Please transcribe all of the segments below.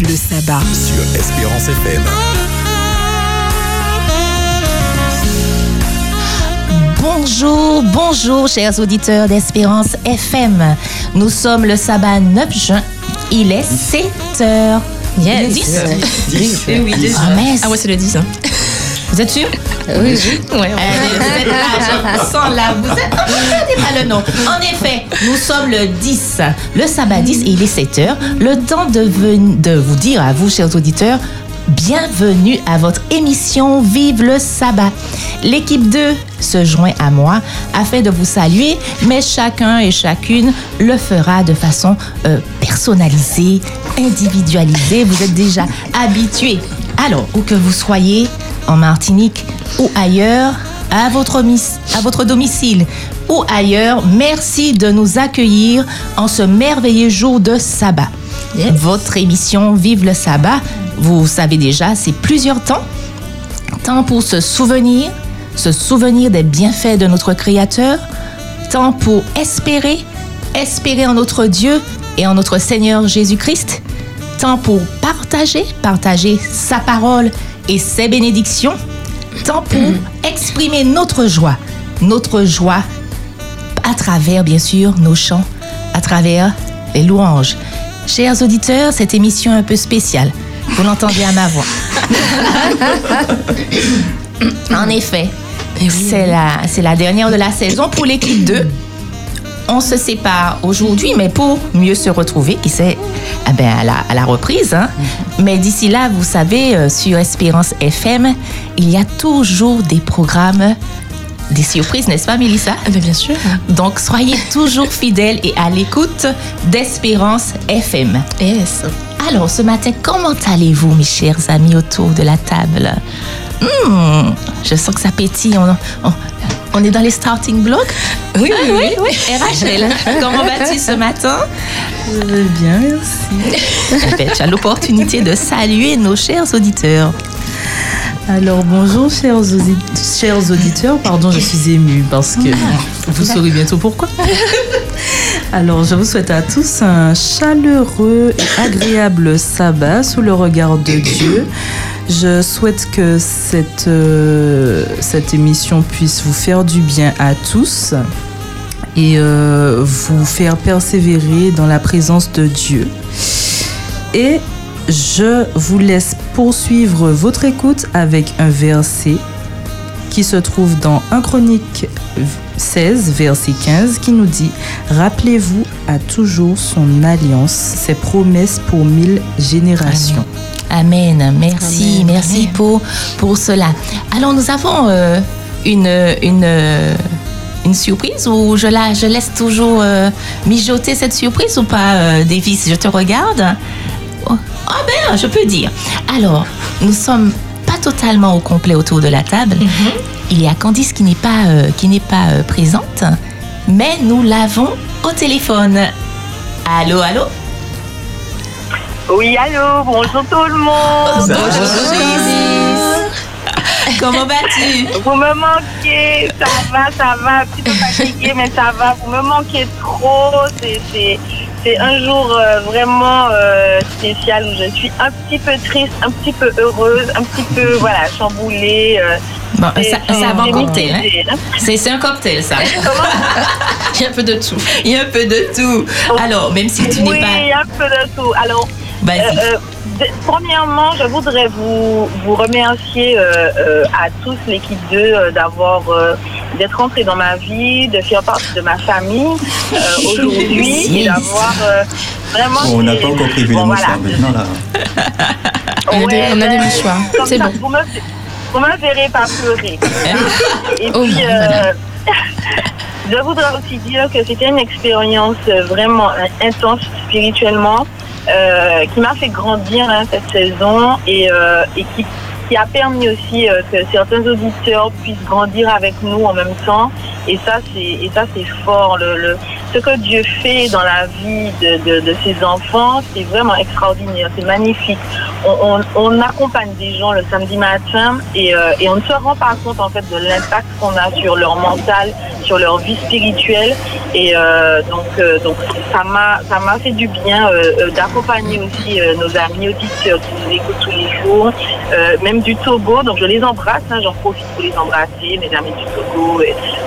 Le sabbat sur Espérance FM. Bonjour, bonjour chers auditeurs d'Espérance FM. Nous sommes le sabbat 9 juin. Il est 7 heures. Yes. 10 Eh oui, déjà. Ah, mais Ah ouais, c'est le 10. Hein. Vous êtes sûr? Oui, oui. Ouais, ouais. Vous êtes là, je sens là, vous êtes... Regardez pas le nom. En effet, nous sommes le 10, le sabbat 10 et il est 7 heures. Le temps de, ven- de vous dire à vous, chers auditeurs, bienvenue à votre émission Vive le sabbat. L'équipe 2 se joint à moi afin de vous saluer, mais chacun et chacune le fera de façon euh, personnalisée, individualisée. Vous êtes déjà habitués. Alors, où que vous soyez, en Martinique ou ailleurs, à votre, mis- à votre domicile ou ailleurs, merci de nous accueillir en ce merveilleux jour de sabbat. Votre émission Vive le sabbat, vous savez déjà, c'est plusieurs temps. Temps pour se souvenir, se souvenir des bienfaits de notre Créateur. Temps pour espérer, espérer en notre Dieu et en notre Seigneur Jésus-Christ. Temps pour partager, partager sa parole et ses bénédictions. Temps pour exprimer notre joie, notre joie à travers, bien sûr, nos chants, à travers les louanges. Chers auditeurs, cette émission est un peu spéciale. Vous l'entendez à ma voix. en effet, c'est la, c'est la dernière de la saison pour l'équipe 2. On se sépare aujourd'hui, mais pour mieux se retrouver, qui sait, eh ben, à, la, à la reprise. hein. Mais d'ici là, vous savez, euh, sur Espérance FM, il y a toujours des programmes, des surprises, n'est-ce pas, Mélissa? Ah, ben, bien sûr. donc, soyez toujours fidèles et à l'écoute d'Espérance FM. Yes. Alors, ce matin, comment allez-vous, mes chers amis autour de la table? Hmm, Je sens que ça pétille. On, on- on est dans les starting blocks? Oui, Ah, oui, oui. Et Rachel, comment vas-tu ce matin? Vais bien, merci. Ben, Tu as l'opportunité de saluer nos chers auditeurs. Alors bonjour chers, audi- chers auditeurs, pardon je suis émue parce que vous saurez bientôt pourquoi. Alors je vous souhaite à tous un chaleureux et agréable sabbat sous le regard de Dieu. Je souhaite que cette, euh, cette émission puisse vous faire du bien à tous et euh, vous faire persévérer dans la présence de Dieu. Et je vous laisse poursuivre votre écoute avec un verset qui se trouve dans 1 Chronique 16, verset 15, qui nous dit Rappelez-vous à toujours son alliance, ses promesses pour mille générations. Merci, Amen. merci Amen. pour, pour cela. Alors, nous avons euh, une, une, une surprise ou je, la, je laisse toujours euh, mijoter cette surprise ou pas, euh, Davis? Je te regarde. Oh, Ah ben, je peux dire. Alors, nous sommes pas totalement au complet autour de la table. Il y a Candice qui n'est pas, euh, qui n'est pas présente, mais nous l'avons au téléphone. Allô, allô? Oui, allô, bonjour tout le monde. Comment vas-tu? Vous me manquez, ça va, ça va, un petit peu fatigué, mais ça va. Vous me manquez trop. C'est, c'est, c'est un jour euh, vraiment euh, spécial où je suis un petit peu triste, un petit peu heureuse, un petit peu voilà chamboulée. euh. Bon, C'est- ça, ça va en c'est cocktail, hein? C'est un cocktail, ça. Il y a un peu de tout. Il y a un peu de tout. Alors, même si tu oui, n'es un peu de tout. Alors, pas... Euh, Vas-y. euh, premièrement, je voudrais vous, vous remercier euh, euh, à tous l'équipe 2 euh, d'avoir euh, d'être rentré dans ma vie, de faire partie de ma famille euh, aujourd'hui et d'avoir euh, vraiment. Bon, on n'a pas encore prévu Bon, les mouchoirs voilà. maintenant là. On a des- on a des mouchoirs. C'est ça, bon. Vous me, vous me verrez pas pleurer. Et Oh, puis, euh, voilà. Je voudrais aussi dire que c'était une expérience vraiment intense spirituellement, euh, qui m'a fait grandir hein, cette saison et, euh, qui, a permis aussi euh, que certains auditeurs puissent grandir avec nous en même temps. Et ça, c'est fort. Ce que Dieu fait dans la vie de, de, ses enfants, c'est vraiment extraordinaire, c'est magnifique. On, accompagne des gens le samedi matin et, euh, et on ne se rend pas compte en fait de l'impact qu'on a sur leur mental, sur leur vie spirituelle. Et euh, donc, euh, donc ça m'a fait du bien d'accompagner aussi nos amis auditeurs qui nous écoutent tous les jours, même du Togo. Donc je les embrasse, hein, j'en profite pour les embrasser, mes amis du Togo,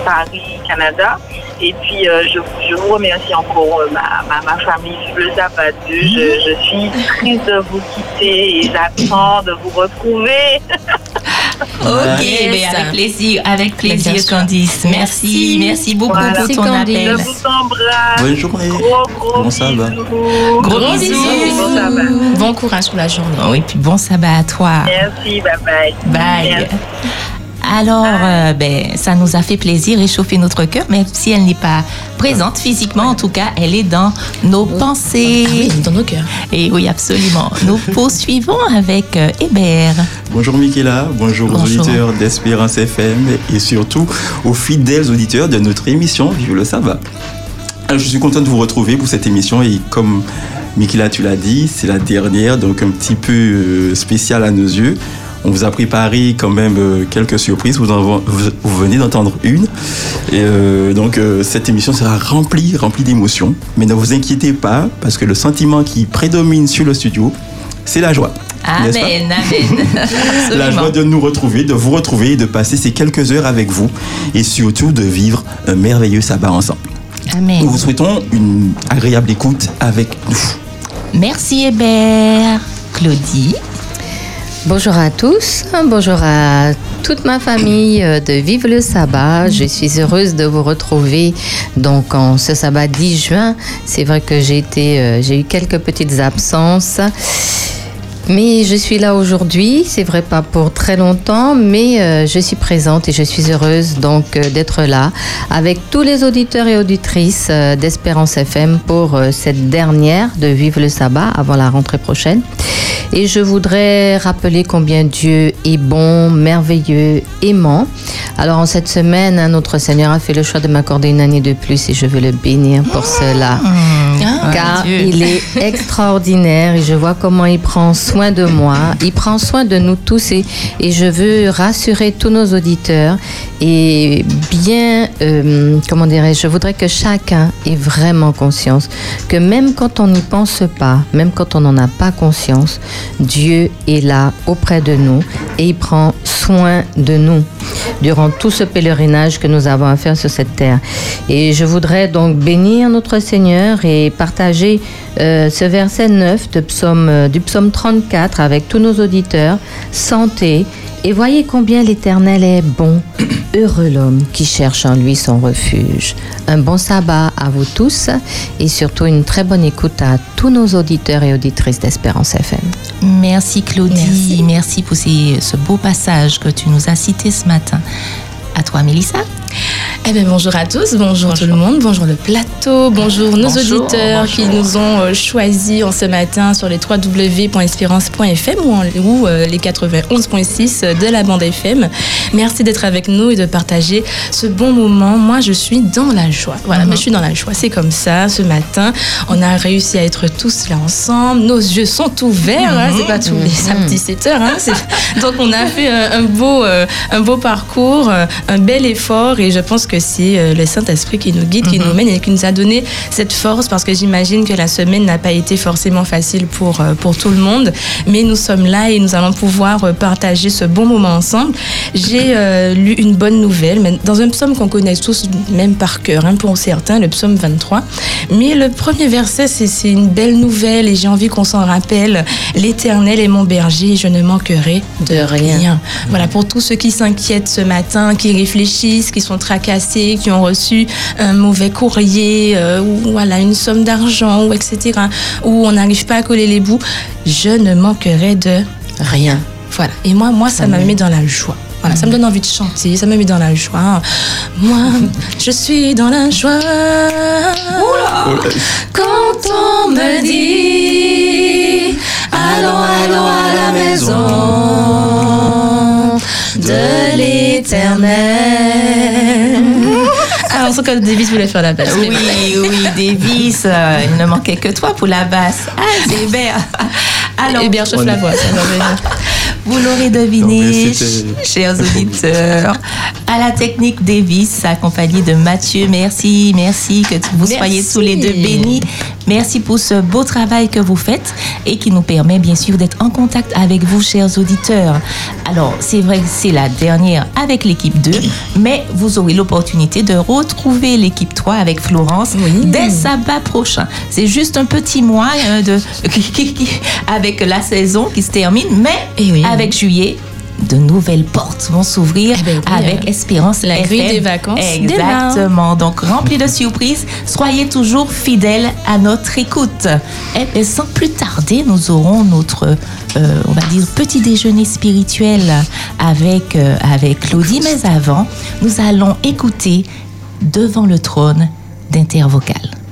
Paris, Canada. Et puis je, je, vous remercie encore ma, ma, ma, famille, le sabbat je, je suis triste de vous quitter et j'attends de vous retrouver. Ok, mais avec plaisir, avec plaisir, Candice. Merci, merci beaucoup Voilà. pour ton Je appel. vous embrasse. Bonne journée. Gros, gros va bisous. Gros bisous. Gros sabbat. Bon courage pour la journée. Oui, puis bon sabbat à toi. Merci, bye bye. Bye. Merci. Alors, euh, ben, ça nous a fait plaisir réchauffer notre cœur, même si elle n'est pas présente physiquement, en tout cas, elle est dans nos pensées. Ah oui, dans nos cœurs. Et oui, absolument. Nous poursuivons avec euh, Hébert. Bonjour Michaela, bonjour, aux auditeurs d'Espérance FM et surtout aux fidèles auditeurs de notre émission Vive le Sabbat. Alors, Je suis content de vous retrouver pour cette émission et comme Michaela tu l'as dit, c'est la dernière, donc un petit peu euh, spéciale à nos yeux. On vous a préparé quand même euh, quelques surprises, vous, en- vous, vous venez d'entendre une. Et euh, donc euh, cette émission sera remplie, remplie d'émotions. Mais ne vous inquiétez pas, parce que le sentiment qui prédomine sur le studio, c'est la joie. Amen, amen. la joie de nous retrouver, de vous retrouver et de passer ces quelques heures avec vous et surtout de vivre un merveilleux sabbat ensemble. Amen. Nous vous souhaitons une agréable écoute avec nous. Merci Hébert. Claudie. Bonjour à tous, bonjour à toute ma famille euh, de Vive le Sabbat. Je suis heureuse de vous retrouver donc en ce sabbat 10 juin. C'est vrai que j'ai euh, j'ai eu quelques petites absences. Mais je suis là aujourd'hui, c'est vrai pas pour très longtemps, mais euh, je suis présente et je suis heureuse donc euh, d'être là avec tous les auditeurs et auditrices euh, d'Espérance FM pour cette dernière de Vive le Sabbat avant la rentrée prochaine. Et je voudrais rappeler combien Dieu est bon, merveilleux, aimant. Alors en cette semaine, hein, notre Seigneur a fait le choix de m'accorder une année de plus et je veux le bénir pour cela car Dieu. il est extraordinaire et je vois comment il prend soin de moi. Il prend soin de nous tous et, et je veux rassurer tous nos auditeurs et bien, euh, comment dirais-je, je voudrais que chacun ait vraiment conscience que même quand on n'y pense pas, même quand on n'en a pas conscience, Dieu est là auprès de nous et il prend soin de nous durant tout ce pèlerinage que nous avons à faire sur cette terre. Et je voudrais donc bénir notre Seigneur et partager euh, ce verset 9 de psaume, euh, du psaume 34 avec tous nos auditeurs. Santé et voyez combien l'Éternel est bon. Heureux l'homme qui cherche en lui son refuge. Un bon sabbat à vous tous et surtout une très bonne écoute à tous nos auditeurs et auditrices d'Espérance FM. Merci Claudie. Merci, pour ces- ce beau passage que tu nous as cité ce matin. À toi, Mélissa. Eh bien, bonjour à tous, bonjour, tout le monde, bonjour le plateau, bonjour nos Bonjour, auditeurs qui nous ont euh, choisis en ce matin sur les www.espérance.fm ou, euh, les 91.6 de la bande FM. Merci d'être avec nous et de partager ce bon moment. Moi, je suis dans la joie. Voilà, je suis dans la joie. C'est comme ça. Ce matin, on a réussi à être tous là ensemble. Nos yeux sont ouverts. hein. C'est pas tous les samedis 7 heures. hein. Donc, on a fait un, beau, euh, un beau parcours, euh, un bel effort. Et je pense que c'est euh, le Saint-Esprit qui nous guide, qui nous mène et qui nous a donné cette force parce que j'imagine que la semaine n'a pas été forcément facile pour, euh, pour tout le monde. Mais nous sommes là et nous allons pouvoir euh, partager ce bon moment ensemble. J'ai euh, lu une bonne nouvelle, mais dans un psaume qu'on connaît tous, même par cœur, hein, pour certains, le psaume 23. Mais le premier verset, c'est c'est une belle nouvelle et j'ai envie qu'on s'en rappelle. L'Éternel est mon berger et je ne manquerai de rien. Voilà, pour tous ceux qui s'inquiètent ce matin, qui réfléchissent, qui sont tracassés, qui ont reçu un mauvais courrier, euh, ou voilà, une somme d'argent, ou etc., où on n'arrive pas à coller les bouts, je ne manquerai de rien. Voilà. Et moi, moi, ça me met dans la joie. Voilà, ça me donne envie de chanter, ça me met dans la joie. Moi, je suis dans la joie. Quand on me dit Allons, allons à la maison de l'éternel. Que Davis voulait faire la basse. Oui, oui, Davis, euh, il ne manquait que toi pour la basse. Ah, c'est bien. Alors, Et bien, chauffe la voix. vous l'aurez deviné, chers auditeurs, à la technique Davis, accompagné de Mathieu. Merci, merci que vous Merci. soyez tous les deux bénis. Merci pour ce beau travail que vous faites et qui nous permet bien sûr d'être en contact avec vous, chers auditeurs. Alors, c'est vrai que c'est la dernière avec l'équipe 2, mais vous aurez l'opportunité de retrouver l'équipe 3 avec Florence Oui. dès sabbat prochain. C'est juste un petit mois euh, de, avec la saison qui se termine, mais Eh oui. avec juillet, de nouvelles portes vont s'ouvrir Eh ben oui, avec euh, Espérance la grille FM. des vacances Exactement. Donc, rempli de surprises. Soyez toujours fidèles à notre écoute. Et bien, sans plus tarder, nous aurons notre, euh, on va dire, petit déjeuner spirituel avec, euh, avec Claudie. Mais avant, nous allons écouter Devant le trône d'Intervocal.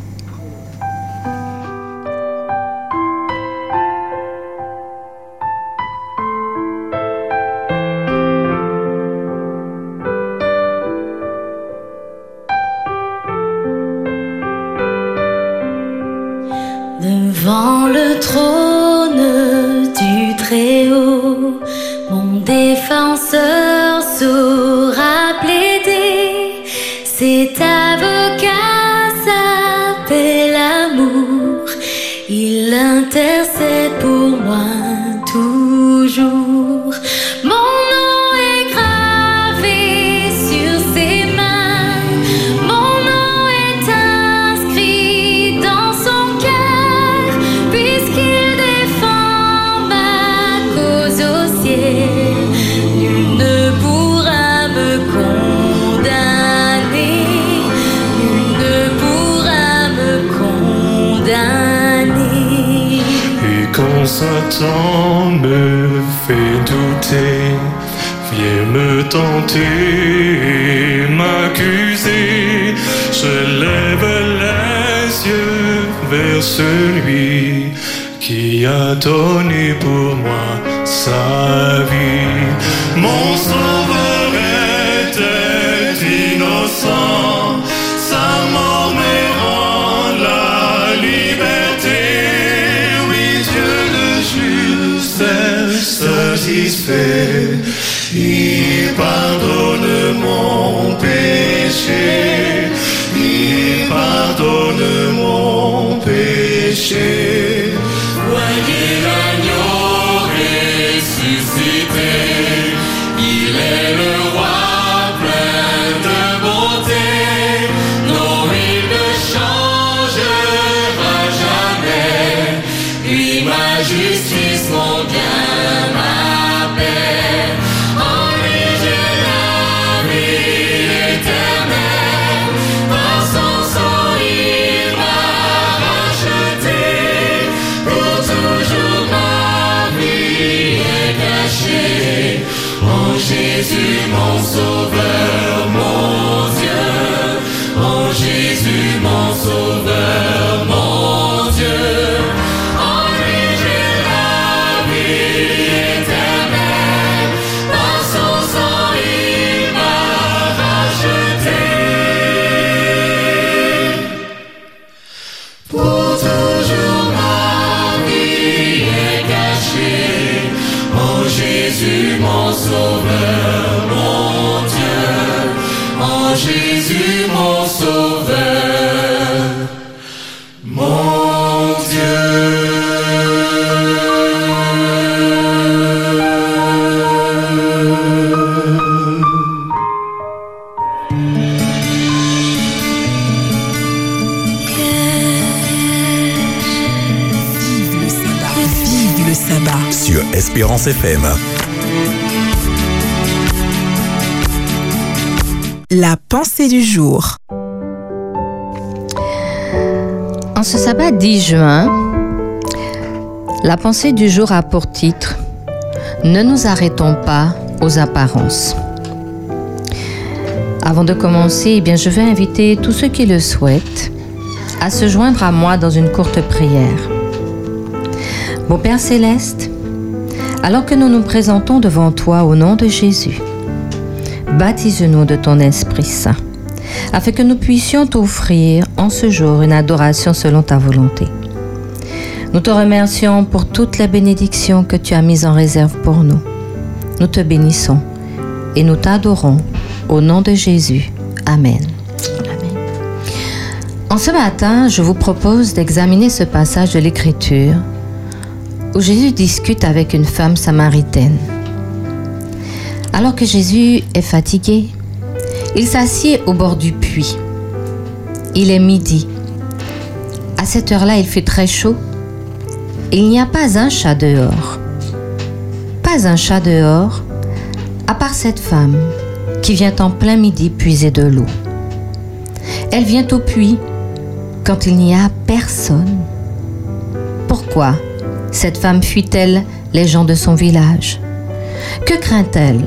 FM. La pensée du jour. En ce sabbat 10 juin, la pensée du jour a pour titre Ne nous arrêtons pas aux apparences. Avant de commencer, eh bien, je vais inviter tous ceux qui le souhaitent à se joindre à moi dans une courte prière. Mon Père céleste, alors que nous nous présentons devant toi au nom de Jésus, baptise-nous de ton Esprit Saint, afin que nous puissions t'offrir en ce jour une adoration selon ta volonté. Nous te remercions pour toutes les bénédictions que tu as mises en réserve pour nous. Nous te bénissons et nous t'adorons au nom de Jésus. Amen. En ce matin, je vous propose d'examiner ce passage de l'Écriture où Jésus discute avec une femme samaritaine. Alors que Jésus est fatigué, il s'assied au bord du puits. Il est midi. À cette heure-là, il fait très chaud. Il n'y a pas un chat dehors. Pas un chat dehors, à part cette femme qui vient en plein midi puiser de l'eau. Elle vient au puits quand il n'y a personne. Pourquoi? Cette femme fuit-elle les gens de son village? Que craint-elle?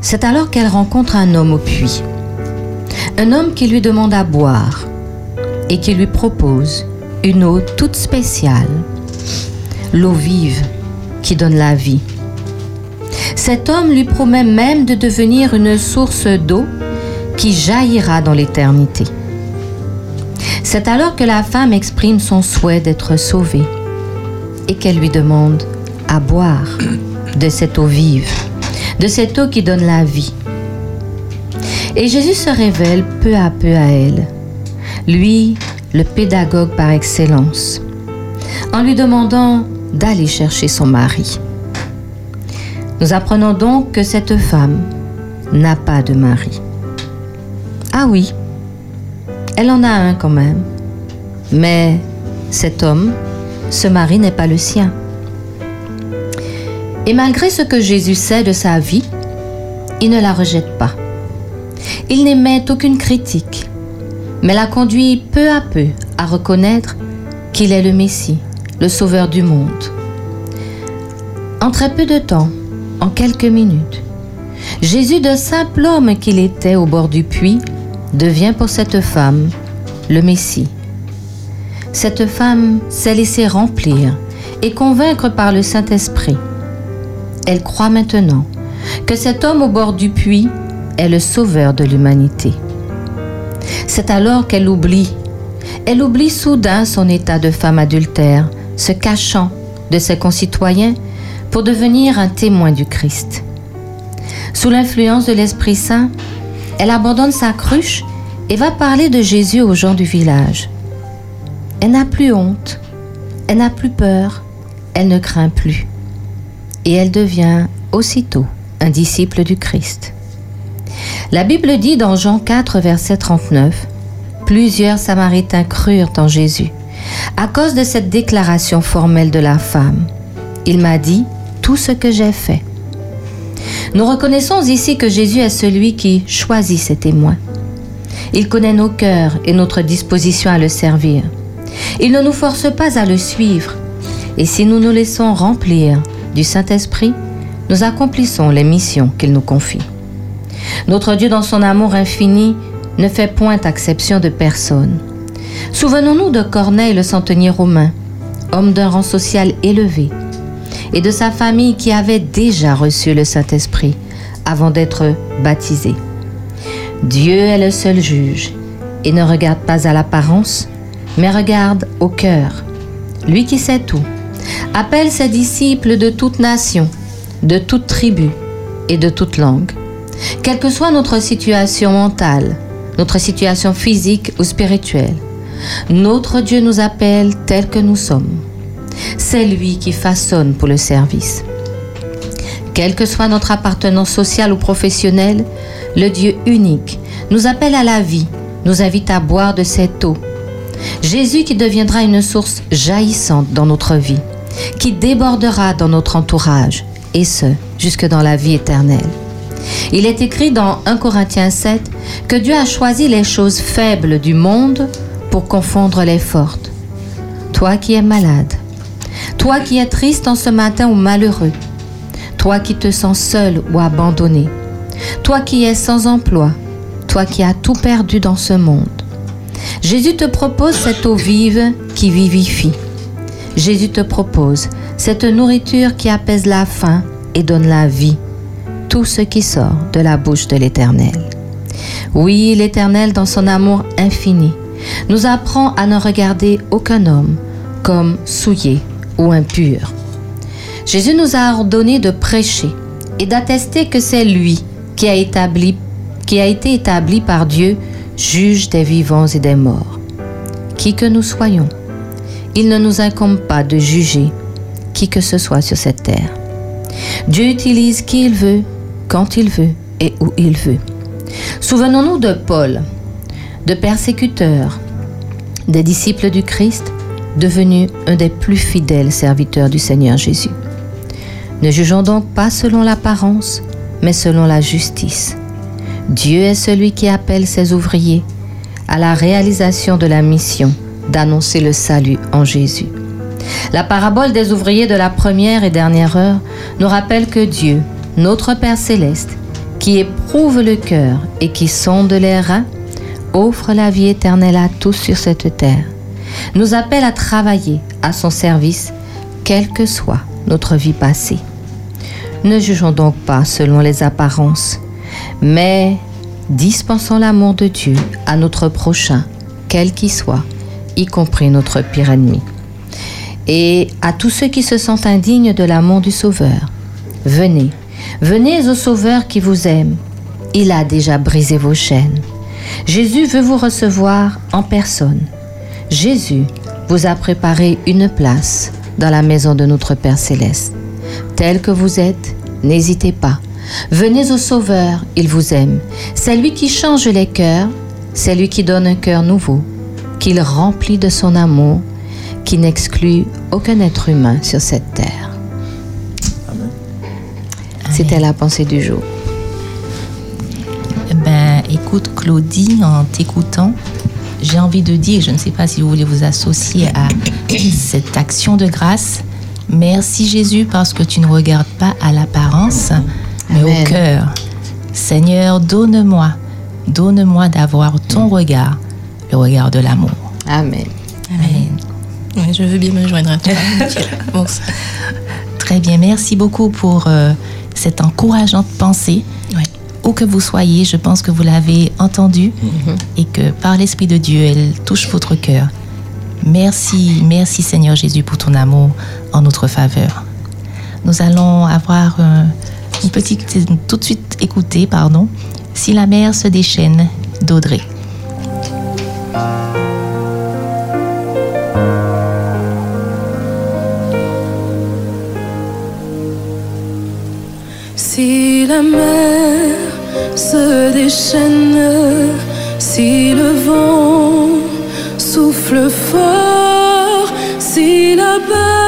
C'est alors qu'elle rencontre un homme au puits. Un homme qui lui demande à boire et qui lui propose une eau toute spéciale, l'eau vive qui donne la vie. Cet homme lui promet même de devenir une source d'eau qui jaillira dans l'éternité. C'est alors que la femme exprime son souhait d'être sauvée et qu'elle lui demande à boire de cette eau vive, de cette eau qui donne la vie. Et Jésus se révèle peu à peu à elle, lui, le pédagogue par excellence, en lui demandant d'aller chercher son mari. Nous apprenons donc que cette femme n'a pas de mari. Ah oui, elle en a un quand même. Mais cet homme, ce mari n'est pas le sien. Et malgré ce que Jésus sait de sa vie, il ne la rejette pas. Il n'émet aucune critique, mais la conduit peu à peu à reconnaître qu'il est le Messie, le Sauveur du monde. En très peu de temps, en quelques minutes, Jésus, de simple homme qu'il était au bord du puits, devient pour cette femme le Messie. Cette femme s'est laissée remplir et convaincre par le Saint-Esprit. Elle croit maintenant que cet homme au bord du puits est le sauveur de l'humanité. C'est alors qu'elle oublie, elle oublie soudain son état de femme adultère, se cachant de ses concitoyens pour devenir un témoin du Christ. Sous l'influence de l'Esprit Saint, elle abandonne sa cruche et va parler de Jésus aux gens du village. Elle n'a plus honte, elle n'a plus peur, elle ne craint plus. Et elle devient aussitôt un disciple du Christ. La Bible dit dans Jean 4, verset 39, Plusieurs Samaritains crurent en Jésus à cause de cette déclaration formelle de la femme. Il m'a dit tout ce que j'ai fait. Nous reconnaissons ici que Jésus est celui qui choisit ses témoins. Il connaît nos cœurs et notre disposition à le servir. Il ne nous force pas à le suivre. Et si nous nous laissons remplir du Saint-Esprit, nous accomplissons les missions qu'il nous confie. Notre Dieu, dans son amour infini, ne fait point exception de personne. Souvenons-nous de Corneille le centenier romain, homme d'un rang social élevé, et de sa famille qui avait déjà reçu le Saint-Esprit avant d'être baptisé. Dieu est le seul juge et ne regarde pas à l'apparence, mais regarde au cœur. Lui qui sait tout, appelle ses disciples de toute nation, de toute tribu et de toute langue. Quelle que soit notre situation mentale, notre situation physique ou spirituelle, notre Dieu nous appelle tels que nous sommes. C'est lui qui façonne pour le service. Quelle que soit notre appartenance sociale ou professionnelle, le Dieu unique nous appelle à la vie, nous invite à boire de cette eau. Jésus qui deviendra une source jaillissante dans notre vie, qui débordera dans notre entourage, et ce, jusque dans la vie éternelle. Il est écrit dans 1 Corinthiens 7 que Dieu a choisi les choses faibles du monde pour confondre les fortes. Toi qui es malade, toi qui es triste en ce matin ou malheureux, toi qui te sens seul ou abandonné, toi qui es sans emploi, toi qui as tout perdu dans ce monde. Jésus te propose cette eau vive qui vivifie. Jésus te propose cette nourriture qui apaise la faim et donne la vie, tout ce qui sort de la bouche de l'Éternel. Oui, l'Éternel, dans son amour infini, nous apprend à ne regarder aucun homme comme souillé ou impur. Jésus nous a ordonné de prêcher et d'attester que c'est lui qui a, été établi par Dieu, juge des vivants et des morts. Qui que nous soyons, il ne nous incombe pas de juger qui que ce soit sur cette terre. Dieu utilise qui il veut, quand il veut et où il veut. Souvenons-nous de Paul, de persécuteur, des disciples du Christ, devenu un des plus fidèles serviteurs du Seigneur Jésus. Ne jugeons donc pas selon l'apparence, mais selon la justice. Dieu est celui qui appelle ses ouvriers à la réalisation de la mission d'annoncer le salut en Jésus. La parabole des ouvriers de la première et dernière heure nous rappelle que Dieu, notre Père céleste, qui éprouve le cœur et qui sonde les reins, offre la vie éternelle à tous sur cette terre, nous appelle à travailler à son service, quelle que soit notre vie passée. Ne jugeons donc pas selon les apparences, mais dispensons l'amour de Dieu à notre prochain, quel qu'il soit, y compris notre pire ennemi. Et à tous ceux qui se sentent indignes de l'amour du Sauveur, venez, venez au Sauveur qui vous aime. Il a déjà brisé vos chaînes. Jésus veut vous recevoir en personne. Jésus vous a préparé une place dans la maison de notre Père céleste. Tel que vous êtes, n'hésitez pas. Venez au Sauveur, il vous aime. C'est lui qui change les cœurs, c'est lui qui donne un cœur nouveau, qu'il remplit de son amour, qui n'exclut aucun être humain sur cette terre. C'était la pensée du jour. Ben, écoute, Claudie, en t'écoutant, j'ai envie de dire, je ne sais pas si vous voulez vous associer à cette action de grâce. Merci Jésus parce que tu ne regardes pas à l'apparence, mais Amen. au cœur. Seigneur, donne-moi, donne-moi d'avoir ton regard, le regard de l'amour. Amen. Amen. Ouais, je veux bien me joindre à toi. Bon, Très bien, merci beaucoup pour euh, cette encourageante pensée. Où que vous soyez, je pense que vous l'avez entendu et que par l'Esprit de Dieu, elle touche votre cœur. Merci, merci Seigneur Jésus pour ton amour en notre faveur. Nous allons avoir euh, une petite, tout de suite écouter, pardon, Si la mer se déchaîne d'Audrey. Si la mer se déchaîne, si le vent souffle fort, si la barque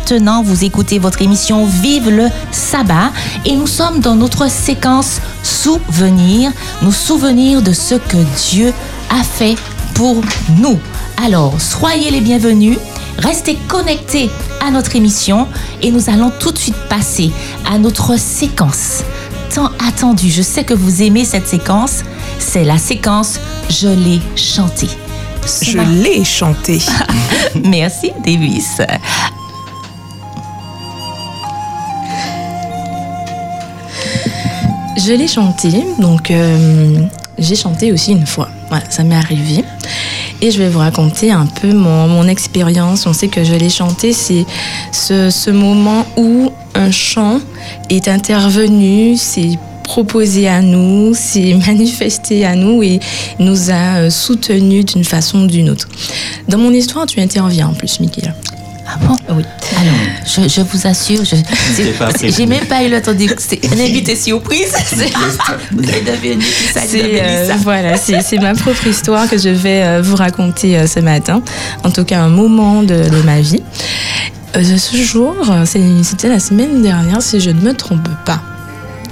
maintenant, vous écoutez votre émission Vive le sabbat et nous sommes dans notre séquence Souvenirs, nous souvenir de ce que Dieu a fait pour nous. Alors, soyez les bienvenus, restez connectés à notre émission et nous allons tout de suite passer à notre séquence tant attendue. Je sais que vous aimez cette séquence, c'est la séquence Je l'ai chanté. Je l'ai chanté. Merci, Davis. Je l'ai chanté, donc euh, j'ai chanté aussi une fois. Voilà, ça m'est arrivé. Et je vais vous raconter un peu mon, expérience. On sait que je l'ai chanté, c'est ce, ce moment où un chant est intervenu, c'est proposé à nous, s'est manifesté à nous et nous a euh, soutenus d'une façon ou d'une autre. Dans mon histoire, tu interviens en plus, Michael. Je, je vous assure, j'ai même pas eu le temps de c'est une invité surprise. C'est euh, voilà, c'est ma propre histoire que je vais euh, vous raconter euh, ce matin. En tout cas, un moment de, de ma vie. Ce jour, c'était la semaine dernière, si je ne me trompe pas.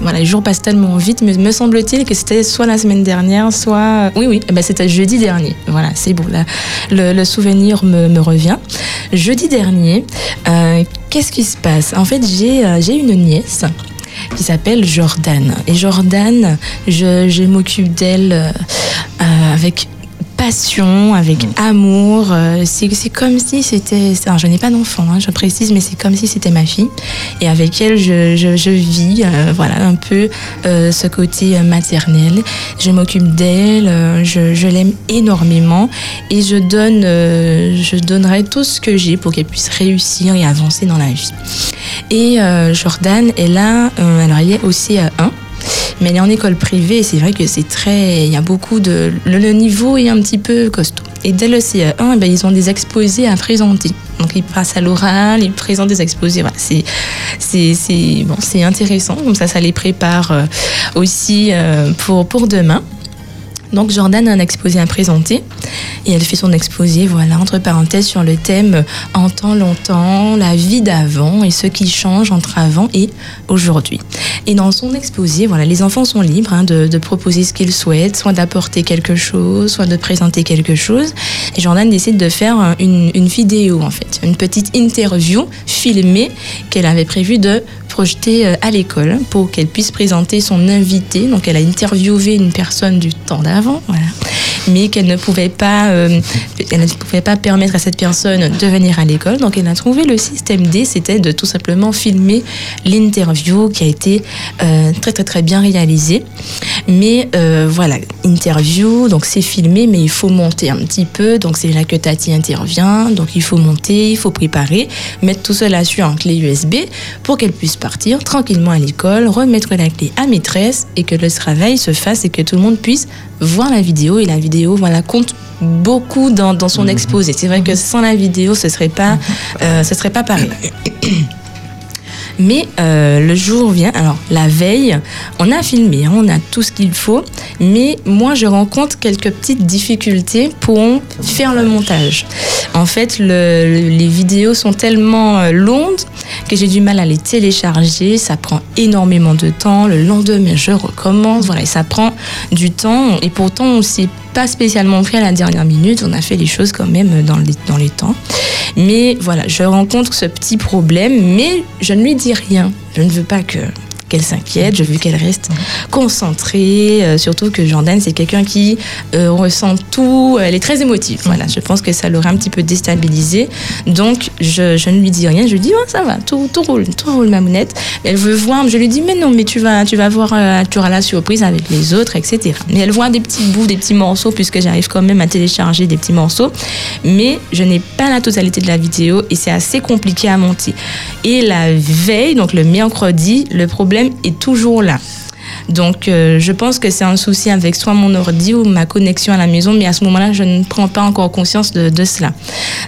Voilà, les jours passent tellement vite, mais me semble-t-il que c'était soit la semaine dernière, soit... Oui, oui, eh ben, c'était jeudi dernier. Voilà, c'est bon, là, le, le souvenir me, me revient. Jeudi dernier, euh, qu'est-ce qui se passe? En fait, j'ai euh, j'ai une nièce qui s'appelle Jordan. Et Jordan, je, m'occupe d'elle euh, avec passion, avec amour. euh, c'est comme si c'était... alors, Je n'ai pas d'enfant, hein, je précise, mais c'est comme si c'était ma fille. Et avec elle, je, je, je vis euh, voilà, un peu euh, ce côté maternel. Je m'occupe d'elle, euh, je, je l'aime énormément et je, donne, je donnerai tout ce que j'ai pour qu'elle puisse réussir et avancer dans la vie. Et Jordan est là, alors elle est au CA1, mais elle est en école privée c'est vrai que c'est très. Il y a beaucoup de. Le, niveau est un petit peu costaud. Et dès le CA1, eh ben, ils ont des exposés à présenter. Donc ils passent à l'oral, ils présentent des exposés. C'est c'est c'est bon, c'est intéressant. Comme ça, ça les prépare euh, aussi euh, pour pour demain. Donc Jordan a un exposé à présenter et elle fait son exposé, voilà, entre parenthèses, sur le thème En temps longtemps, la vie d'avant et ce qui change entre avant et aujourd'hui. Et dans son exposé, voilà, les enfants sont libres hein, de, proposer ce qu'ils souhaitent, soit d'apporter quelque chose, soit de présenter quelque chose. Et Jordan décide de faire une, une vidéo, en fait, une petite interview filmée qu'elle avait prévu de projeter euh, à l'école pour qu'elle puisse présenter son invité. Donc elle a interviewé une personne du temps d'avant, voilà. Mais qu'elle ne pouvait pas, euh, elle ne pouvait pas permettre à cette personne de venir à l'école. Donc elle a trouvé le système D, c'était de tout simplement filmer l'interview qui a été euh, très très très bien réalisée. Mais euh, voilà, interview, donc c'est filmé, mais il faut monter un petit peu. Donc c'est là que Tati intervient. Donc il faut monter, il faut préparer, mettre tout cela sur un clé USB pour qu'elle puisse partir tranquillement à l'école, remettre la clé à maîtresse et que le travail se fasse et que tout le monde puisse voir la vidéo. Et la vidéo, voilà, compte beaucoup dans, dans son exposé. C'est vrai que sans la vidéo, ce serait pas, euh, ce serait pas pareil. Mais euh, le jour vient, alors la veille, on a filmé, hein, on a tout ce qu'il faut, mais moi je rencontre quelques petites difficultés pour faire le montage. En fait, le- les vidéos sont tellement euh, longues que j'ai du mal à les télécharger, ça prend énormément de temps, le lendemain je recommence, voilà, et ça prend du temps, et pourtant on s'est pas spécialement pris à la dernière minute, on a fait les choses quand même dans les, dans les temps. Mais voilà, je rencontre ce petit problème, mais je ne lui dis rien. Je ne veux pas que qu'elle s'inquiète, je veux qu'elle reste concentrée, euh, surtout que Jordan c'est quelqu'un qui euh, ressent tout, elle est très émotive, voilà, je pense que ça l'aurait un petit peu déstabilisée, donc je, je ne lui dis rien, je lui dis oh, ça va, tout, tout roule, tout roule ma mounette, elle veut voir, je lui dis mais non mais tu vas, tu vas voir, euh, tu auras la surprise avec les autres, etc. Mais elle voit des petits bouts, des petits morceaux, puisque j'arrive quand même à télécharger des petits morceaux, mais je n'ai pas la totalité de la vidéo et c'est assez compliqué à monter. Et la veille, donc le mercredi, le problème est toujours là. Donc, euh, je pense que c'est un souci avec soit mon ordi ou ma connexion à la maison, mais à ce moment-là, je ne prends pas encore conscience de, cela.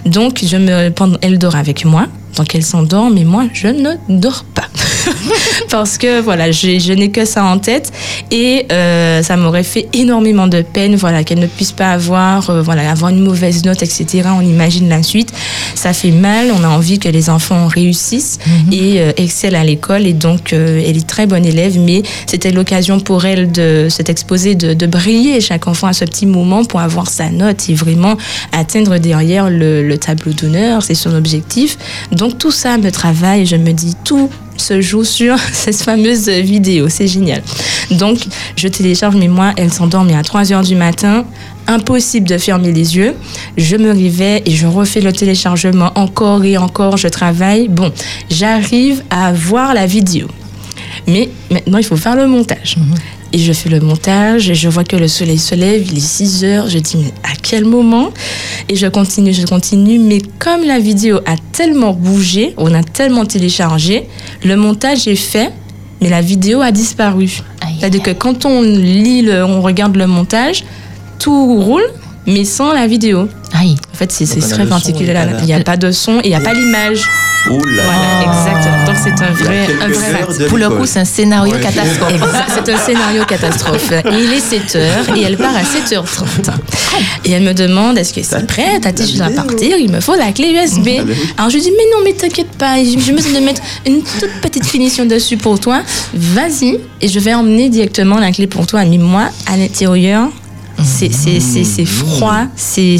Donc, je me, elle dort avec moi. Donc, elle s'endort, mais moi, je ne dors pas. Parce que, voilà, je n'ai que ça en tête. Et euh, ça m'aurait fait énormément de peine, voilà, qu'elle ne puisse pas avoir, euh, voilà, avoir une mauvaise note, etc. On imagine la suite. Ça fait mal. On a envie que les enfants réussissent et euh, excellent à l'école. Et donc, euh, elle est très bonne élève, mais c'était l'occasion pour elle de s'être exposée, de, de briller chaque enfant à ce petit moment pour avoir sa note et vraiment atteindre derrière le, le tableau d'honneur. C'est son objectif. Donc, tout ça me travaille. Je me dis, tout se joue sur cette fameuse vidéo. C'est génial. Donc, je télécharge, mais moi, elle s'endort, mais à 3 heures du matin. Impossible de fermer les yeux. Je me réveille et je refais le téléchargement encore et encore. Je travaille. Bon, j'arrive à voir la vidéo. Mais maintenant, il faut faire le montage. Et je fais le montage et je vois que le soleil se lève, il est 6 heures. Je dis, mais à quel moment? Et je continue, je continue. Mais comme la vidéo a tellement bougé, on a tellement téléchargé, le montage est fait, mais la vidéo a disparu. C'est-à-dire que quand on lit, le- on regarde le montage, tout roule, mais sans la vidéo. En fait, c'est très particulier. il y a pas Il n'y a pas de son et il n'y a pas l'image. Là Voilà, exactement. Donc c'est un vrai, un vrai Pour le coup, c'est un scénario Ouais. catastrophe. Exact, C'est un scénario catastrophe. Et il est 7 heures et elle part à 7h30. Et elle me demande est-ce que c'est prêt? T'as dit, je dois partir, il me faut la clé USB. Ah. Alors je lui dis, mais non, mais t'inquiète pas, je, me suis de mettre une toute petite finition dessus pour toi. Vas-y, et je vais emmener directement la clé pour toi. Mais moi, à l'intérieur, c'est froid, c'est-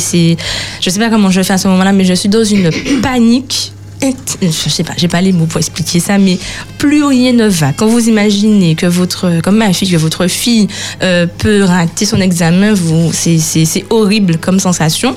je sais pas comment je fais à ce moment-là, mais je suis dans une panique. Je sais pas, j'ai pas les mots pour expliquer ça, mais plus rien ne va. Quand vous imaginez que votre, comme ma fille, que votre fille euh, peut rater son examen, vous, c'est horrible comme sensation.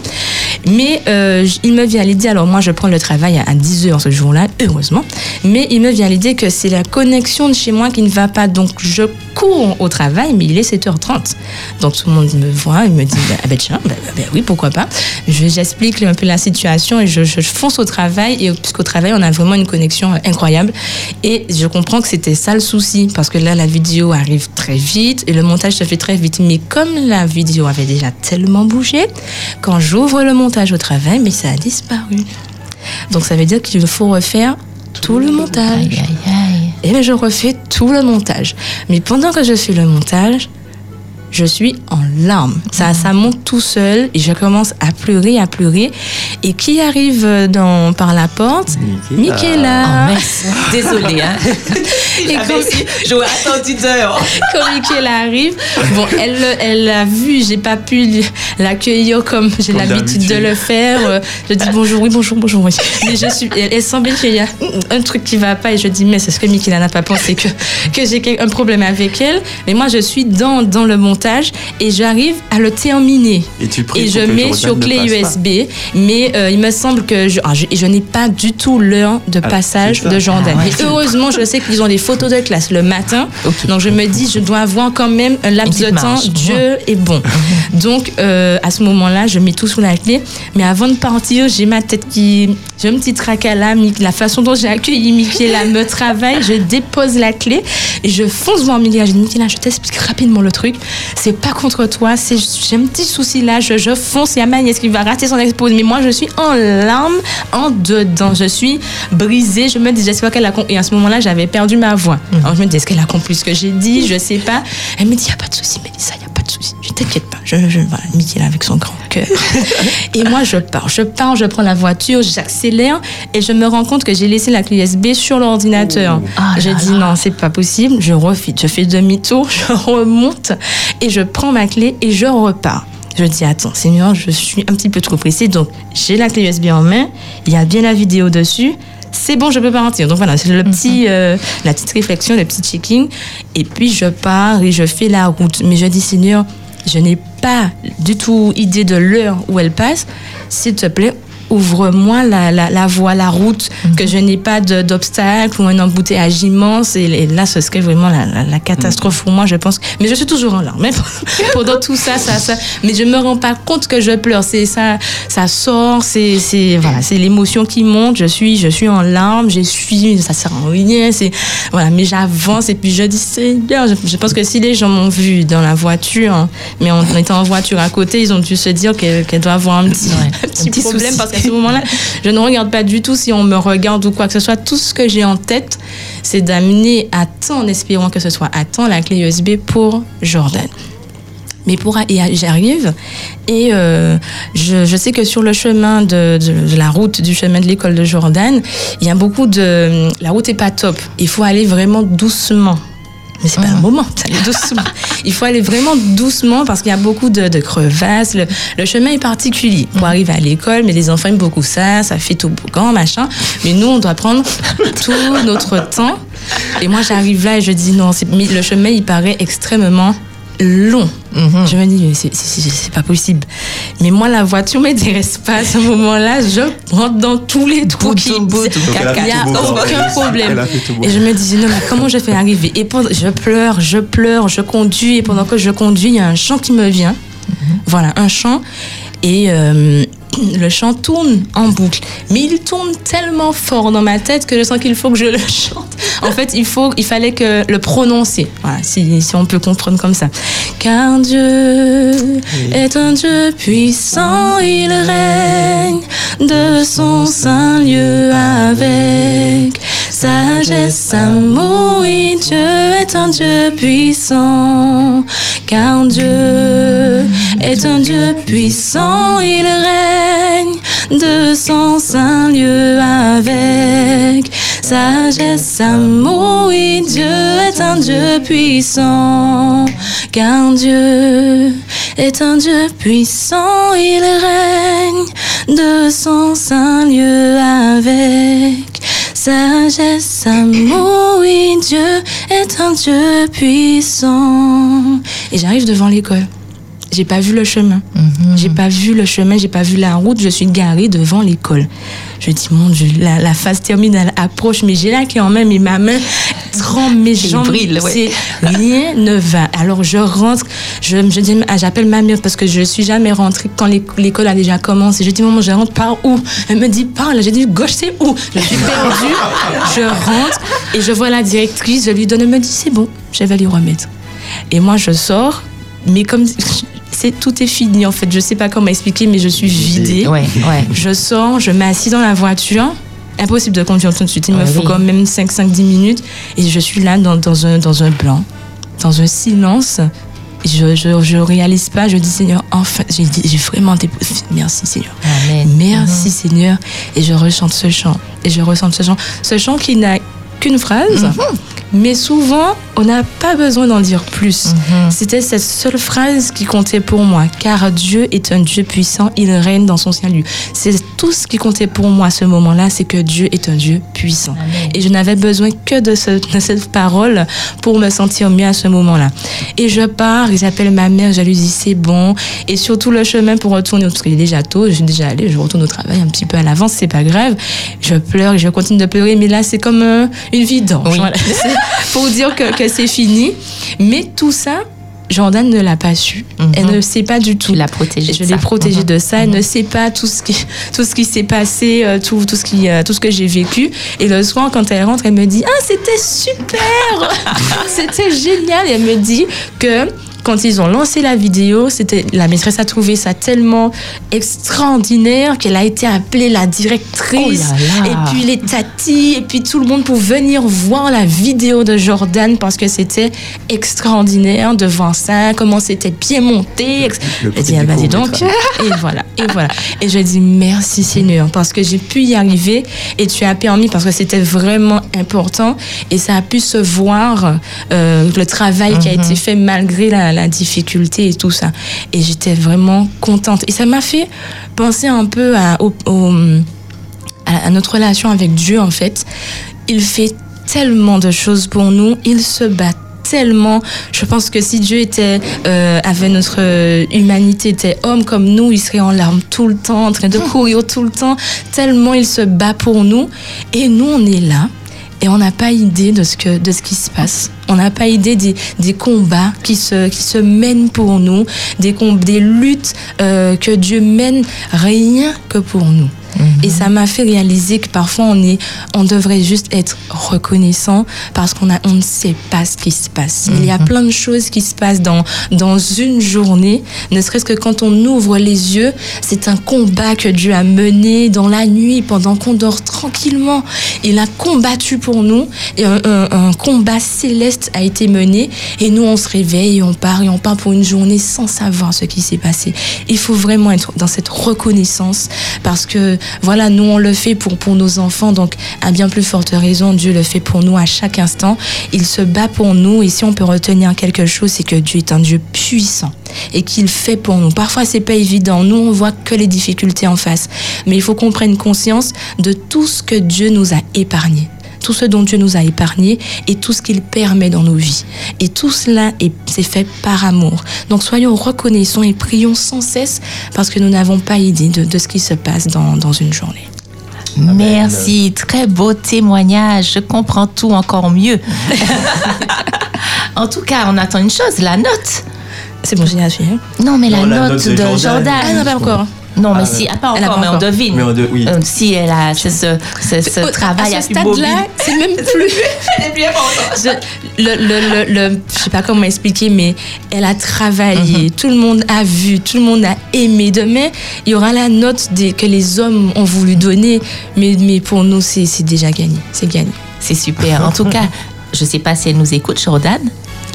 Mais euh, il me vient l'idée, alors moi je prends le travail à, à 10 heures ce jour-là, heureusement, mais il me vient l'idée que c'est la connexion de chez moi qui ne va pas, donc je cours au travail, mais il est 7h30. Donc tout le monde me voit, il me dit, bah, ah ben tiens, bah, oui, pourquoi pas. Je- J'explique un peu la situation et je, je fonce au travail, et puisqu'au travail on a vraiment une connexion incroyable. Et je comprends que c'était ça le souci, parce que là la vidéo arrive très vite et le montage se fait très vite. Mais comme la vidéo avait déjà tellement bougé, quand j'ouvre le montage au travail, mais ça a disparu. Donc ça veut dire qu'il faut refaire tout le montage. Et bien je refais tout le montage. Mais pendant que je fais le montage, je suis en larmes. Ça, ça monte tout seul et je commence à pleurer, à pleurer. Et qui arrive dans, par la porte Michaela. Oh, merci. Désolée, hein. Et comme, J'aurais attendu d'heure. comme Michaela arrive, bon, elle, elle a vu, j'ai pas pu l'accueillir comme j'ai Comme l'habitude de le faire. Euh, Je dis bonjour, oui, bonjour, bonjour, oui. Mais je suis, elle, elle semblait qu'il y a un truc qui va pas et je dis, mais c'est ce que Michaela n'a pas pensé que, que j'ai un problème avec elle. Mais moi, je suis dans, dans le montage et j'arrive à le terminer. Et tu pries Et je mets sur clé. USB, mais euh, il me semble que je, ah, je, n'ai pas du tout l'heure de Ah, passage de Jordan. Ah ouais. Et heureusement, je sais qu'ils ont des photos de classe le matin, donc je me dis, je dois avoir quand même un laps de temps. Dieu est bon. Donc euh, à ce moment-là, je mets tout sous la clé. Mais avant de partir, j'ai ma tête qui, j'ai un petit tracas là, Mi- la façon dont j'ai accueilli Michaela me travaille. Je dépose la clé et je fonce voir Michaela. Je dis Michaela, je t'explique rapidement le truc. C'est pas contre toi, c'est j'ai un petit souci là. Je, je fonce. Il y a ma nièce qui va rater son expose. Mais moi, je suis en larmes, en dedans. Je suis brisée. Je me dis, j'espère qu'elle a compris. Et à ce moment-là, j'avais perdu ma voix. Alors je me dis, est-ce qu'elle a compris ce que j'ai dit? Je sais pas. Elle me dit, il n'y a pas de souci, Mélissa, il n'y a pas de souci. Je t'inquiète pas. Je, je, voilà, Michaela avec son grand cœur. et moi, je pars. Je pars, je prends la voiture, j'accélère et je me rends compte que j'ai laissé la clé USB sur l'ordinateur. Ah je là dis, non, c'est pas possible. Je refais, je fais demi-tour, je remonte et je prends ma clé et je repars. Je dis, attends, Seigneur, je suis un petit peu trop pressée. Donc, j'ai la clé USB en main. Il y a bien la vidéo dessus. C'est bon, je peux partir. Donc voilà, c'est le petit, euh, la petite réflexion, le petit checking. Et puis, je pars et je fais la route. Mais je dis, Seigneur, je n'ai pas du tout idée de l'heure où elle passe. S'il te plaît, ouvre-moi la, la, la voie, la route, que je n'ai pas d'obstacle ou un embouteillage immense. Et, et là, ce serait vraiment la, catastrophe pour moi, je pense. Mais je suis toujours en larmes. Même pendant tout ça, ça, ça. Mais je me rends pas compte que je pleure. C'est ça, ça sort. C'est, c'est voilà, c'est l'émotion qui monte. Je suis, je suis en larmes. Je suis, ça sert à rien. C'est voilà. Mais j'avance et puis je dis Seigneur. Je, je pense que si les gens m'ont vu dans la voiture, mais en étant en voiture à côté, ils ont dû se dire qu'elle, qu'elle doit avoir un petit, un petit, petit problème souci. parce qu'à moment-là, je ne regarde pas du tout si on me regarde ou quoi que ce soit. Tout ce que j'ai en tête, c'est d'amener à temps, en espérant que ce soit à temps, la clé USB pour Jordan. Mais pour et j'arrive et euh, je, sais que sur le chemin de, de, de la route du chemin de l'école de Jordan, il y a beaucoup de la route est pas top. Il faut aller vraiment doucement. Mais c'est pas un moment, d'aller doucement. Il faut aller vraiment doucement parce qu'il y a beaucoup de, de crevasses. Le, le chemin est particulier pour arriver à l'école, mais les enfants aiment beaucoup ça, ça fait toboggan, machin. Mais nous, on doit prendre tout notre temps. Et moi, j'arrive là et je dis non, le chemin, il paraît extrêmement long. Je me dis, mais c'est- pas possible. Mais moi, la voiture m'intéresse pas à ce moment-là. Je rentre dans tous les trous qui... Il n'y a aucun problème. Et je me disais, non, mais comment je fais arriver? Et pendant, je pleure, je pleure, je conduis. Et pendant que je conduis, il y a un chant qui me vient. Voilà, un chant. Et euh, le chant tourne en boucle. Mais il tourne tellement fort dans ma tête que je sens qu'il faut que je le chante. En fait, il, faut, il fallait que le prononcer. Voilà, si, si on peut comprendre comme ça. Car Dieu est un Dieu puissant, il règne de son saint lieu avec sagesse, amour. Oui, Dieu est un Dieu puissant, car Dieu est un Dieu puissant, il règne de son saint lieu avec sagesse, amour. Oui, Dieu est un Dieu puissant, car Dieu est un Dieu puissant, il règne de son saint lieu avec sagesse, amour. Oui, Dieu est un Dieu puissant. Et j'arrive devant l'école. J'ai pas vu le chemin. J'ai pas vu le chemin, j'ai pas vu la route. Je suis garée devant l'école. Je dis, mon Dieu, la, la phase terminale approche, mais j'ai la clé en main, mais ma main tremble, mes jambes. brille, ouais. c'est- Rien ne va. Alors je rentre, je, je dis, ah, j'appelle ma mère parce que je suis jamais rentrée quand l'é- l'école a déjà commencé. Je dis, maman, je rentre par où? Elle me dit, par là. J'ai dit, gauche, c'est où? Je suis perdue. je rentre et je vois la directrice, je lui donne, elle me dit, c'est bon, je vais lui remettre. Et moi, je sors, mais comme c'est tout est fini en fait, je sais pas comment expliquer, mais je suis vidée. Ouais, ouais. Je sors, je m'assis dans la voiture. Impossible de conduire tout de suite. Il me faut quand même 5-5-10 minutes. Et je suis là dans, dans un, dans un blanc, dans un silence. Je, je, je réalise pas. Je dis Seigneur, enfin, j'ai vraiment des... Merci Seigneur. Amen. Merci Seigneur. Et je rechante ce chant. Et je ressens ce chant. Ce chant qui n'a qu'une phrase. Mais souvent, on n'a pas besoin d'en dire plus. C'était cette seule phrase qui comptait pour moi. Car Dieu est un Dieu puissant, il règne dans son salut. C'est tout ce qui comptait pour moi à ce moment-là, c'est que Dieu est un Dieu puissant. Et je n'avais besoin que de, ce- de cette parole pour me sentir mieux à ce moment-là. Et je pars, j'appelle ma mère, je lui dis c'est bon. Et surtout le chemin pour retourner, parce qu'il est déjà tôt, je suis déjà allée, je retourne au travail un petit peu à l'avance, c'est pas grave. Je pleure, et je continue de pleurer, mais là c'est comme euh, une vidange. Oui. Voilà. Pour dire que, que c'est fini. Mais tout ça, Jordan ne l'a pas su. Elle ne sait pas du tout. Je l'ai protégée Mhm. de ça. Elle ne sait pas tout ce qui, tout ce qui s'est passé, euh, tout, tout ce qui, euh, tout ce que j'ai vécu. Et le soir, quand elle rentre, elle me dit Ah, c'était super C'était génial. Et elle me dit que quand ils ont lancé la vidéo, c'était la maîtresse a trouvé ça tellement extraordinaire qu'elle a été appelée la directrice Oh là là. et puis les tatis et puis tout le monde pour venir voir la vidéo de Jordan parce que c'était extraordinaire de voir ça, comment c'était bien monté. ex- Le Je dis, ah bah dis donc. Et voilà, et voilà. Et je dis merci Seigneur parce que j'ai pu y arriver et tu as permis parce que c'était vraiment important et ça a pu se voir euh, le travail qui a été fait malgré la, la difficulté et tout ça. Et j'étais vraiment contente. Et ça m'a fait penser un peu à, au- au- à, à notre relation avec Dieu en fait. Il fait tellement de choses pour nous, il se bat tellement. Je pense que si Dieu était euh, avait notre humanité était homme comme nous, il serait en larmes tout le temps, en train de courir tout le temps. Tellement il se bat pour nous, et nous on est là. Et on n'a pas idée de ce, que, de ce qui se passe. On n'a pas idée des, des combats qui se, qui se mènent pour nous, des, des luttes euh, que Dieu mène rien que pour nous. Et ça m'a fait réaliser que parfois on est, on devrait juste être reconnaissant parce qu'on a, on ne sait pas ce qui se passe. Il y a plein de choses qui se passent dans dans une journée. Ne serait-ce que quand on ouvre les yeux, c'est un combat que Dieu a mené dans la nuit pendant qu'on dort tranquillement. Il a combattu pour nous et un, un- un combat céleste a été mené et nous on se réveille et on part et on part pour une journée sans savoir ce qui s'est passé. Il faut vraiment être dans cette reconnaissance parce que voilà, nous on le fait pour, pour nos enfants, donc à bien plus forte raison, Dieu le fait pour nous à chaque instant. Il se bat pour nous et si on peut retenir quelque chose, c'est que Dieu est un Dieu puissant et qu'il fait pour nous. Parfois c'est pas évident, nous on voit que les difficultés en face, mais il faut qu'on prenne conscience de tout ce que Dieu nous a épargné tout ce dont Dieu nous a épargné et tout ce qu'il permet dans nos vies. Et tout cela est, c'est fait par amour. Donc soyons reconnaissants et prions sans cesse parce que nous n'avons pas idée de, de ce qui se passe dans, dans une journée. Merci, très beau témoignage. Je comprends tout encore mieux. en tout cas, on attend une chose, la note. C'est bon, j'ai assuré. Non, mais la, Non, la note, note de de Jordan. Jordan. Ah non, pas encore. Non, mais Ah, si, ah, pas elle a encore, pas mais on devine. Mais on de- oui. Euh, si elle a ce, ce, ce, ce Au- travail à ce stade-là, c'est même plus. Je, le, le, le, le- je sais pas comment expliquer, mais elle a travaillé. Tout le monde a vu, tout le monde a aimé. Demain, il y aura la note des, que les hommes ont voulu donner, mais, mais pour nous, c'est c'est déjà gagné. C'est gagné. C'est super. En tout cas, je sais pas si elle nous écoute, Jordan.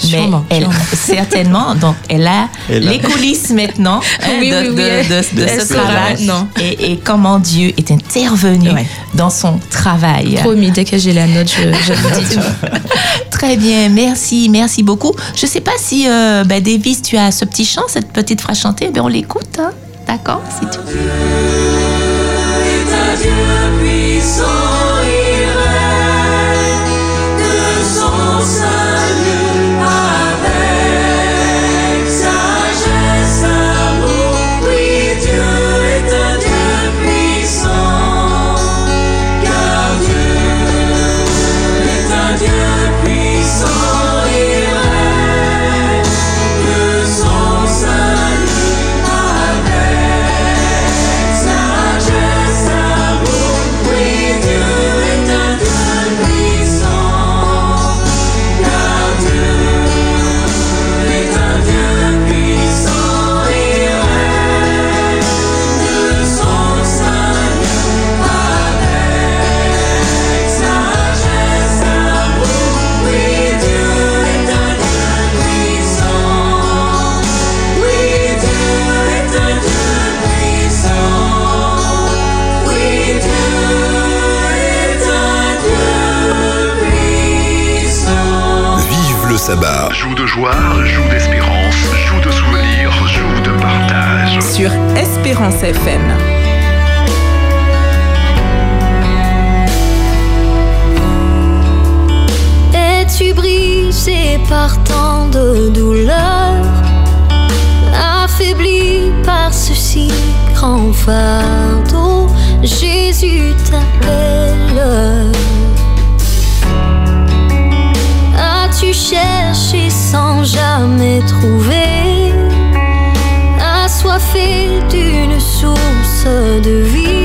Mais Sûrement, elle, sûrement. certainement, donc elle a Elle a- les coulisses maintenant hein, Oui, de, oui, oui, de- ce travail et, et comment Dieu est intervenu Ouais. dans son travail. Promis, dès que j'ai la note, je, je vous dis tout. Très bien, merci, merci beaucoup. Je sais pas si, euh, ben, Davis, tu as ce petit chant, cette petite phrase chantée, ben, on l'écoute, hein. d'accord si tu... est un Dieu puissant, Joue d'espérance, joue de souvenirs, joue de partage. Sur Espérance FM. Es-tu brisé par tant de douleurs, affaibli par ce si grand fardeau? Jésus t'appelle. Sans jamais trouver, assoiffé d'une source de vie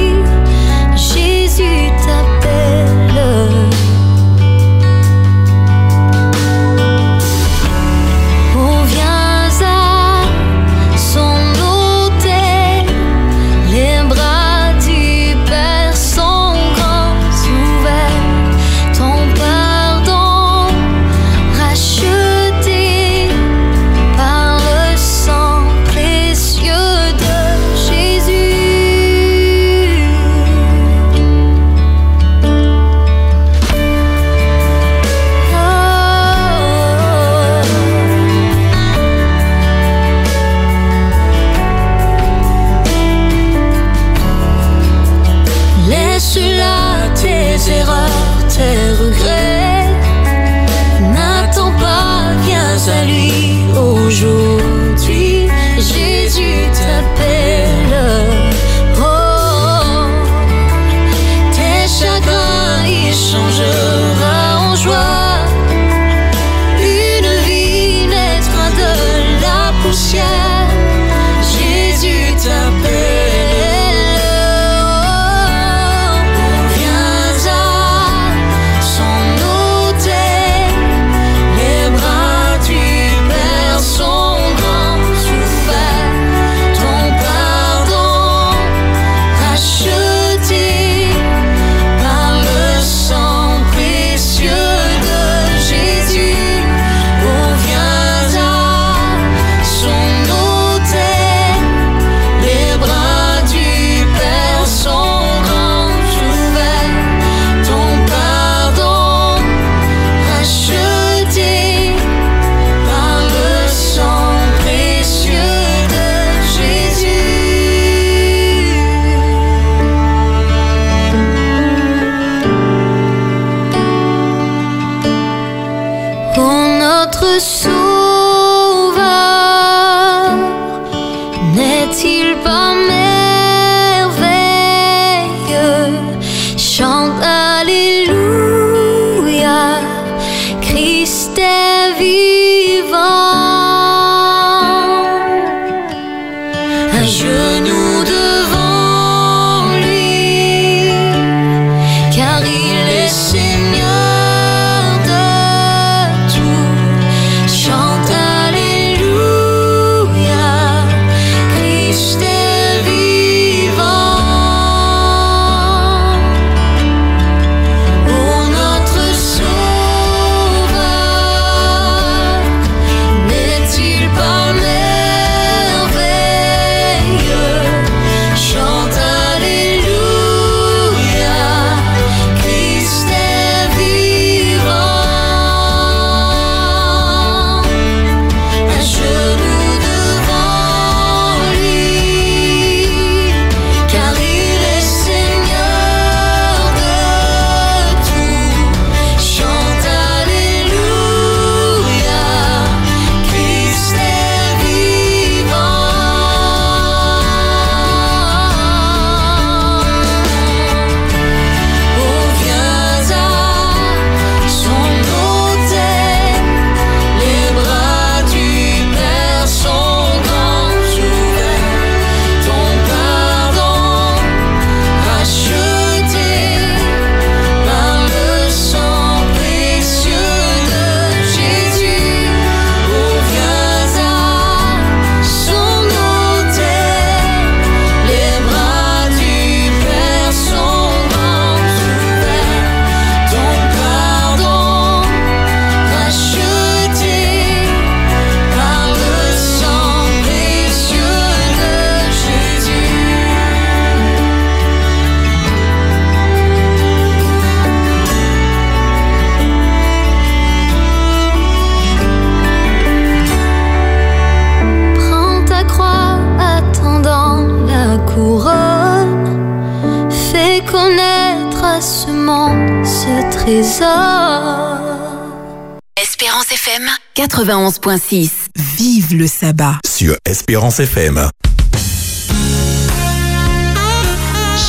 91.6. Vive le sabbat sur Espérance FM.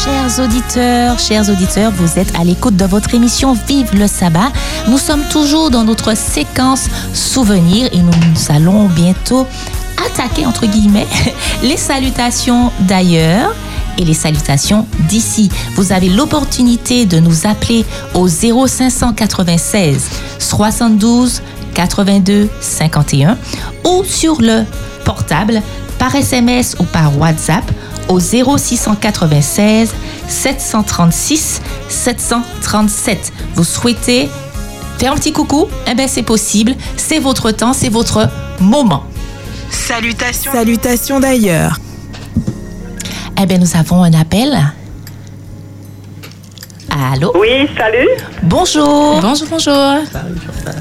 Chers auditeurs, chers auditeurs, vous êtes à l'écoute de votre émission Vive le sabbat. Nous sommes toujours dans notre séquence souvenirs et nous allons bientôt attaquer, entre guillemets, les salutations d'ailleurs et les salutations d'ici. Vous avez l'opportunité de nous appeler au 0596 72 82 51 ou sur le portable par SMS ou par WhatsApp au 0696 736 737. Vous souhaitez faire un petit coucou? Eh bien, c'est possible. C'est votre temps, c'est votre moment. Salutations. Salutations d'ailleurs. Eh bien, nous avons un appel. Allô? Oui, salut. Bonjour. Bonjour, bonjour.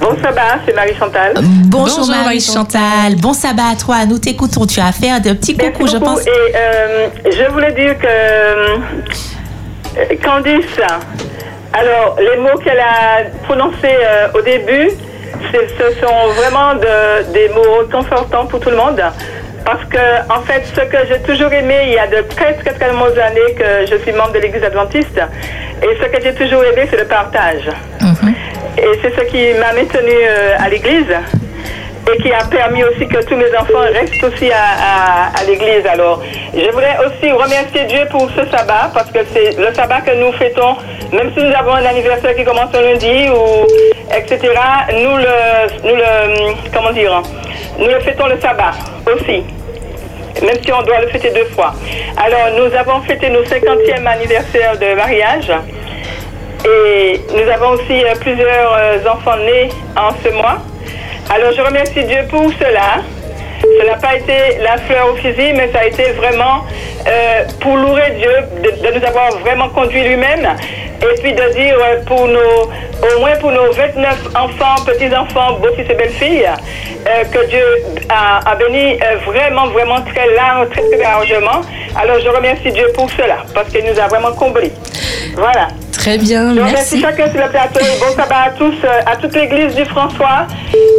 Bon sabbat, c'est Marie-Chantal. Bonjour, Bonjour, Marie-Chantal. Bon sabbat à toi. Nous t'écoutons. Tu as fait un petit Merci coucou, je beaucoup. pense. Et euh, je voulais dire que euh, Candice, alors les mots qu'elle a prononcés euh, au début, ce sont vraiment de- des mots confortants pour tout le monde. Parce que, en fait, ce que j'ai toujours aimé, il y a de très très très longues années que je suis membre de l'Église adventiste, et ce que j'ai toujours aimé, c'est le partage. Et c'est ce qui m'a maintenue euh, à l'Église et qui a permis aussi que tous mes enfants restent aussi à, l'église. Alors, je voudrais aussi remercier Dieu pour ce sabbat, parce que c'est le sabbat que nous fêtons, même si nous avons un anniversaire qui commence le lundi, ou etc., nous le, nous le, comment dire, nous le fêtons le sabbat aussi. Même si on doit le fêter deux fois. Alors, nous avons fêté nos 50e anniversaire de mariage. Et nous avons aussi euh, plusieurs euh, enfants nés en ce mois. Alors je remercie Dieu pour cela. Ce n'a pas été la fleur au fusil, mais ça a été vraiment euh, pour louer Dieu, de, nous avoir vraiment conduit lui-même. Et puis de dire pour nos, au moins pour nos 29 enfants, petits-enfants, beaux-fils et belles-filles, que Dieu a, béni vraiment, vraiment très large, très largement. Alors je remercie Dieu pour cela, parce qu'il nous a vraiment comblés. Voilà. Très bien, Je remercie merci. chacun sur le plateau et bon sabbat à tous, euh, à toute l'église du François,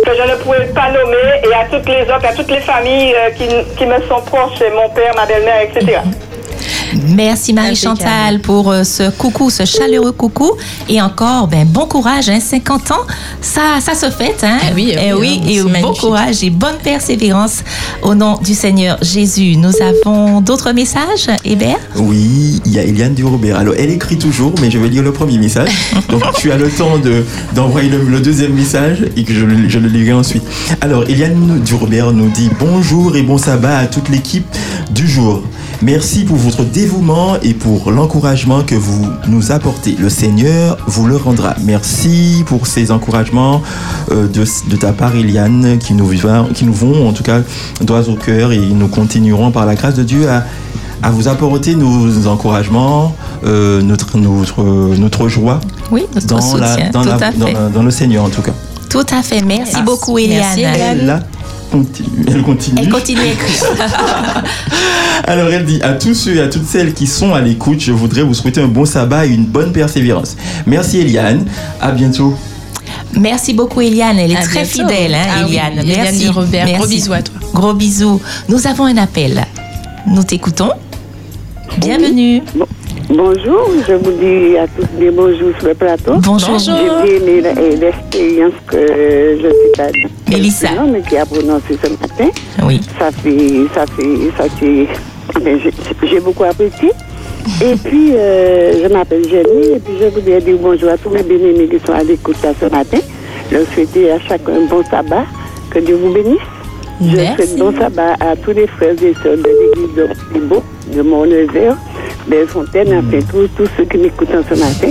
que je ne pouvais pas nommer, et à toutes les autres, à toutes les familles euh, qui, qui me sont proches, mon père, ma belle-mère, etc. Merci Marie-Chantal pour euh, ce coucou, ce chaleureux coucou. Et encore, ben, bon courage, hein, 50 ans, ça, ça se fête. Hein? Ah oui, Eh oui, oui, c'est et bon courage et bonne persévérance au nom du Seigneur Jésus. Nous avons d'autres messages, Hébert? Oui, il y a Eliane Durobert. Alors, elle écrit toujours, mais je vais lire le premier message. Donc, tu as le temps de, d'envoyer le, le deuxième message et que je, le- je le lirai ensuite. Alors, Eliane Durobert nous dit bonjour et bon sabbat à toute l'équipe du jour. Merci pour votre dévouement et pour l'encouragement que vous nous apportez. Le Seigneur vous le rendra. Merci pour ces encouragements euh, de, de ta part, Eliane, qui nous, qui nous vont, en tout cas, droit au cœur et nous continuerons par la grâce de Dieu à, à vous apporter nos encouragements, euh, notre, notre, notre joie Oui, notre dans, la- soutien, dans, dans la- dans le Seigneur, en tout cas. Tout à fait. Merci beaucoup, Eliane. Merci, Eliane. Elle, continue- elle continue. Elle continue à écrire. Alors elle dit à tous ceux et à toutes celles qui sont à l'écoute, je voudrais vous souhaiter un bon sabbat et une bonne persévérance. Merci Eliane, à bientôt. Merci beaucoup, Eliane. Elle est À très bientôt. fidèle, hein, Ah Eliane. Merci. Robert. Gros bisous à toi. Gros bisous. Nous avons un appel. Nous t'écoutons. Bienvenue. Bonjour, je vous dis à tous des bonjours sur le plateau. Bonjour. Bonjour. J'ai bien et l'expérience que je ne sais pas Mélissa. non, mais qui a prononcé ce matin. Oui. Ça fait, ça fait, ça fait, j'ai- beaucoup apprécié. Et puis, euh, je m'appelle Jenny, et puis je voudrais dire bonjour à tous mes bien-aimés qui sont à l'écoute là ce matin. Leur souhaiter à chacun un bon sabbat. Que Dieu vous bénisse. Je Merci. souhaite bon sabbat à tous les frères et sœurs de l'église de Thibault, de Mont-Nevers, Bellefontaine, enfin tous, tous ceux qui m'écoutent en ce matin.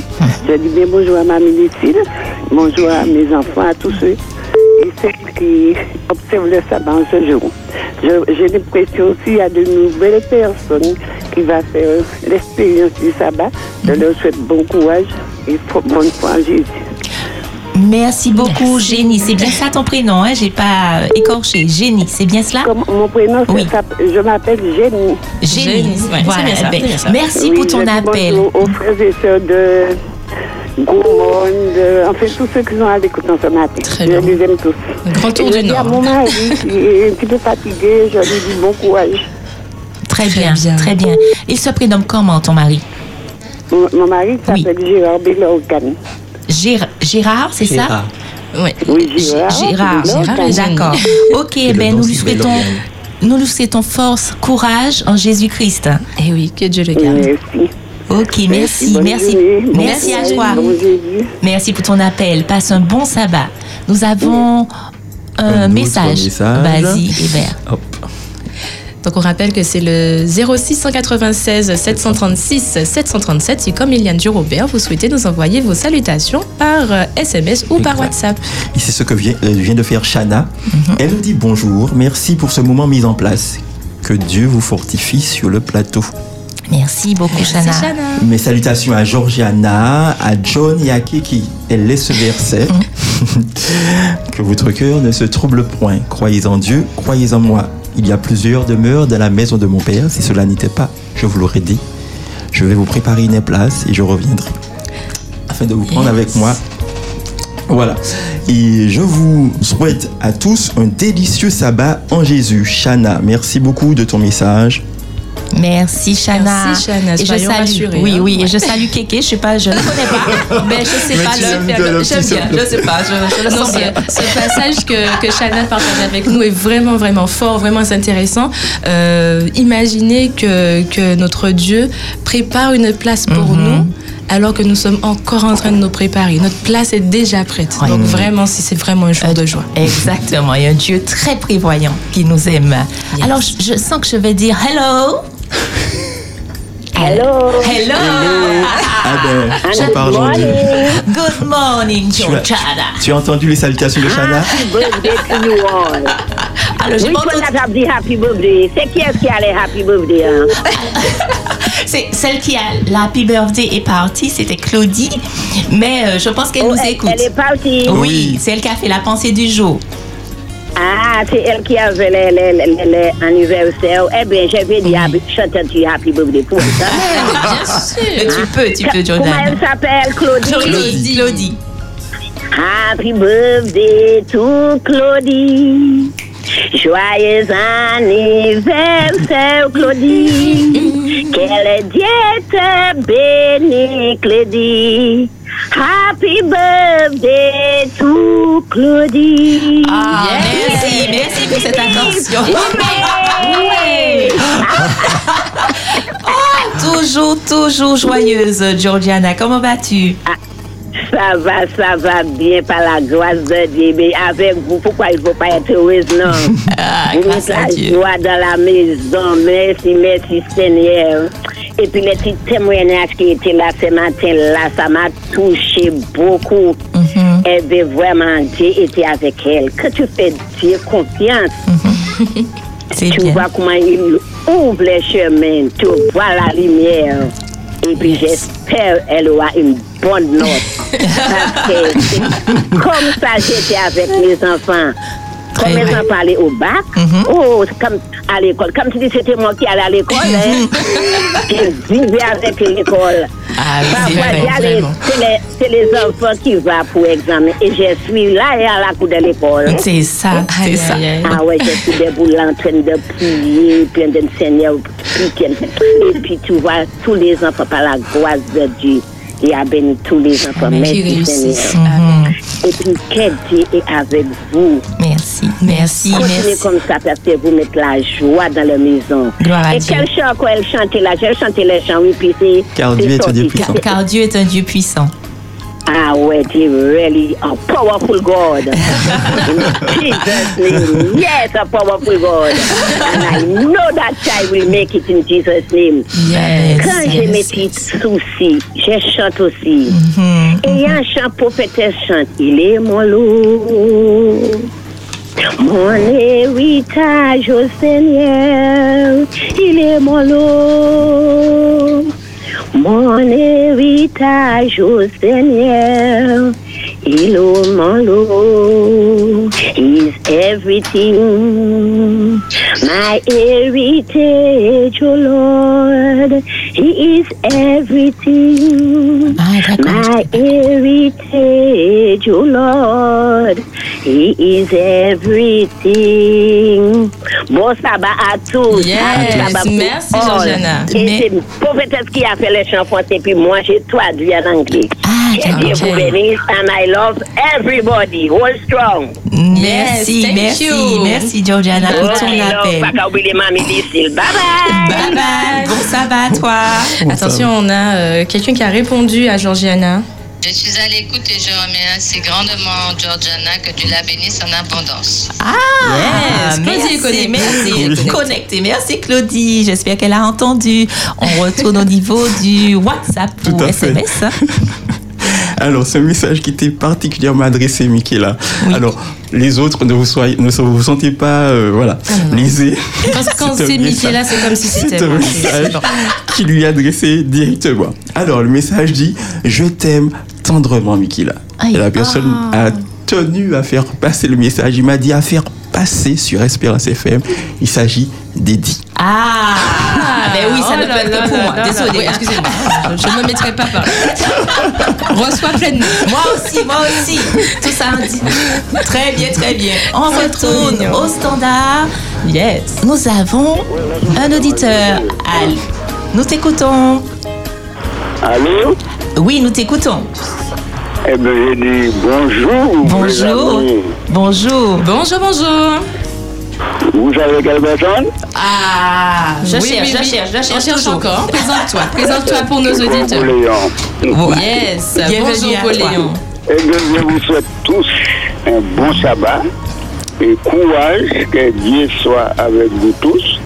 Je dis bien bonjour à ma Lucille, bonjour à mes enfants, à tous ceux et ceux qui observent le sabbat en ce jour. J'ai l'impression aussi qu'il y a de nouvelles personnes qui vont faire l'expérience du sabbat. Je leur souhaite bon courage et bonne foi en Jésus. Merci beaucoup, Génie. C'est bien ça ton prénom, hein? J'ai pas euh, écorché. Génie, c'est bien cela? Mon prénom, c'est Oui. ça- je m'appelle Jenny. Génie. Génie, ouais, voilà. c'est bien ça, c'est bien ça. Merci Oui, pour ton je appel. bonjour aux frères et sœurs de Gourmand, de- enfin tous ceux qui sont à l'écoute en ce matin. Très je bien. les aime tous. Grand tour je du dis à Nord. mon mari qui est un petit peu fatigué, je lui dis bon courage. Très, Très bien, bien. très bien. Il se prénomme comment, ton mari? Mon, mon mari s'appelle Gérard Bélorgan. Gér- Gérard, c'est ça? Oui. Oui, Gérard. Gérard, d'accord. Ok, ben nous lui souhaitons, Bélorgan. nous lui souhaitons force, courage en Jésus-Christ. Et Eh oui, que Dieu le garde. Merci. Ok, merci, bonne merci, bon merci à toi. bon. Merci pour ton appel. Passe un bon sabbat. Nous avons un, message. message. Vas-y, Hébert. Hop. Donc on rappelle que c'est le 06 196 736 737. Si comme Eliane Durobert, vous souhaitez nous envoyer vos salutations par euh, SMS ou par Exact. WhatsApp. Et c'est ce que vient, euh, vient de faire Shana. Elle nous dit bonjour, merci pour ce moment mis en place. Que Dieu vous fortifie sur le plateau. Merci beaucoup, Chana. C'est Chana. Mes salutations à Georgiana, à John et à Kiki. Elle laisse ce verset. que votre cœur ne se trouble point. Croyez en Dieu, croyez en moi. Il y a plusieurs demeures dans la maison de mon Père. Si cela n'était pas, je vous l'aurais dit. Je vais vous préparer une place et je reviendrai. Afin de vous prendre avec moi. Voilà. Et je vous souhaite à tous un délicieux sabbat en Jésus. Chana, merci beaucoup de ton message. Merci, Chana. Merci, Chana. Et je salue, rassurés, oui, hein. oui, et je salue Kéké. Je sais pas, je ne connais pas. Mais je sais Mais pas. J'aime bien. Je sais pas. Je, je le Non, sens bien. ce, passage que, que Shanna partage avec nous est vraiment, vraiment fort, vraiment intéressant. Euh, imaginez que, que notre Dieu prépare une place pour Mhm. nous alors que nous sommes encore en train de nous préparer. Notre place est déjà prête. Donc vraiment, si c'est vraiment un jour de joie. Exactement. Il y a un Dieu très prévoyant qui nous aime. Alors, je, je sens que je vais dire hello. Hello. Hello. Ah ben, on parle Dieu. Good morning, Tu as, Georgiana. tu as entendu les salutations de Chana Happy birthday to you all. Alors, that have the happy birthday? C'est qui est-ce qui a les happy birthday? Hein? C'est celle qui a la happy birthday est partie, c'était Claudie, mais euh, je pense qu'elle Oh, nous elle- écoute. Elle est partie. Oui, c'est elle qui a fait la pensée du jour. Ah, c'est elle qui avait les, les, les, les- les anniversaires. Eh bien, je vais dire, chanter Happy Birthday pour ça. Bien sûr. Tu peux, tu peux, Comment Jordan. elle s'appelle, Claudie? Claudie. Claudie. Happy birthday to Claudie. Joyeux anniversaire, Claudie. Qu'elle Dieu te bénisse, Claudie. Happy birthday to Claudie. Ah, merci, merci pour cette attention. Ah, toujours, toujours joyeuse, Georgiana. Comment vas-tu? Ça va, ça va bien par la grâce de Dieu. Mais avec vous, pourquoi il ne faut pas être heureuse, non? Ah, grâce à la Dieu. joie dans la maison. Merci, merci Seigneur. Et puis les petits témoignages qui étaient là ce matin-là, ça m'a touché beaucoup. Mhm. Et bien vraiment, Dieu était avec elle. Que tu fais Dieu confiance. tu vois comment il ouvre les chemins, tu vois la lumière. Et puis j'espère qu'elle aura une bonne note. Parce que comme ça j'étais avec mes enfants. Quand mes enfants allaient au bac, oh, c'est comme à l'école. Comme tu dis, c'était moi qui allais à l'école. hein. Je vivais avec l'école. Ah, c'est les, les enfants qui vont pour examen. Et je suis là et à la cour de l'école. C'est ça, c'est ça. Ah ouais, je suis debout là en train de prier, puis de Seigneur. Et puis tu vois tous les enfants par la grâce de Dieu. Il a béni tous les enfants. Merci Seigneur. Et puis que Dieu est avec vous? Merci, merci, Continuez merci. comme ça parce que vous mettez la joie dans la maison. Gloire à Et Dieu. quel chant quoi elle chantait là? J'ai chanté les chants, oui, puis c'est... Car c'est Dieu est un sorti. Dieu puissant. Car Dieu est un Dieu puissant. Ah ouais, Dieu really a powerful God. In Jesus' name. Yes, a powerful God. And I know that I will make it in Jesus' name. Yes, Quand j'ai yes, mes petits soucis, je chante aussi. Et il y a un chant prophétesse chante. Il est mon lot. Mon héritage au Seigneur, il est mon lot. Mon héritage au Seigneur, il mon lot. He's everything. My heritage, oh Lord, He is everything. Ah, My heritage, oh Lord, He is everything. Bon sabbat à tous. Yes, Bon sabbat pour merci. Georgiana. Et Mais- c'est une prophétesse qui a fait les chants français, puis moi j'ai traduit en anglais. Que Dieu vous bénisse, and I love everybody. Hold strong. Merci, thank merci, you. merci Georgiana pour ton appel. Pas qu'à oublier mamie Lucille. Bye bye. Bye bye. Bon sabbat à toi. Attention, on a euh, quelqu'un qui a répondu à Georgiana. Je suis à l'écoute et je remercie grandement Georgiana que Dieu la bénisse en abondance. Ah, Yes, Claudie merci, merci, Connectée. Merci Claudie. J'espère qu'elle a entendu. On retourne au niveau du WhatsApp ou fait. SMS. Alors, ce message qui était particulièrement adressé, Michaela. Alors, les autres, ne vous, soyez, ne vous sentez pas, euh, voilà, lésés. Quand, quand C'est Michaela, c'est comme si c'était un message qui lui est adressé directement. Alors, le message dit Je t'aime tendrement. Et la personne Ah. a tenu à faire passer le message. Il m'a dit à faire passer sur Espérance FM. Il s'agit d'Eddie. Ah, mais oui, ça Oh ne peut être que pour moi. Désolée. Oui, excusez-moi. Je je ne me mettrai pas par là. Reçois pleinement. Moi aussi, moi aussi. Tout ça dit. Très bien, très bien. On retourne au standard. Yes. Nous avons un auditeur. Al- Nous t'écoutons. Allô? Oui, nous t'écoutons. Eh bien, j'ai dit bonjour. mes Bonjour. amis. Bonjour. Bonjour, bonjour. Vous savez quelle personne? Ah, je Oui, cherche, oui, je oui. cherche, je cherche encore. Présente-toi. Présente-toi pour nos auditeurs. Napoléon. Yes. Bienvenue Bonjour, toi. Poléon. Eh bien, je vous souhaite tous un bon sabbat et courage, que Dieu soit avec vous tous.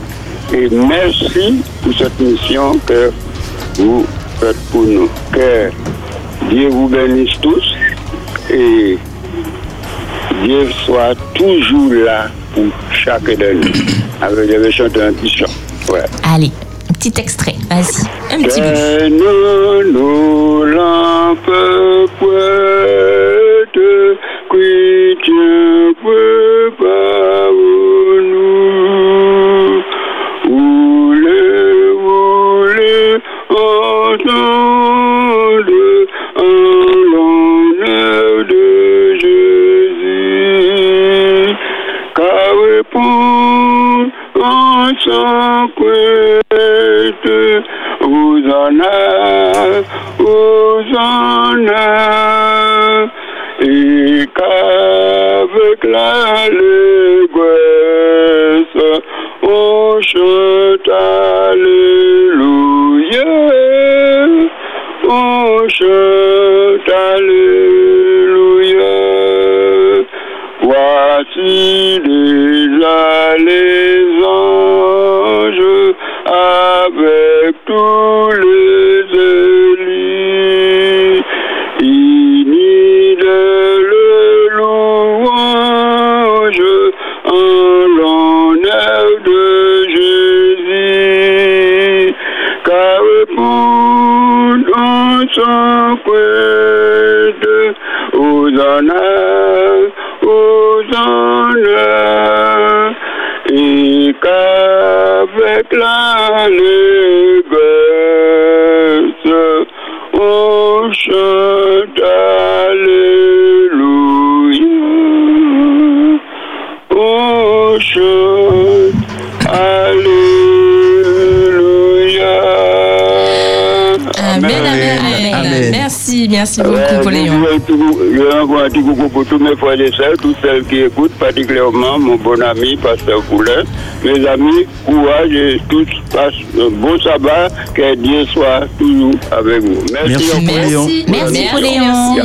Et merci pour cette mission que vous faites pour nous. Que Dieu vous bénisse tous et Dieu soit toujours là pour chacun de nous. Avec le chanter un petit chant. Voilà. Allez, un petit extrait, vas-y, un petit bout. Nous, nous, lampes, poètes, chrétiens, prépare-nous. Voulez, voulez, entendre. Crainte, Hosanna, Hosanna, et qu'avec l'allégresse, on chante Alléluia, on chante Alléluia. Voici les anges prêtre, Hosanna, Hosanna, et qu'avec l'allégresse, on chante Alléluia, on chante Merci, merci beaucoup, Ouais, Poléon. je envoie un petit coucou pour tous mes frères et sœurs, toutes celles qui écoutent, particulièrement mon bon ami, Pasteur Poulain. Mes amis, courage et tous passent un bon sabbat, que Dieu soit toujours avec vous. Merci, Merci. Merci, merci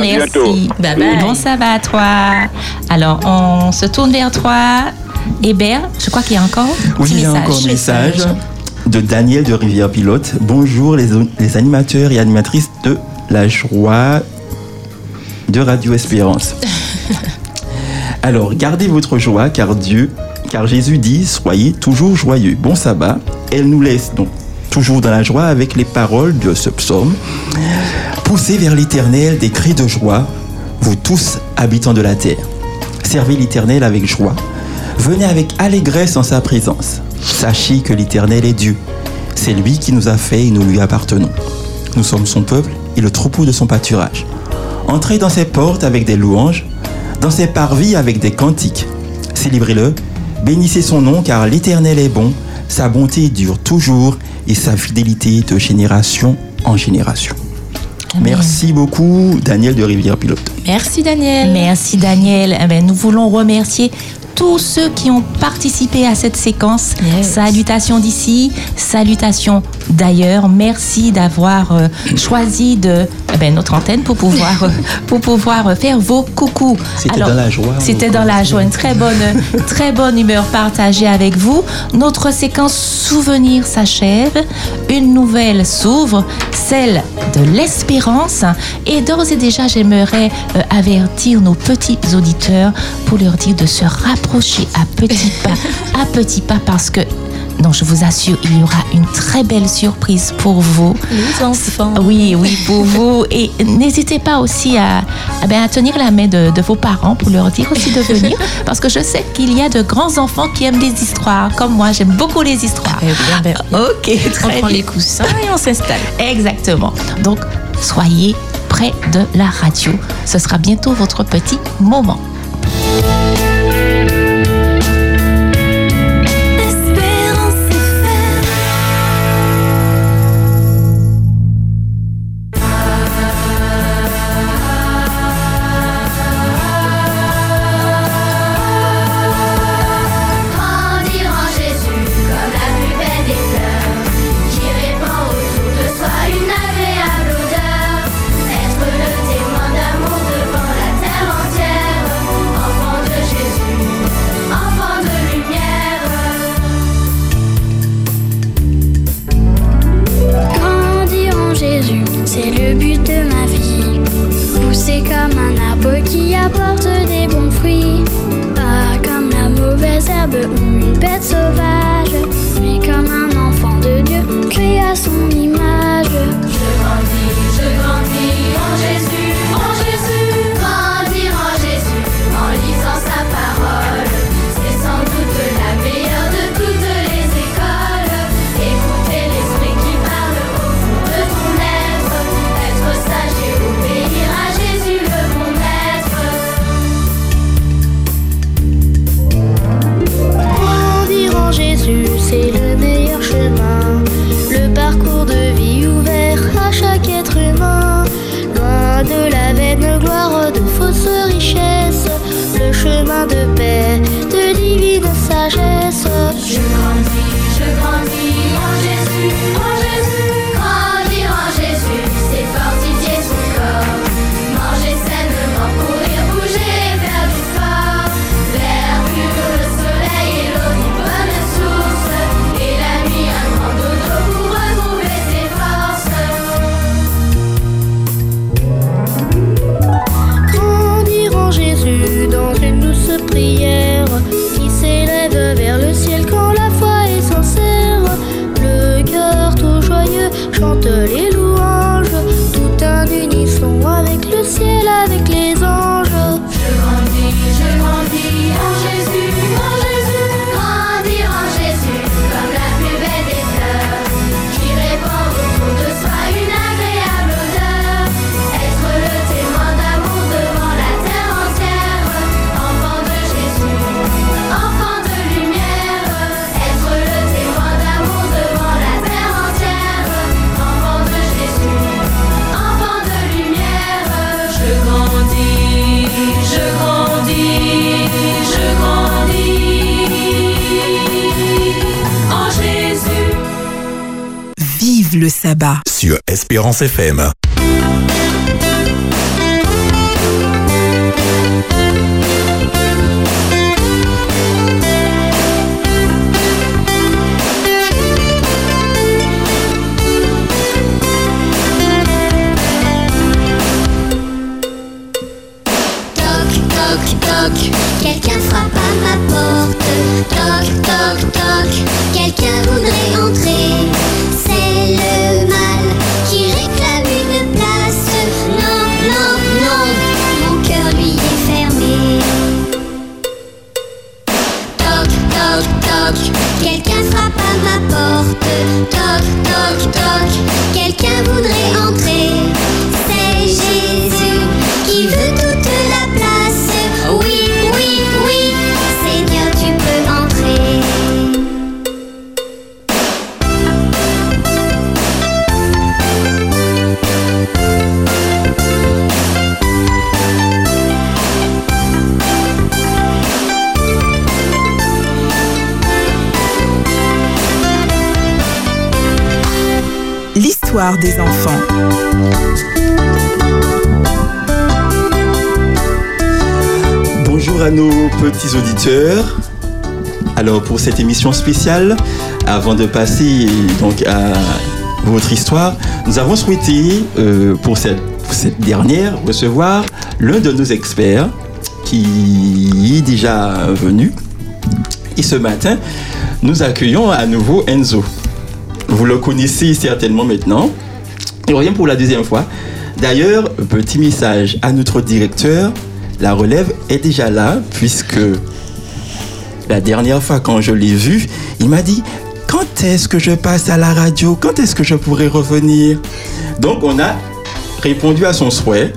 bientôt. merci. Bye bye. Bon sabbat à toi. Alors, on se tourne vers toi. Hébert, je crois qu'il y a encore un Oui, petit il y a message. encore un message de Daniel de Rivière Pilote. Bonjour les, les animateurs et animatrices de la joie de Radio Espérance. Alors, gardez votre joie car Dieu, car Jésus dit, soyez toujours joyeux. Bon sabbat. Elle nous laisse donc toujours dans la joie avec les paroles de ce psaume. Poussez vers l'éternel des cris de joie, vous tous habitants de la terre. Servez l'éternel avec joie. Venez avec allégresse en sa présence. Sachez que l'éternel est Dieu. C'est lui qui nous a fait et nous lui appartenons. Nous sommes son peuple et le troupeau de son pâturage. Entrez dans ses portes avec des louanges, dans ses parvis avec des cantiques. Célébrez-le, bénissez son nom car l'éternel est bon, sa bonté dure toujours et sa fidélité de génération en génération. Merci beaucoup, Daniel de Rivière Pilote. Merci, Daniel. Merci Daniel. Eh ben, nous voulons remercier tous ceux qui ont participé à cette séquence. Salutations d'ici, salutations d'ailleurs. Merci d'avoir euh, choisi de, eh ben, notre antenne pour pouvoir, pour pouvoir faire vos coucous. C'était dans la joie, C'était dans la joie. Une très bonne, très bonne humeur partagée avec vous. Notre séquence souvenir s'achève. Une nouvelle s'ouvre, celle de l'espérance. Et d'ores et déjà, j'aimerais avertir nos petits auditeurs pour leur dire de se rapprocher à petits pas, à petits pas, parce que non, je vous assure, il y aura une très belle surprise pour vous. Les enfants. Oui, oui, pour vous. Et n'hésitez pas aussi à, à, ben, à tenir la main de, de vos parents pour leur dire aussi de venir. parce que je sais qu'il y a de grands enfants qui aiment les histoires. Comme moi, j'aime beaucoup les histoires. ok, très On prend bien. les coussins et on s'installe. Exactement. Donc, soyez près de la radio. Ce sera bientôt votre petit moment. Sur Espérance FM. Alors pour cette émission spéciale, avant de passer donc à votre histoire, nous avons souhaité euh, pour, cette, pour cette dernière recevoir l'un de nos experts qui est déjà venu. Et ce matin, nous accueillons à nouveau Enzo. Vous le connaissez certainement maintenant. Il revient pour la deuxième fois. D'ailleurs, petit message à notre directeur. La relève est déjà là, puisque la dernière fois quand je l'ai vu, il m'a dit Quand est-ce que je passe à la radio? Quand est-ce que je pourrai revenir? Donc, on a répondu à son souhait.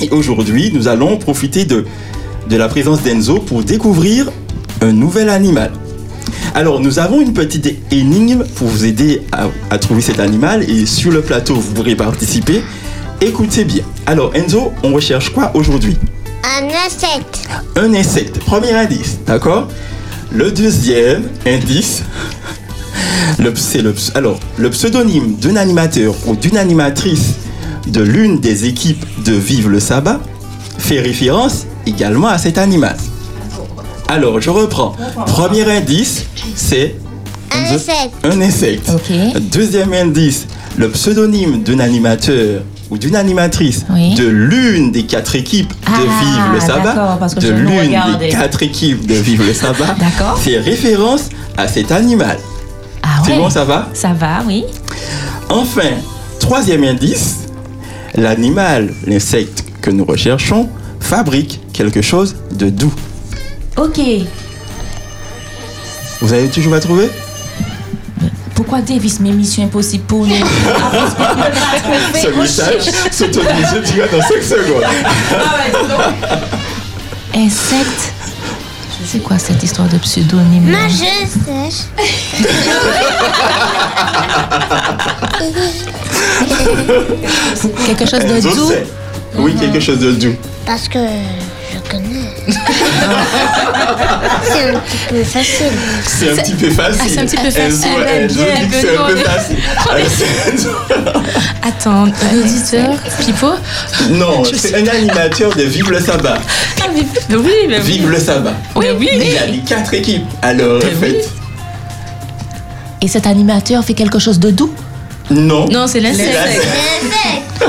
Et aujourd'hui, nous allons profiter de, la présence d'Enzo pour découvrir un nouvel animal. Alors, nous avons une petite énigme pour vous aider à, à trouver cet animal et sur le plateau, vous pourrez participer. Écoutez bien. Alors, Enzo, on recherche quoi aujourd'hui? Un insecte. Un insecte. Premier indice, d'accord? Le deuxième indice, le, c'est le, alors, le pseudonyme d'un animateur ou d'une animatrice de l'une des équipes de Vive le Sabbat fait référence également à cet animal. Alors, je reprends. Premier indice, c'est Un insecte. un insecte. Deuxième indice, le pseudonyme d'un animateur ou d'une animatrice Oui. de l'une des quatre équipes de Ah, Vive le Sabbat, d'accord, parce que de l'une des quatre équipes de Vive le Sabbat, fait référence à cet animal. Ah C'est ouais. bon, ça va? Ça va, oui. Enfin, troisième indice, l'animal, l'insecte que nous recherchons, fabrique quelque chose de doux. Ok. Vous avez toujours pas trouvé Pourquoi Davis met Mission Impossible pour nous Ce message s'autorise dans 5 secondes. Insecte. C'est quoi cette histoire de pseudonyme? Moi, je sais. Quelque chose de doux? Oui, quelque chose de doux. Parce que connais. c'est un petit peu facile. C'est un petit peu facile. Ah, c'est un petit peu facile. Elle c'est un peu. Attends, un auditeur, Pipo Non, c'est un animateur de Vive le Sabbat. Ah, oui, mais oui. Vive le Sabbat. Oui, oui. Il y a les quatre équipes. Alors, en fait, Et cet animateur fait quelque chose de doux? Non. Non, c'est l'insecte.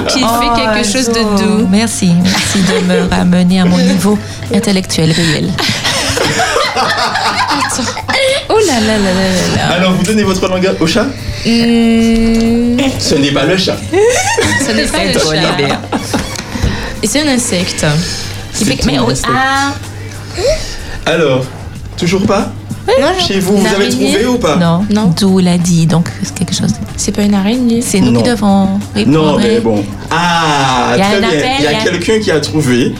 Qui fait Oh, quelque chose de doux. Merci, merci de me ramener à mon niveau intellectuel réel. Oh là là là là là là. Alors, vous donnez votre langue au chat Hmm, Ce n'est pas le chat. ce n'est pas le chat. Et c'est un insecte. Qui fait... Mais un insecte. ah, Alors, toujours pas Chez vous, vous avez trouvé ou pas Non, Non. Doux l'a dit, donc c'est quelque chose. c'est pas une araignée. C'est nous Non. qui devons répondre. Non, mais bon. Ah, Il y a très un bien. Il y a quelqu'un qui a trouvé.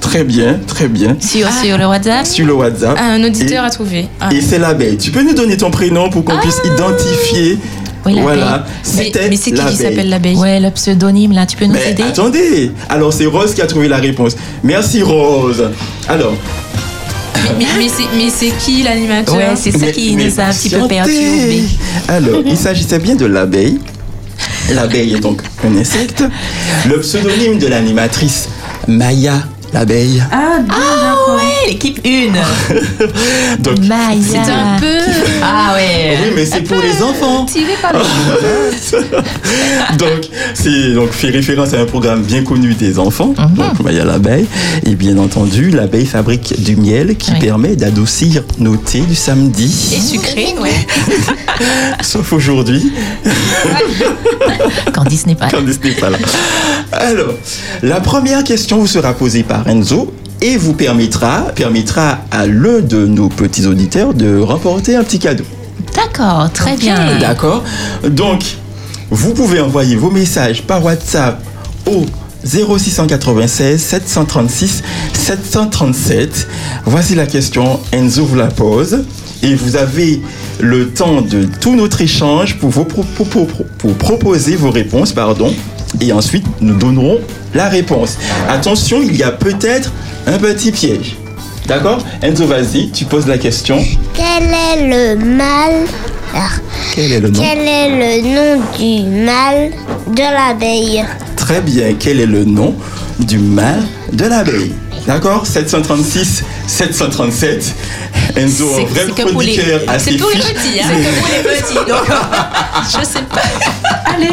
Très bien, très bien. Sur, sur le WhatsApp Sur le WhatsApp. Ah, un auditeur Et- a trouvé. Ah. Et c'est l'abeille. Tu peux nous donner ton prénom pour qu'on puisse identifier Oui, l'abeille. Voilà. Mais, C'était mais c'est qui qui l'abeille. s'appelle l'abeille Ouais, le pseudonyme là, tu peux nous Mais aider attendez. Alors c'est Rose qui a trouvé la réponse. Merci Rose. Alors, mais, mais c'est- qui l'animateur? Ouais, c'est ça qui mais nous a un petit peu perturbés. Alors, il s'agissait bien de l'abeille. L'abeille est donc un insecte. Le pseudonyme de l'animatrice Maya l'abeille. Ah, Ah l'équipe 1. Donc, Maya. C'est un peu. Ah ouais. oui, mais c'est pour les enfants. Tiré par les donc, c'est donc fait référence à un programme bien connu des enfants, Mhm. donc Maya l'abeille. Et bien entendu, l'abeille fabrique du miel qui Oui. permet d'adoucir nos thés du samedi. Et sucré, ouais. Sauf aujourd'hui, Candice n'est pas là. Candice n'est pas là. Alors, la première question vous sera posée par Enzo et vous permettra, permettra à l'un de nos petits auditeurs de remporter un petit cadeau. D'accord, très bien. D'accord Donc, vous pouvez envoyer vos messages par WhatsApp au 0696 736 737. Voici la question, Enzo vous la pose. Et vous avez le temps de tout notre échange pour, vous pro- pour- pour- pour proposer vos réponses. Pardon. Et ensuite, nous donnerons la réponse. Attention, il y a peut-être un petit piège. D'accord? Enzo, vas-y, tu poses la question. Quel est le mal Alors, Quel est le nom? Quel est le nom du mal de l'abeille? Très bien, quel est le nom du mâle de l'abeille? D'accord 736, 737. Enzo, un vrai c'est que pour les- chroniqueur assez c'est pour les petits, hein. C'est que pour les petits. Donc, je sais pas. Allez,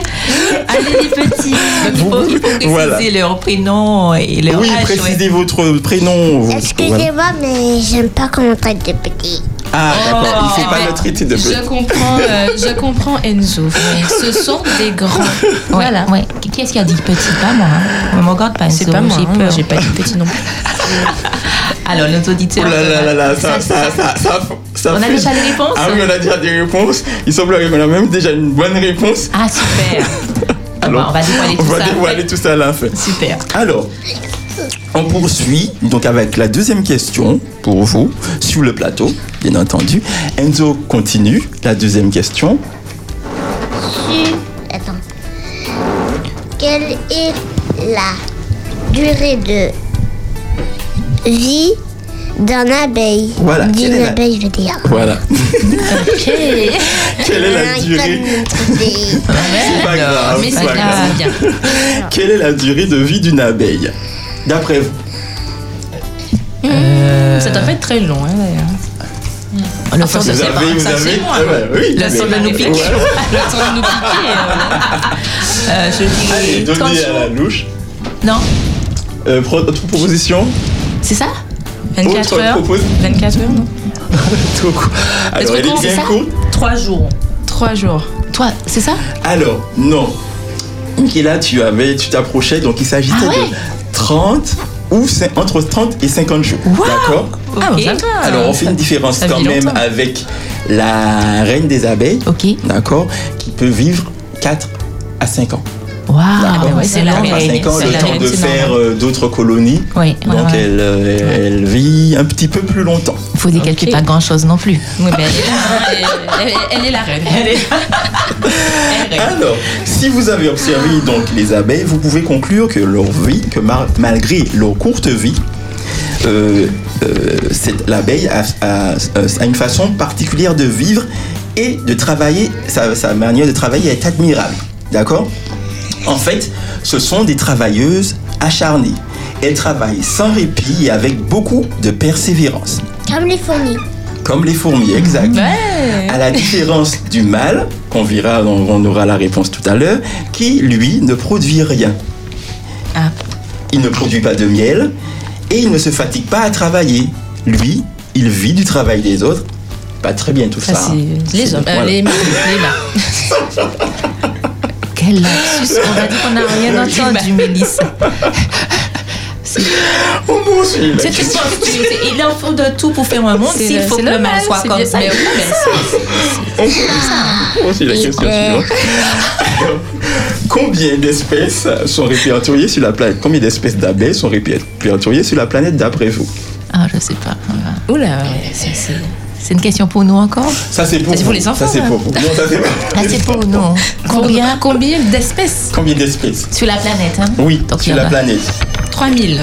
allez les petits. Donc, il faut, il faut préciser Voilà. leur prénom et leur Oui, âge. précisez votre prénom. voilà. Excusez-moi, mais j'aime pas qu'on me traite de petit. Ah, d'accord, il ne Oh. faut pas le traiter de Je comprends, euh, je comprends Enzo. Ce sont des grands. Voilà. Ouais. Qui est-ce qui a dit petit Pas moi. Hein. Ne me regarde pas. C'est Enzo, pas moi. J'ai hein, peur. J'ai pas dit petit non plus. Alors, nos auditeurs. Oh là là là là, ça, ça, ça, ça, ça, ça On a fait- déjà les réponses Ah oui, on a déjà des réponses. Il semblerait qu'on a même déjà une bonne réponse. Ah, super. Alors, on va dévoiler on tout va ça. dévoiler tout ça à la fin. Super. Alors, on poursuit donc avec la deuxième question pour vous sur le plateau, bien entendu. Enzo continue la deuxième question. Su- Attends. Quelle est la durée de vie d'un abeille? Voilà, D'une la- abeille, je veux dire. Voilà. Ok. Quelle est la durée? C'est pas grave. mais c'est pas grave. Quelle est la durée de vie d'une abeille? D'après vous Ça doit pas être très long, hein, d'ailleurs. Le temps de Vous c'est avez, pas- vous ça, avez c'est moi. Ah ouais, oui, Le temps de nous piquer. Le temps de nous piquer. euh, Euh, je Allez, dirais 30 donnez à la louche. Non, Euh, pro- autre proposition c'est ça 24 Autre heures. propos- 24 heures, non Trop court. Alors, elle est bien ça courte. 3 jours. 3 jours. Toi, c'est ça Alors, non. là, tu avais, tu t'approchais, donc il s'agissait Ah ouais de 30 ou entre 30 et 50 jours. D'accord Ah, va. Alors, on fait une différence Ça quand même longtemps. avec la reine des abeilles. D'accord Qui peut vivre 4 à 5 ans. Waouh, D'accord Ah, ouais, c'est la 4 à reine. 5 ans, c'est le la temps reine, de c'est faire euh, d'autres colonies. Oui, Donc, ouais, ouais. Elle, euh, elle vit un petit peu plus longtemps. Il faut dire qu'elle fait pas grand chose non plus. Oui, mais elle est Elle, elle- elle la reine. Alors, si vous avez observé donc les abeilles, vous pouvez conclure que leur vie, que malgré leur courte vie, euh, euh, l'abeille a, a- a une façon particulière de vivre et de travailler. Sa, sa manière de travailler est admirable. D'accord? En fait, ce sont des travailleuses acharnées. Elles travaillent sans répit et avec beaucoup de persévérance. Comme les fourmis. Comme les fourmis, exact. À la différence du mâle, qu'on verra, on, aura la réponse tout à l'heure, qui, lui, ne produit rien. Ah. Il ne produit pas de miel et il ne se fatigue pas à travailler. Lui, il vit du travail des autres. Pas très bien tout ça. Ça, c'est les hommes. euh, Voilà. les mâles. Les mâles. Quel lapsus On va dire qu'on n'a rien entendu, Mélisse. On poursuit C'est une Il en faut de tout pour faire un monde. S'il faut que le mal soit comme ça. mais oui, mais On poursuit la question suivante. Combien d'espèces sont répertoriées sur la planète? Combien d'espèces d'abeilles sont répertoriées sur la planète d'après vous? Ah, je sais pas. Oula, c'est- c'est. C'est une question pour nous encore Ça c'est pour, Ça, c'est vous. pour les enfants, Ça c'est hein. pour vous. Non, ça c'est pas. Ah, c'est pour nous. Combien Combien d'espèces Combien d'espèces Sur la planète, hein Oui, Donc, sur la planète. 3000.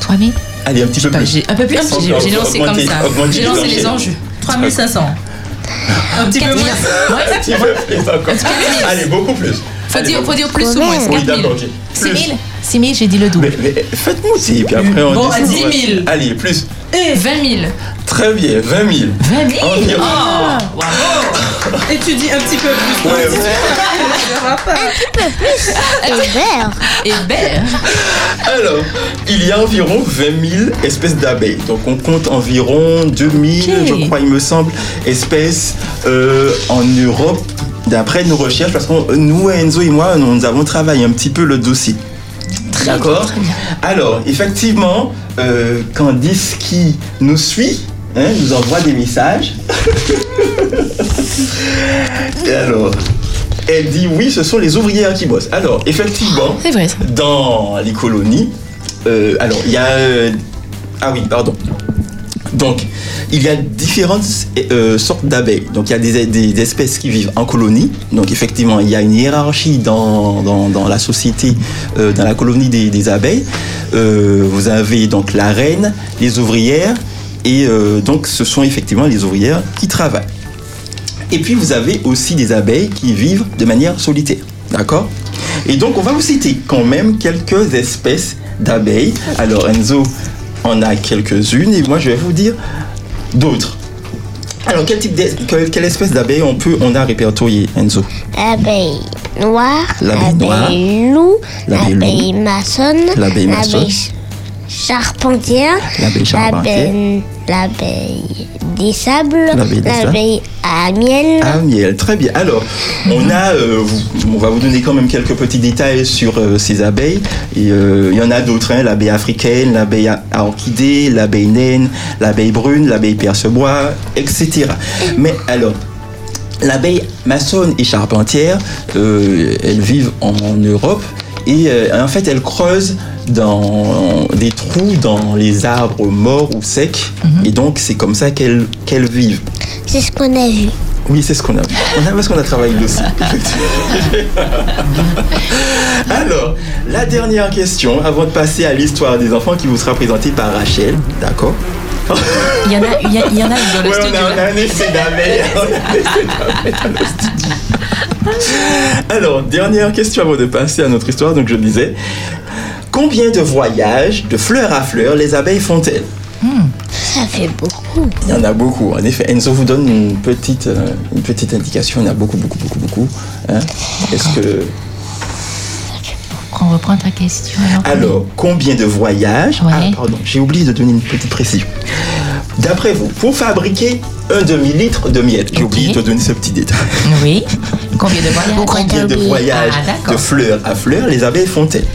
3000 Allez, un petit peu plus. j'ai- un peu plus, j'ai- lancé comme ça. J'ai lancé les enjeux. 3500. Un petit peu moins. Un petit peu plus encore. Allez, beaucoup plus. Faut dire, faut dire plus ou moins. Oui, 4 000. d'accord, ok. 6 000 6 000, j'ai dit le double. Mais, faites-moi aussi, puis après on Bon, à descend. 10 000. Allez, plus. 20 000. Très bien, 20 000. 20 000 Environ. Oh, Et tu dis un petit peu plus. Ouais, ouais. Va pas. Et vert. Et vert. Alors, il y a environ 20 000 espèces d'abeilles. Donc, on compte environ 2000, Ok. je crois, il me semble, espèces euh, en Europe, d'après nos recherches, parce que nous, Enzo et moi, nous avons travaillé un petit peu le dossier. D'accord Alors, effectivement, euh, Candice qui nous suit, hein, nous envoie des messages. Et alors, elle dit oui, ce sont les ouvrières qui bossent. Alors, effectivement, vrai dans les colonies, euh, alors il y a. euh, ah oui, pardon. Donc, il y a différentes euh, sortes d'abeilles. Donc, il y a des, espèces qui vivent en colonie. Donc, effectivement, il y a une hiérarchie dans, la société, euh, dans la colonie des, abeilles. Euh, vous avez donc la reine, les ouvrières, et donc ce sont effectivement les ouvrières qui travaillent. Et puis vous avez aussi des abeilles qui vivent de manière solitaire. D'accord? Et donc on va vous citer quand même quelques espèces d'abeilles. Alors Enzo en a quelques-unes et moi je vais vous dire d'autres. Alors quel type quelle, quelle espèce d'abeille on peut on a répertorié Enzo? L'abeille noire, L'abeille loup. l'abeille maçonne, L'abeille maçonne. Ch- charpentière, L'abeille des sables, L'abeille à miel. Ah, miel, très bien. Alors, on a, euh, vous- on va vous donner quand même quelques petits détails sur euh, ces abeilles. Euh, il y en a d'autres, hein, l'abeille africaine, l'abeille à, à orchidée, l'abeille naine, l'abeille brune, l'abeille percebois, etc. Mais alors, l'abeille maçonne et charpentière, elles vivent en Europe. Et euh, en fait, elles creusent dans des trous dans les arbres morts ou secs. Et donc, c'est comme ça qu'elles qu'elles vivent. C'est ce qu'on a vu. Oui, c'est ce qu'on a vu. On a parce qu'on a travaillé dessus. Alors, la dernière question, avant de passer à l'histoire des enfants qui vous sera présentée par Rachel, d'accord? Il y en a, il y, a- il y en a une dans le Ouais, studio. a, on a un effet d'abeille. On a un effet d'abeille dans le studio. Alors, dernière question avant de passer à notre histoire. Donc, je disais, combien de voyages de fleur à fleur les abeilles font-elles? Ça fait beaucoup. Il y en a beaucoup. En effet, Enzo vous donne une petite, euh, une petite indication. Il y en a beaucoup, beaucoup, beaucoup, beaucoup. Hein Est-ce que On reprend ta question. Alors, Alors, combien de voyages Ah, pardon, j'ai oublié de donner une petite précision. D'après vous, pour fabriquer un demi-litre de miel, j'ai oublié de donner ce petit détail. Oui. Combien de voyages Combien de voyages Ah, d'accord. de fleur à fleur les abeilles font-elles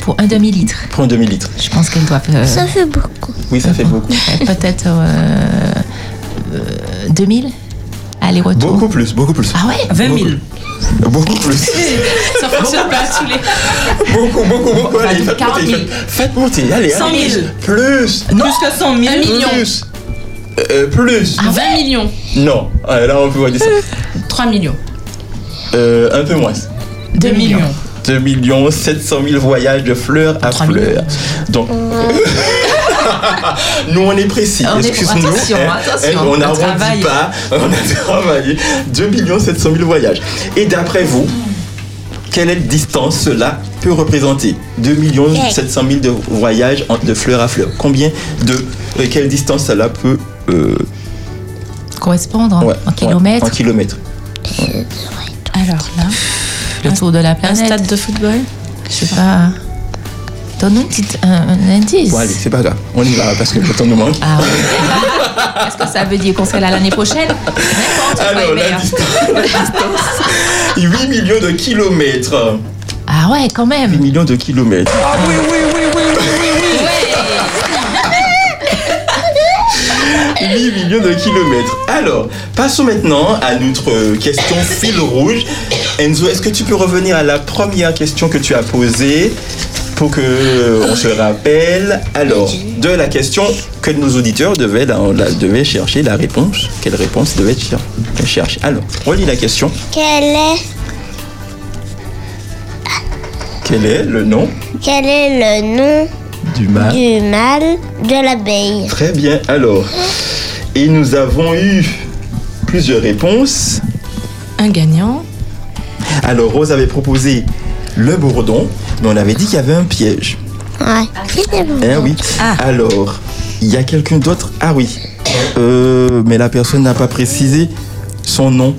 Pour un demi-litre. Pour un demi-litre. Je pense qu'elles doivent. euh, Ça fait beaucoup. Oui, ça fait beaucoup. Peut-être euh, euh, 2000 Aller-retour. Beaucoup plus, beaucoup plus. Ah ouais 20 000. Beaucoup plus. Ça fonctionne pas tous les. Beaucoup, beaucoup, beaucoup. Allez, faites 40 monter, 000. faites, faites monter. Allez, 100 allez. 000. Plus. Plus que 100 000. Un million. Plus. Euh, plus. Ah 20 millions. Non, euh, là on peut voir des 3 millions. Euh, Un peu moins. 2 millions. 2 millions 700 000 voyages de fleur à fleur. Donc, nous on est précis. Excuse-nous. attention, hein. attention, on n'arrondit pas. On a travaillé 2 millions 700 000 voyages. Et d'après vous, quelle est distance cela peut représenter? 2 millions 700 000 de voyages de fleur à fleur. Combien de euh, quelle distance cela peut euh, Correspondre ouais, en ouais, kilomètres. en kilomètres? Alors là, le tour de la Un planète. stade de football. Je sais pas. Donne-nous un un, un indice. Bon allez, c'est pas grave. On y va parce que le temps nous manque. Ah ouais. Est-ce que ça veut dire qu'on serait là l'année prochaine? N'importe quoi, Alors, la distance, la distance, 8 millions de kilomètres. Ah ouais, quand 8 même. millions de kilomètres. Ah oui, oui, oui, oui, oui, oui. 8 millions de kilomètres. Alors, passons maintenant à notre euh, question fil rouge. Enzo, est-ce que tu peux revenir à la première question que tu as posée pour que euh, on se rappelle? Alors de la question que nos auditeurs devaient, la- la- devaient chercher la réponse. Quelle réponse devaient cher- chercher? Alors, relis la question. Quel est, Quel est le nom? Quel est le nom Du mal. Du mal de l'abeille? Très bien. Alors, et nous avons eu plusieurs réponses. Un gagnant. Alors, Rose avait proposé le bourdon, mais on avait dit qu'il y avait un piège. Ouais. Eh oui. Alors, il y a quelqu'un d'autre? Ah oui. Euh, mais la personne n'a pas précisé son nom.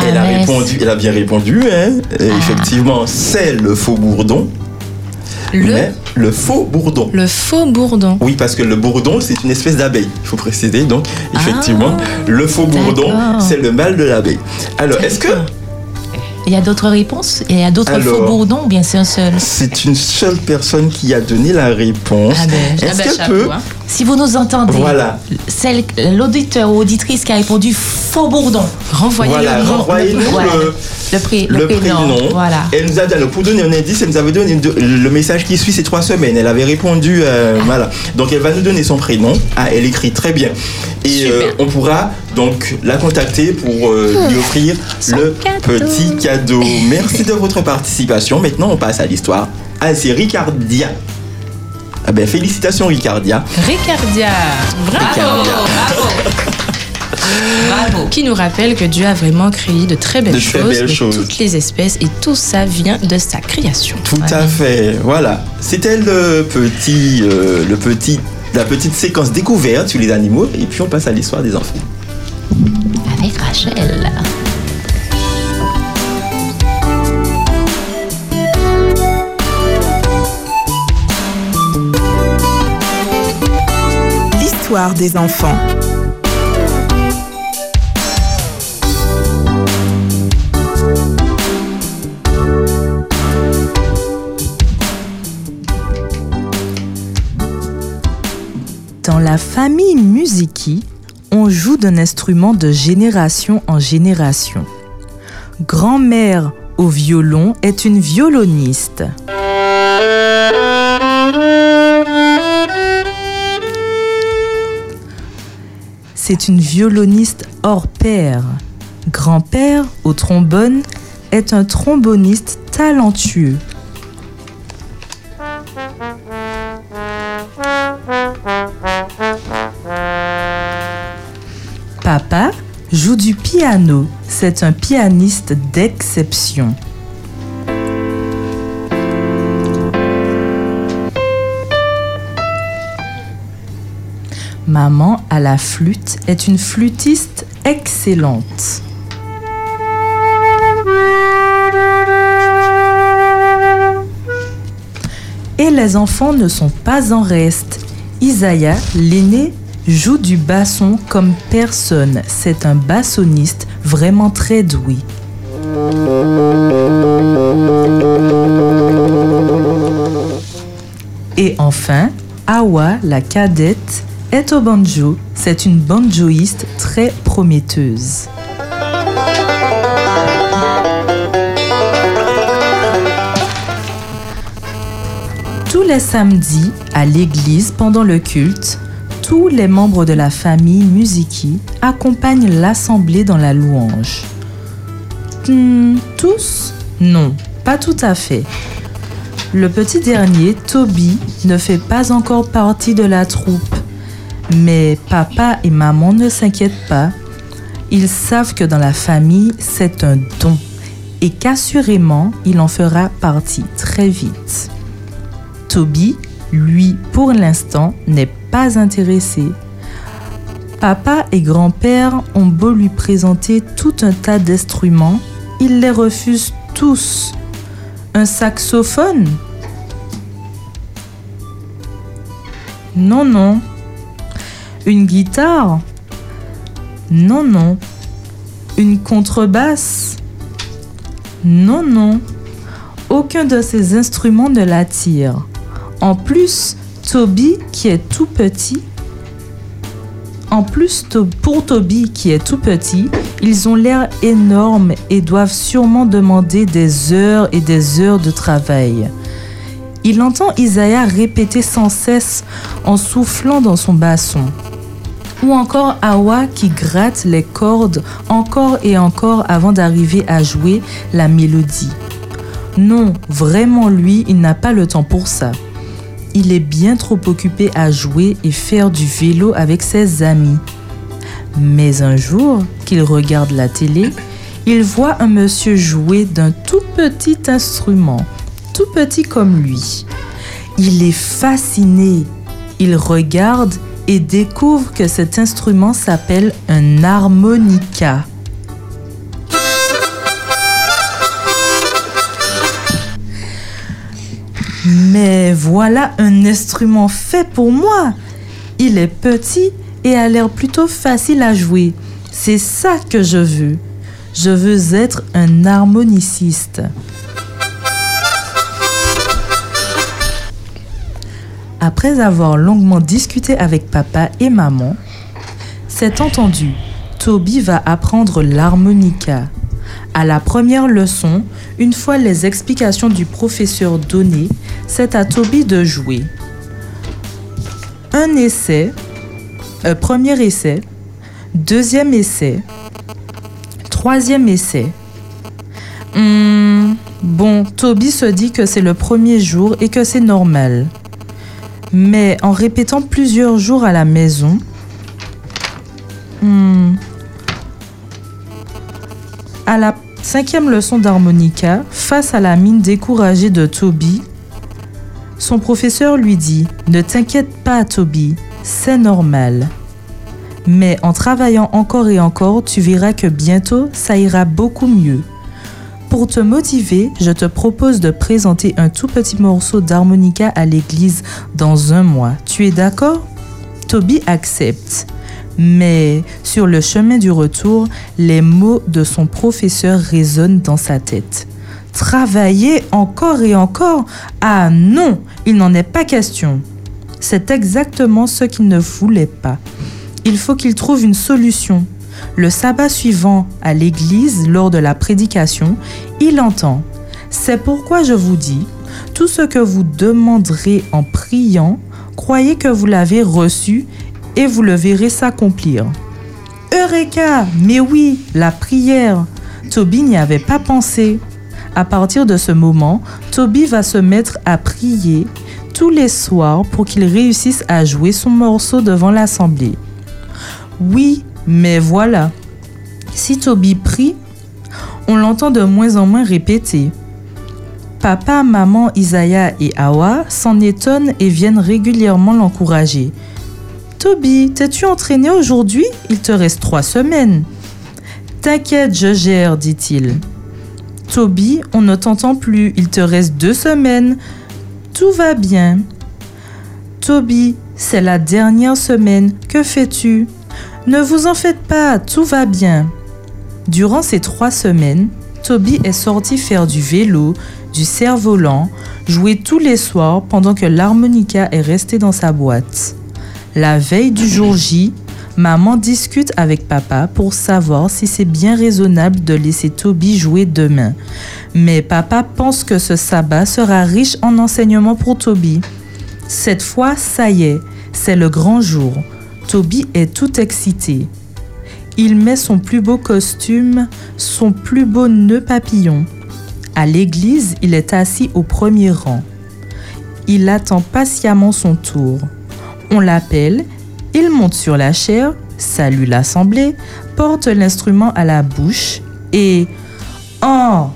Elle, a Ah, répondu, elle a bien répondu, hein. Et Effectivement, c'est le faux bourdon. Le Mais le faux bourdon. Le faux bourdon. Oui, parce que le bourdon, c'est une espèce d'abeille, il faut préciser. Donc, effectivement, le faux bourdon, c'est le mâle de l'abeille. Alors, est-ce que Il y a d'autres réponses? Il y a d'autres faux bourdons ou bien c'est un seul? c'est une seule personne qui a donné la réponse Ah ben, Est-ce ah ben, qu'elle peut hein. Si vous nous entendez, Voilà. celle, l'auditeur ou auditrice qui a répondu faux bourdon, renvoyez Voilà, le nom. le- le, le, prénom. Voilà. Elle nous a donné, pour donner un indice, elle nous avait donné le message qui suit ces trois semaines. Elle avait répondu, euh, voilà. Donc elle va nous donner son prénom. Ah, elle écrit très bien. Et euh, on pourra donc la contacter pour euh, lui offrir le petit cadeau. Merci de votre participation. Maintenant, on passe à l'histoire. Ah, c'est Ricardia. Ah ben, félicitations Ricardia. Ricardia. Bravo. Ricardia. Bravo. Qui nous rappelle que Dieu a vraiment créé de très belles De très choses, belles de choses. toutes les espèces, et tout ça vient de sa création. Tout à fait. Voilà. C'était le petit, euh, le petit, la petite séquence découverte sur les animaux. Et puis on passe à l'histoire des enfants. Avec Rachel. Des enfants. Dans la famille Musiki, on joue d'un instrument de génération en génération. Grand-mère au violon est une violoniste. C'est une violoniste hors pair. Grand-père au trombone est un tromboniste talentueux. Papa joue du piano. C'est un pianiste d'exception. Maman la flûte est une flûtiste excellente. Et les enfants ne sont pas en reste. Isaiah, l'aîné, joue du basson comme personne. C'est un bassoniste vraiment très doué. Et enfin, Awa, la cadette, est au banjo. C'est une banjoïste très prometteuse. Tous les samedis, à l'église, pendant le culte, tous les membres de la famille Musiki accompagnent l'assemblée dans la louange. Hmm, tous? Non, pas tout à fait. Le petit dernier, Toby, ne fait pas encore partie de la troupe. Mais papa et maman ne s'inquiètent pas. Ils savent que dans la famille, c'est un don et qu'assurément, il en fera partie très vite. Toby, lui, pour l'instant, n'est pas intéressé. Papa et grand-père ont beau lui présenter tout un tas d'instruments, il les refuse tous. Un saxophone? Non, non. Une guitare Non, non. Une contrebasse Non, non. Aucun de ces instruments ne l'attire. En plus, Toby, qui est tout petit, en plus, pour Toby, qui est tout petit, ils ont l'air énormes et doivent sûrement demander des heures et des heures de travail. Il entend Isaiah répéter sans cesse en soufflant dans son basson. Ou encore Awa qui gratte les cordes encore et encore avant d'arriver à jouer la mélodie. Non, vraiment lui, il n'a pas le temps pour ça. il est bien trop occupé à jouer et faire du vélo avec ses amis. Mais un jour qu'il regarde la télé, il voit un monsieur jouer d'un tout petit instrument, tout petit comme lui. Il est fasciné. Il regarde et découvre que cet instrument s'appelle un harmonica. Mais voilà un instrument fait pour moi. Il est petit et a l'air plutôt facile à jouer. C'est ça que je veux. Je veux être un harmoniciste. Après avoir longuement discuté avec papa et maman, c'est entendu, Toby va apprendre l'harmonica. À la première leçon, une fois les explications du professeur données, c'est à Toby de jouer. Un essai, un premier essai, deuxième essai, troisième essai. Hmm, bon, Toby se dit que c'est le premier jour et que c'est normal. Mais en répétant plusieurs jours à la maison, hmm, à la cinquième leçon d'harmonica, face à la mine découragée de Toby, son professeur lui dit Ne t'inquiète pas, Toby, c'est normal. Mais en travaillant encore et encore, tu verras que bientôt, ça ira beaucoup mieux. Pour te motiver, je te propose de présenter un tout petit morceau d'harmonica à l'église dans un mois. Tu es d'accord? Toby accepte. Mais sur le chemin du retour, les mots de son professeur résonnent dans sa tête. Travailler encore et encore? Ah non, il n'en est pas question. C'est exactement ce qu'il ne voulait pas. Il faut qu'il trouve une solution. Le sabbat suivant, à l'église, lors de la prédication, il entend C'est pourquoi je vous dis, tout ce que vous demanderez en priant, croyez que vous l'avez reçu et vous le verrez s'accomplir. Eureka Mais oui, la prière Toby n'y avait pas pensé. À partir de ce moment, Toby va se mettre à prier tous les soirs pour qu'il réussisse à jouer son morceau devant l'assemblée. Oui, mais voilà. Si Toby prie, on l'entend de moins en moins répéter. Papa, maman, Isaiah et Awa s'en étonnent et viennent régulièrement l'encourager. Toby, t'es-tu entraîné aujourd'hui? Il te reste trois semaines. T'inquiète, je gère, dit-il. Toby, on ne t'entend plus, il te reste deux semaines. Tout va bien. Toby, c'est la dernière semaine, que fais-tu? Ne vous en faites pas, tout va bien. Durant ces trois semaines, Toby est sorti faire du vélo, du cerf-volant, jouer tous les soirs pendant que l'harmonica est resté dans sa boîte. La veille du jour J, maman discute avec papa pour savoir si c'est bien raisonnable de laisser Toby jouer demain. Mais papa pense que ce sabbat sera riche en enseignements pour Toby. Cette fois, ça y est, c'est le grand jour. Toby est tout excité. Il met son plus beau costume, son plus beau nœud papillon. À l'église, il est assis au premier rang. Il attend patiemment son tour. On l'appelle, il monte sur la chaire, salue l'assemblée, porte l'instrument à la bouche et... Oh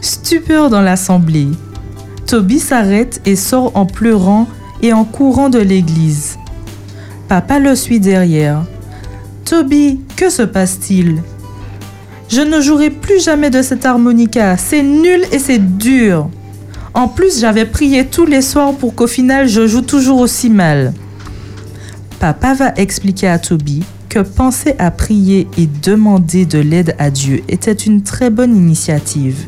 Stupeur dans l'assemblée. Toby s'arrête et sort en pleurant et en courant de l'église. Papa le suit derrière. Toby, que se passe-t-il? Je ne jouerai plus jamais de cette harmonica. C'est nul et c'est dur. En plus, j'avais prié tous les soirs pour qu'au final, je joue toujours aussi mal. Papa va expliquer à Toby que penser à prier et demander de l'aide à Dieu était une très bonne initiative,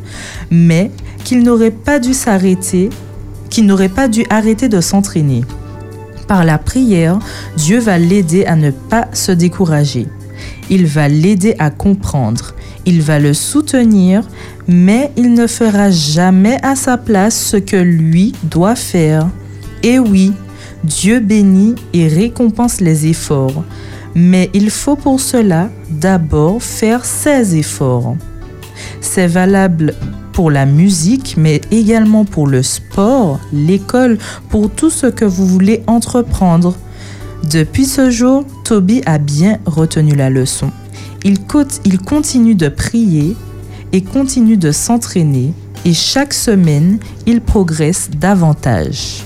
mais qu'il n'aurait pas dû s'arrêter, qu'il n'aurait pas dû arrêter de s'entraîner. Par la prière, Dieu va l'aider à ne pas se décourager. Il va l'aider à comprendre. Il va le soutenir, mais il ne fera jamais à sa place ce que lui doit faire. Et oui, Dieu bénit et récompense les efforts, Mais il faut pour cela d'abord faire ses efforts. C'est valable pour la musique, mais également pour le sport, l'école, pour tout ce que vous voulez entreprendre. Depuis ce jour, Toby a bien retenu la leçon. Il, il continue de prier et continue de s'entraîner et chaque semaine, il progresse davantage.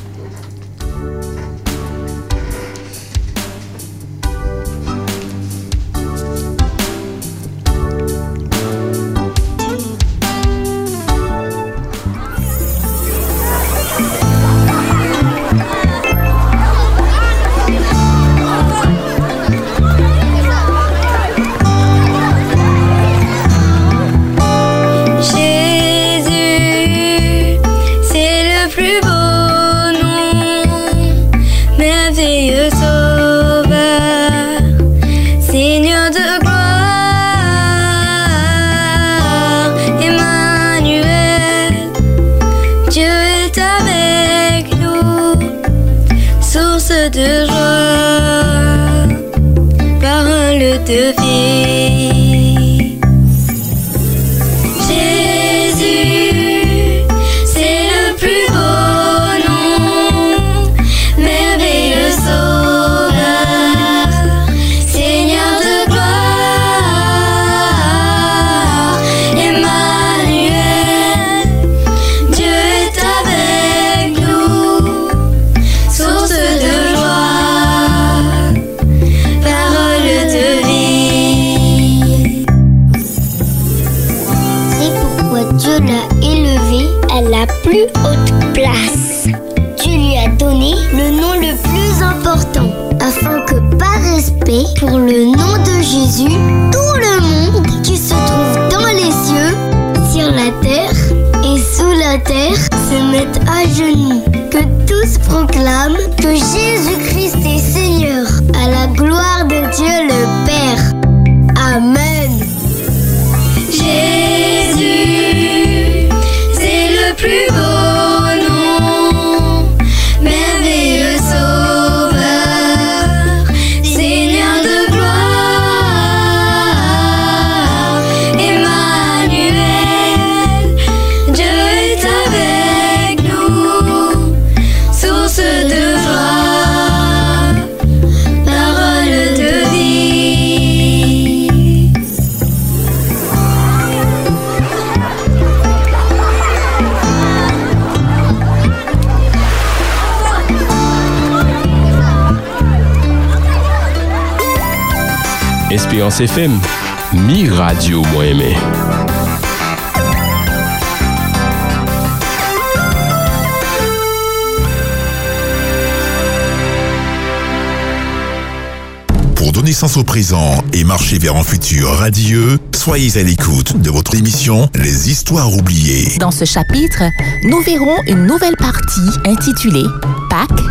Présent et marcher vers un futur radieux, soyez à l'écoute de votre émission Les Histoires oubliées. Dans ce chapitre, nous verrons une nouvelle partie intitulée Pâques,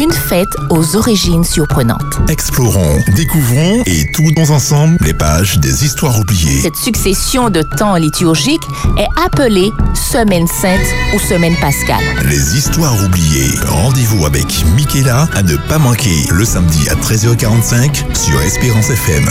une fête aux origines surprenantes. Explorons, découvrons et tournons ensemble les pages des histoires oubliées. Cette succession de temps liturgiques est appelée Semaine sainte ou Semaine pascale. Les histoires oubliées. Rendez-vous avec Michaela à ne pas manquer le samedi à 13h45 sur Espérance FM.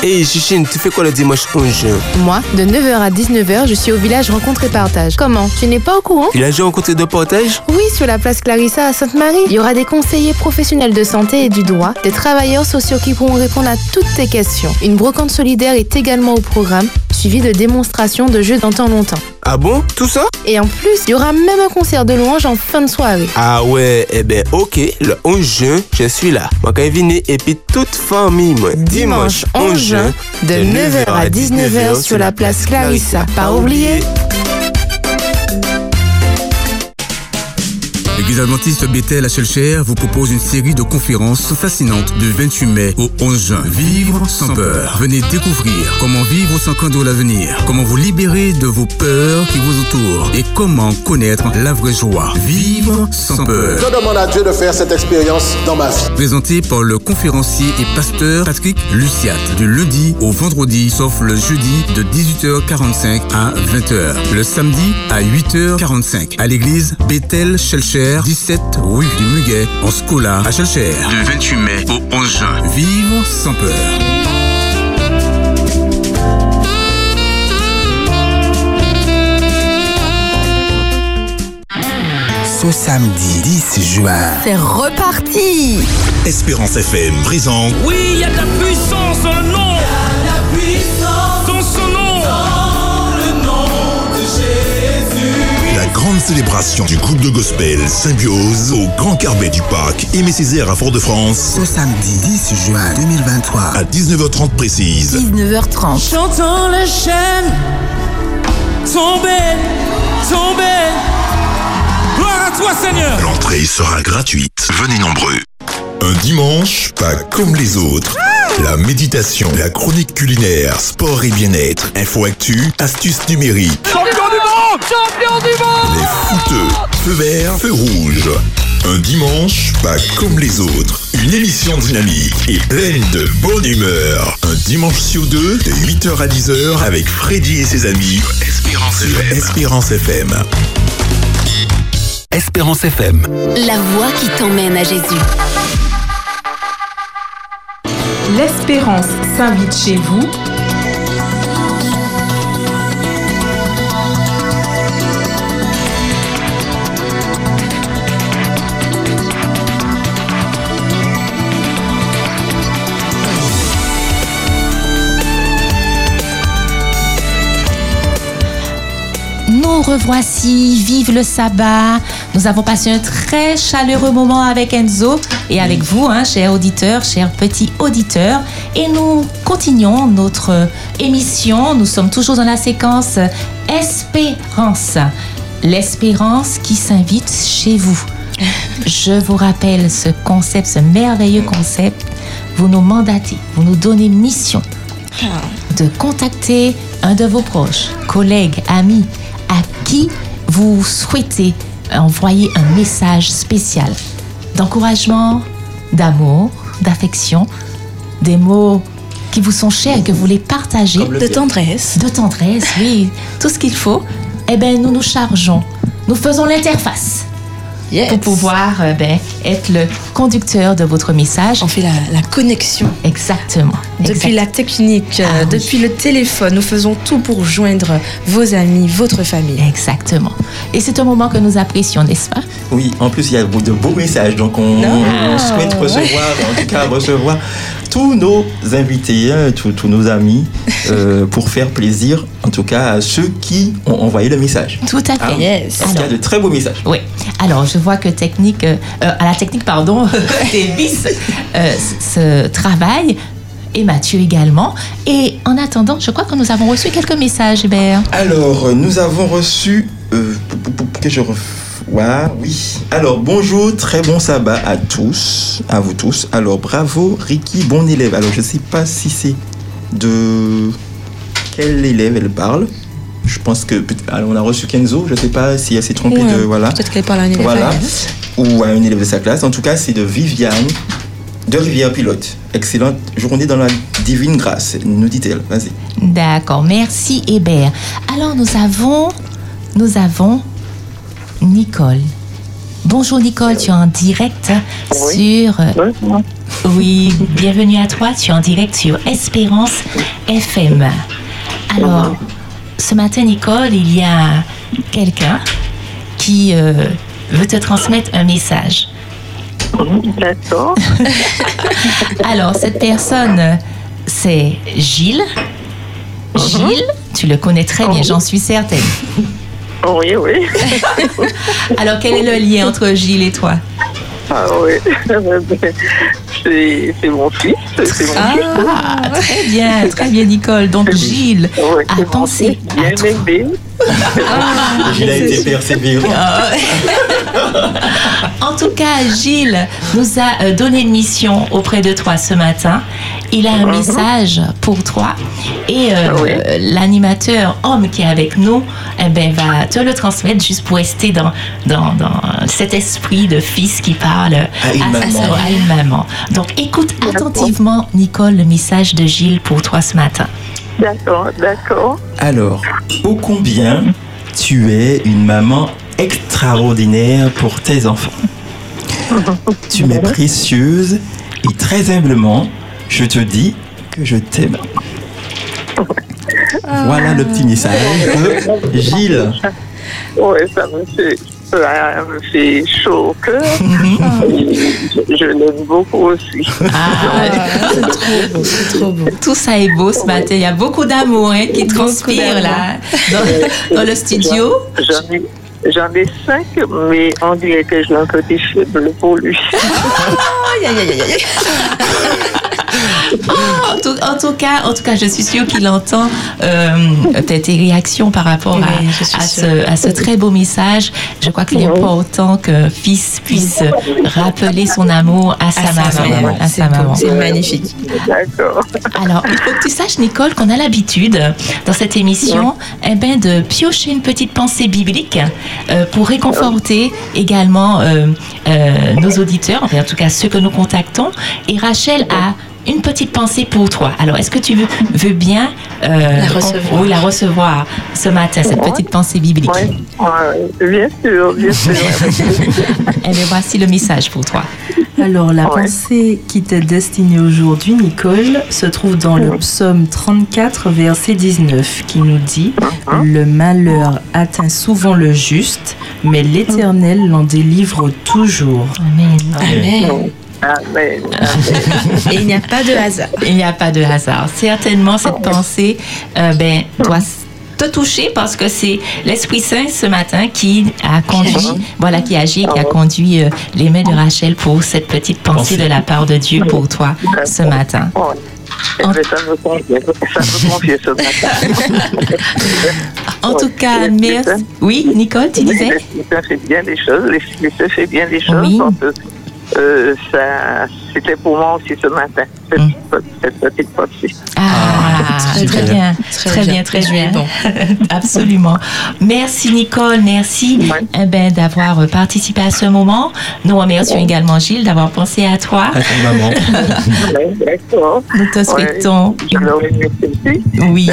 Hey Chichine, tu fais quoi le dimanche 11 juin Moi, de 9h à 19h, je suis au village Rencontre et Partage. Comment? Tu n'es pas au courant? Il a déjà rencontré de partage? Oui, sur la place Clarissa à Sainte-Marie. Il y aura des conseillers professionnels de santé et du droit, des travailleurs sociaux qui pourront répondre à toutes tes questions. Une brocante solidaire est également au programme, suivie de démonstrations de jeux dans temps longtemps. Ah bon? Tout ça? Et en plus, il y aura même un concert de louange en fin de soirée. Ah ouais, eh ben ok, le 11 juin, je suis là. Moi quand et puis toute famille, moi. Dimanche 11 juin, de 9h à 19h sur la place Clarissa. Pas oublier. L'église adventiste Bethel à Shellcher vous propose une série de conférences fascinantes du 28 mai au 11 juin. Vivre sans peur. Venez découvrir comment vivre sans craindre l'avenir, comment vous libérer de vos peurs qui vous entourent et comment connaître la vraie joie. Vivre sans peur. Je demande à Dieu de faire cette expérience dans ma vie. Présenté par le conférencier et pasteur Patrick Luciat du lundi au vendredi, sauf le jeudi de 18h45 à 20h. Le samedi à 8h45 à l'église Bethel Shellcher Chelcher, 17 rue du Muguet, en Scola, à Chelcher. Du 28 mai au 11 juin. Vivre sans peur. Ce samedi 10 juin, C'est reparti Espérance FM présente Oui, il y a de la puissance dans le nom. Grande célébration du groupe de gospel Symbiose au Grand Carbet du Parc Aimé Césaire à Fort-de-France ce samedi 10 juin 2023, à 19h30 précise. 19h30. Chantons les chaînes tomber, tomber. Gloire à toi, Seigneur. L'entrée sera gratuite. Venez nombreux. Un dimanche, pas comme les autres. La méditation, la chronique culinaire, sport et bien-être, info actu, astuces numériques, Champion du monde Champion du monde les fouteux, feu vert, feu rouge. Un dimanche, pas comme les autres. Une émission dynamique et pleine de bonne humeur. Un dimanche sur deux, de 8h à 10h, avec Freddy et ses amis. Espérance FM. Espérance FM. Espérance FM. La voix qui t'emmène à Jésus. L'Espérance s'invite chez vous. Nous revoici, vive le sabbat. Nous avons passé un très chaleureux moment avec Enzo et avec vous, hein, chers auditeurs, chers petits auditeurs. Et nous continuons notre émission. Nous sommes toujours dans la séquence Espérance. L'espérance qui s'invite chez vous. Je vous rappelle ce concept, ce merveilleux concept. Vous nous mandatez, vous nous donnez mission de contacter un de vos proches, collègues, amis, qui vous souhaitez envoyer un message spécial d'encouragement, d'amour, d'affection, des mots qui vous sont chers et que vous voulez partager. De tendresse. De tendresse, oui. Tout ce qu'il faut. Eh bien, nous nous chargeons. Nous faisons l'interface. Pour pouvoir euh, ben, être le conducteur de votre message. On fait la, la connexion. Exactement. Depuis la technique, euh, depuis le téléphone, nous faisons tout pour joindre vos amis, votre famille. Exactement. Et c'est un moment que nous apprécions, n'est-ce pas? Oui, en plus, il y a de beaux messages. Donc, on, on souhaite recevoir, en tout cas, recevoir tous nos invités, hein, tous, tous nos amis, euh, pour faire plaisir, en tout cas, à ceux qui ont envoyé le message. Tout à fait. Hein Yes. Parce y a de très beaux messages? Oui. Alors, je vois que technique, euh, euh, à la technique, pardon, Davis euh, se travaille. Et Mathieu également. Et en attendant, je crois que nous avons reçu quelques messages, Hubert. Alors, nous avons reçu. euh, que je revois. Oui. Alors, bonjour, très bon sabbat à tous, à vous tous. Alors, bravo, Ricky, bon élève. Alors, je ne sais pas si c'est de quel élève elle parle. Je pense que. Alors, on a reçu Kenzo, je ne sais pas si elle s'est trompée Ouais, de. Voilà. Peut-être qu'elle parle à un élève. Voilà. Ou à une élève de sa classe. En tout cas, c'est de Viviane de Rivière Pilote. Excellente journée dans la divine grâce, nous dit-elle. Vas-y. D'accord, merci Hébert. Alors nous avons, nous avons Nicole. Bonjour Nicole, tu es en direct sur... euh, Oui, bienvenue à toi, tu es en direct sur Espérance FM. Alors, ce matin Nicole, il y a quelqu'un qui euh, veut te transmettre un message. D'accord. Alors, cette personne, c'est Gilles. Gilles, tu le connais très bien, j'en suis certaine. Oui, oui. Alors, quel est le lien entre Gilles et toi? Ah oui. C'est c'est mon fils. C'est mon Ah, très bien, très bien, Nicole. Donc, Gilles a pensé Bien aimé. Il a été persévérant. Ah. En tout cas, Gilles nous a euh, donné une mission auprès de toi ce matin. Il a un Mhm. message pour toi et euh, l'animateur homme qui est avec nous eh ben, va te le transmettre juste pour rester dans, dans, dans cet esprit de fils qui parle à, une sa maman. à une maman. Donc écoute attentivement, Nicole, le message de Gilles pour toi ce matin. D'accord, d'accord. Alors, ô combien tu es une maman extraordinaire pour tes enfants? Tu m'es précieuse et très humblement, je te dis que je t'aime. Voilà le petit message de Gilles. Oui, ça me fait, ça me fait chaud au cœur. je je l'aime beaucoup aussi. c'est trop beau, c'est trop beau. Tout ça est beau ce matin. Il y a beaucoup d'amour hein, qui transpire là dans, dans le studio. J'en ai, j'en ai cinq, mais on dirait que j'ai un petit faible pour lui. Aïe, aïe, aïe, aïe, aïe. en, tout, en tout cas, en tout cas, je suis sûre qu'il entend euh, tes, tes réactions par rapport à, Oui, ce, à ce très beau message. Je crois qu'il est important que fils puisse rappeler son amour à sa, maman. À sa maman. C'est magnifique. D'accord. Alors, il faut que tu saches, Nicole, qu'on a l'habitude, dans cette émission, eh ben, de piocher une petite pensée biblique euh, pour réconforter également euh, euh, nos auditeurs, enfin, en tout cas ceux que nous contactons. Et Rachel a une petite pensée pour toi. Alors, est-ce que tu veux, veux bien euh, La recevoir. Oui, la recevoir ce matin, cette petite pensée biblique? Ouais, bien sûr, bien sûr. Bien, voici le message pour toi. Alors, la Ouais. pensée qui t'est destinée aujourd'hui, Nicole, se trouve dans le psaume 34, verset 19, qui nous dit Le malheur atteint souvent le juste, mais l'Éternel l'en délivre toujours. Amen. Amen. Amen. Et il n'y a pas de hasard. Il n'y a pas de hasard. Certainement, cette pensée euh, ben, doit te toucher parce que c'est l'Esprit Saint ce matin qui a conduit, voilà, qui agit, qui a conduit euh, les mains de Rachel pour cette petite pensée de la part de Dieu pour toi ce matin. Ouais. Ça me convient, ça me convient ce matin. En tout cas, merci. Oui, Nicole, tu disais? Les Christians fait bien des choses, les Christians fait bien des choses. Oui. Euh, ça, c'était pour moi aussi ce matin, cette, cette petite pensée. Ah, très, très bien, bien. très, Très bien, bien. très bien. bon. Absolument. Merci Nicole, merci eh ben, d'avoir participé à ce moment. Nous remercions également Gilles d'avoir pensé à toi. À ton maman. D'accord. Nous te souhaitons oui.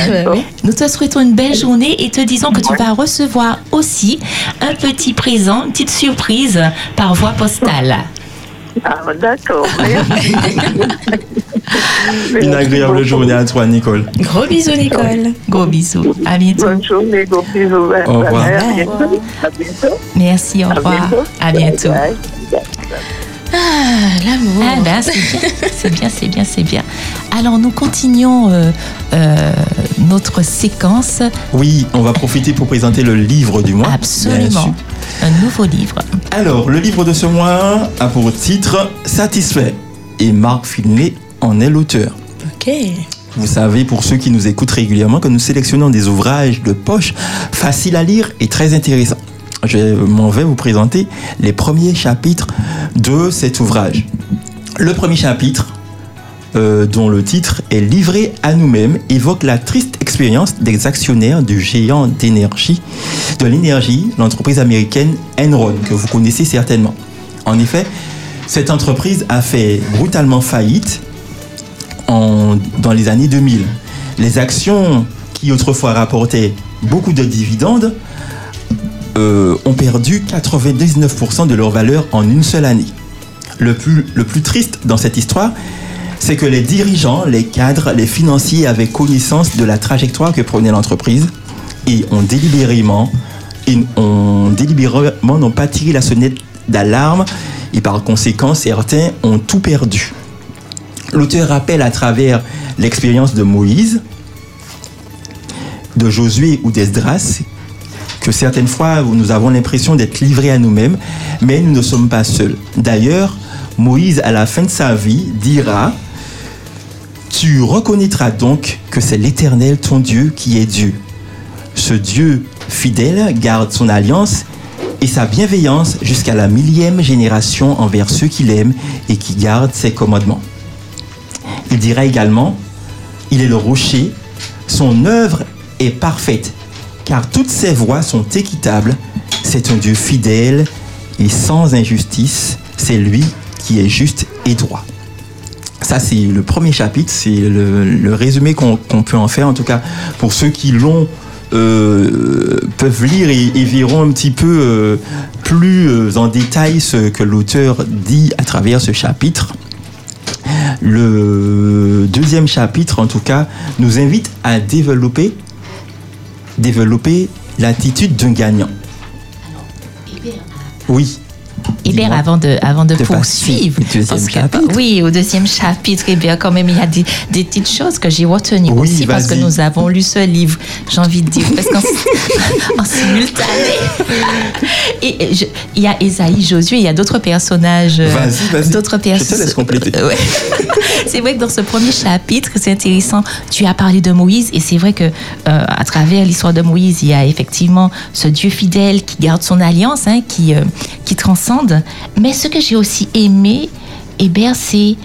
Nous te souhaitons une belle journée et te disons que tu vas recevoir aussi un petit présent, une petite surprise par voie postale. Ah, d'accord. Merci. Une agréable journée à toi, Nicole. Gros bisous, Nicole. Gros bisous. À bientôt. Bonne journée, gros bisous. Au revoir. À bientôt. À bientôt. Merci, au revoir. À bientôt. Ah, l'amour. Ah ben, c'est bien, c'est bien, c'est bien, c'est bien. Alors, nous continuons euh, euh, notre séquence. Oui, on va profiter pour présenter le livre du mois. Absolument. Un nouveau livre. Alors, le livre de ce mois a pour titre Satisfait. Et Marc Finlay en est l'auteur. Ok. Vous savez, pour ceux qui nous écoutent régulièrement, que nous sélectionnons des ouvrages de poche faciles à lire et très intéressants. Je m'en vais vous présenter les premiers chapitres de cet ouvrage. Le premier chapitre, euh, dont le titre est Livré à nous-mêmes, évoque la triste expérience des actionnaires du géant d'énergie, de l'énergie, l'entreprise américaine Enron, que vous connaissez certainement. En effet, cette entreprise a fait brutalement faillite dans les années 2000. Les actions qui autrefois rapportaient beaucoup de dividendes euh, ont perdu 99% de leur valeur en une seule année. Le plus, le plus triste dans cette histoire, c'est que les dirigeants, les cadres, les financiers avaient connaissance de la trajectoire que prenait l'entreprise et ont délibérément, et ont délibérément n'ont pas tiré la sonnette d'alarme et par conséquent certains ont tout perdu. L'auteur rappelle à travers l'expérience de Moïse, de Josué ou d'Esdras que certaines fois nous avons l'impression d'être livrés à nous-mêmes, mais nous ne sommes pas seuls. D'ailleurs, Moïse, à la fin de sa vie, dira Tu reconnaîtras donc que c'est l'Éternel ton Dieu qui est Dieu. Ce Dieu fidèle garde son alliance et sa bienveillance jusqu'à la millième génération envers ceux qu'il aime et qui gardent ses commandements. Il dira également, il est le rocher, son œuvre est parfaite, car toutes ses voies sont équitables. C'est un Dieu fidèle et sans injustice. C'est lui qui est juste et droit. Ça, c'est le premier chapitre, c'est le, résumé qu'on peut en faire, en tout cas pour ceux qui l'ont euh, peuvent lire et, et verront un petit peu euh, plus euh, en détail ce que l'auteur dit à travers ce chapitre. Le deuxième chapitre, en tout cas, nous invite à développer, développer l'attitude d'un gagnant. Oui. Hébert, avant de, avant de De poursuivre, parce que- chapitre. oui, au deuxième chapitre, Hébert, quand même, il y a des, des petites choses que j'ai retenues Oui, aussi parce que nous avons lu ce livre, j'ai envie de dire, parce qu'en en simultané. Et je- il y a Esaïe, Josué, il y a d'autres personnages. euh, Vas-y, vas-y. D'autres personnes. laisse compléter. Ouais. c'est vrai que dans ce premier chapitre, c'est intéressant. Tu as parlé de Moïse et c'est vrai que euh, à travers l'histoire de Moïse, il y a effectivement ce Dieu fidèle qui garde son alliance, hein, qui euh, qui transcende. Mais ce que j'ai aussi aimé, Hébert, c'est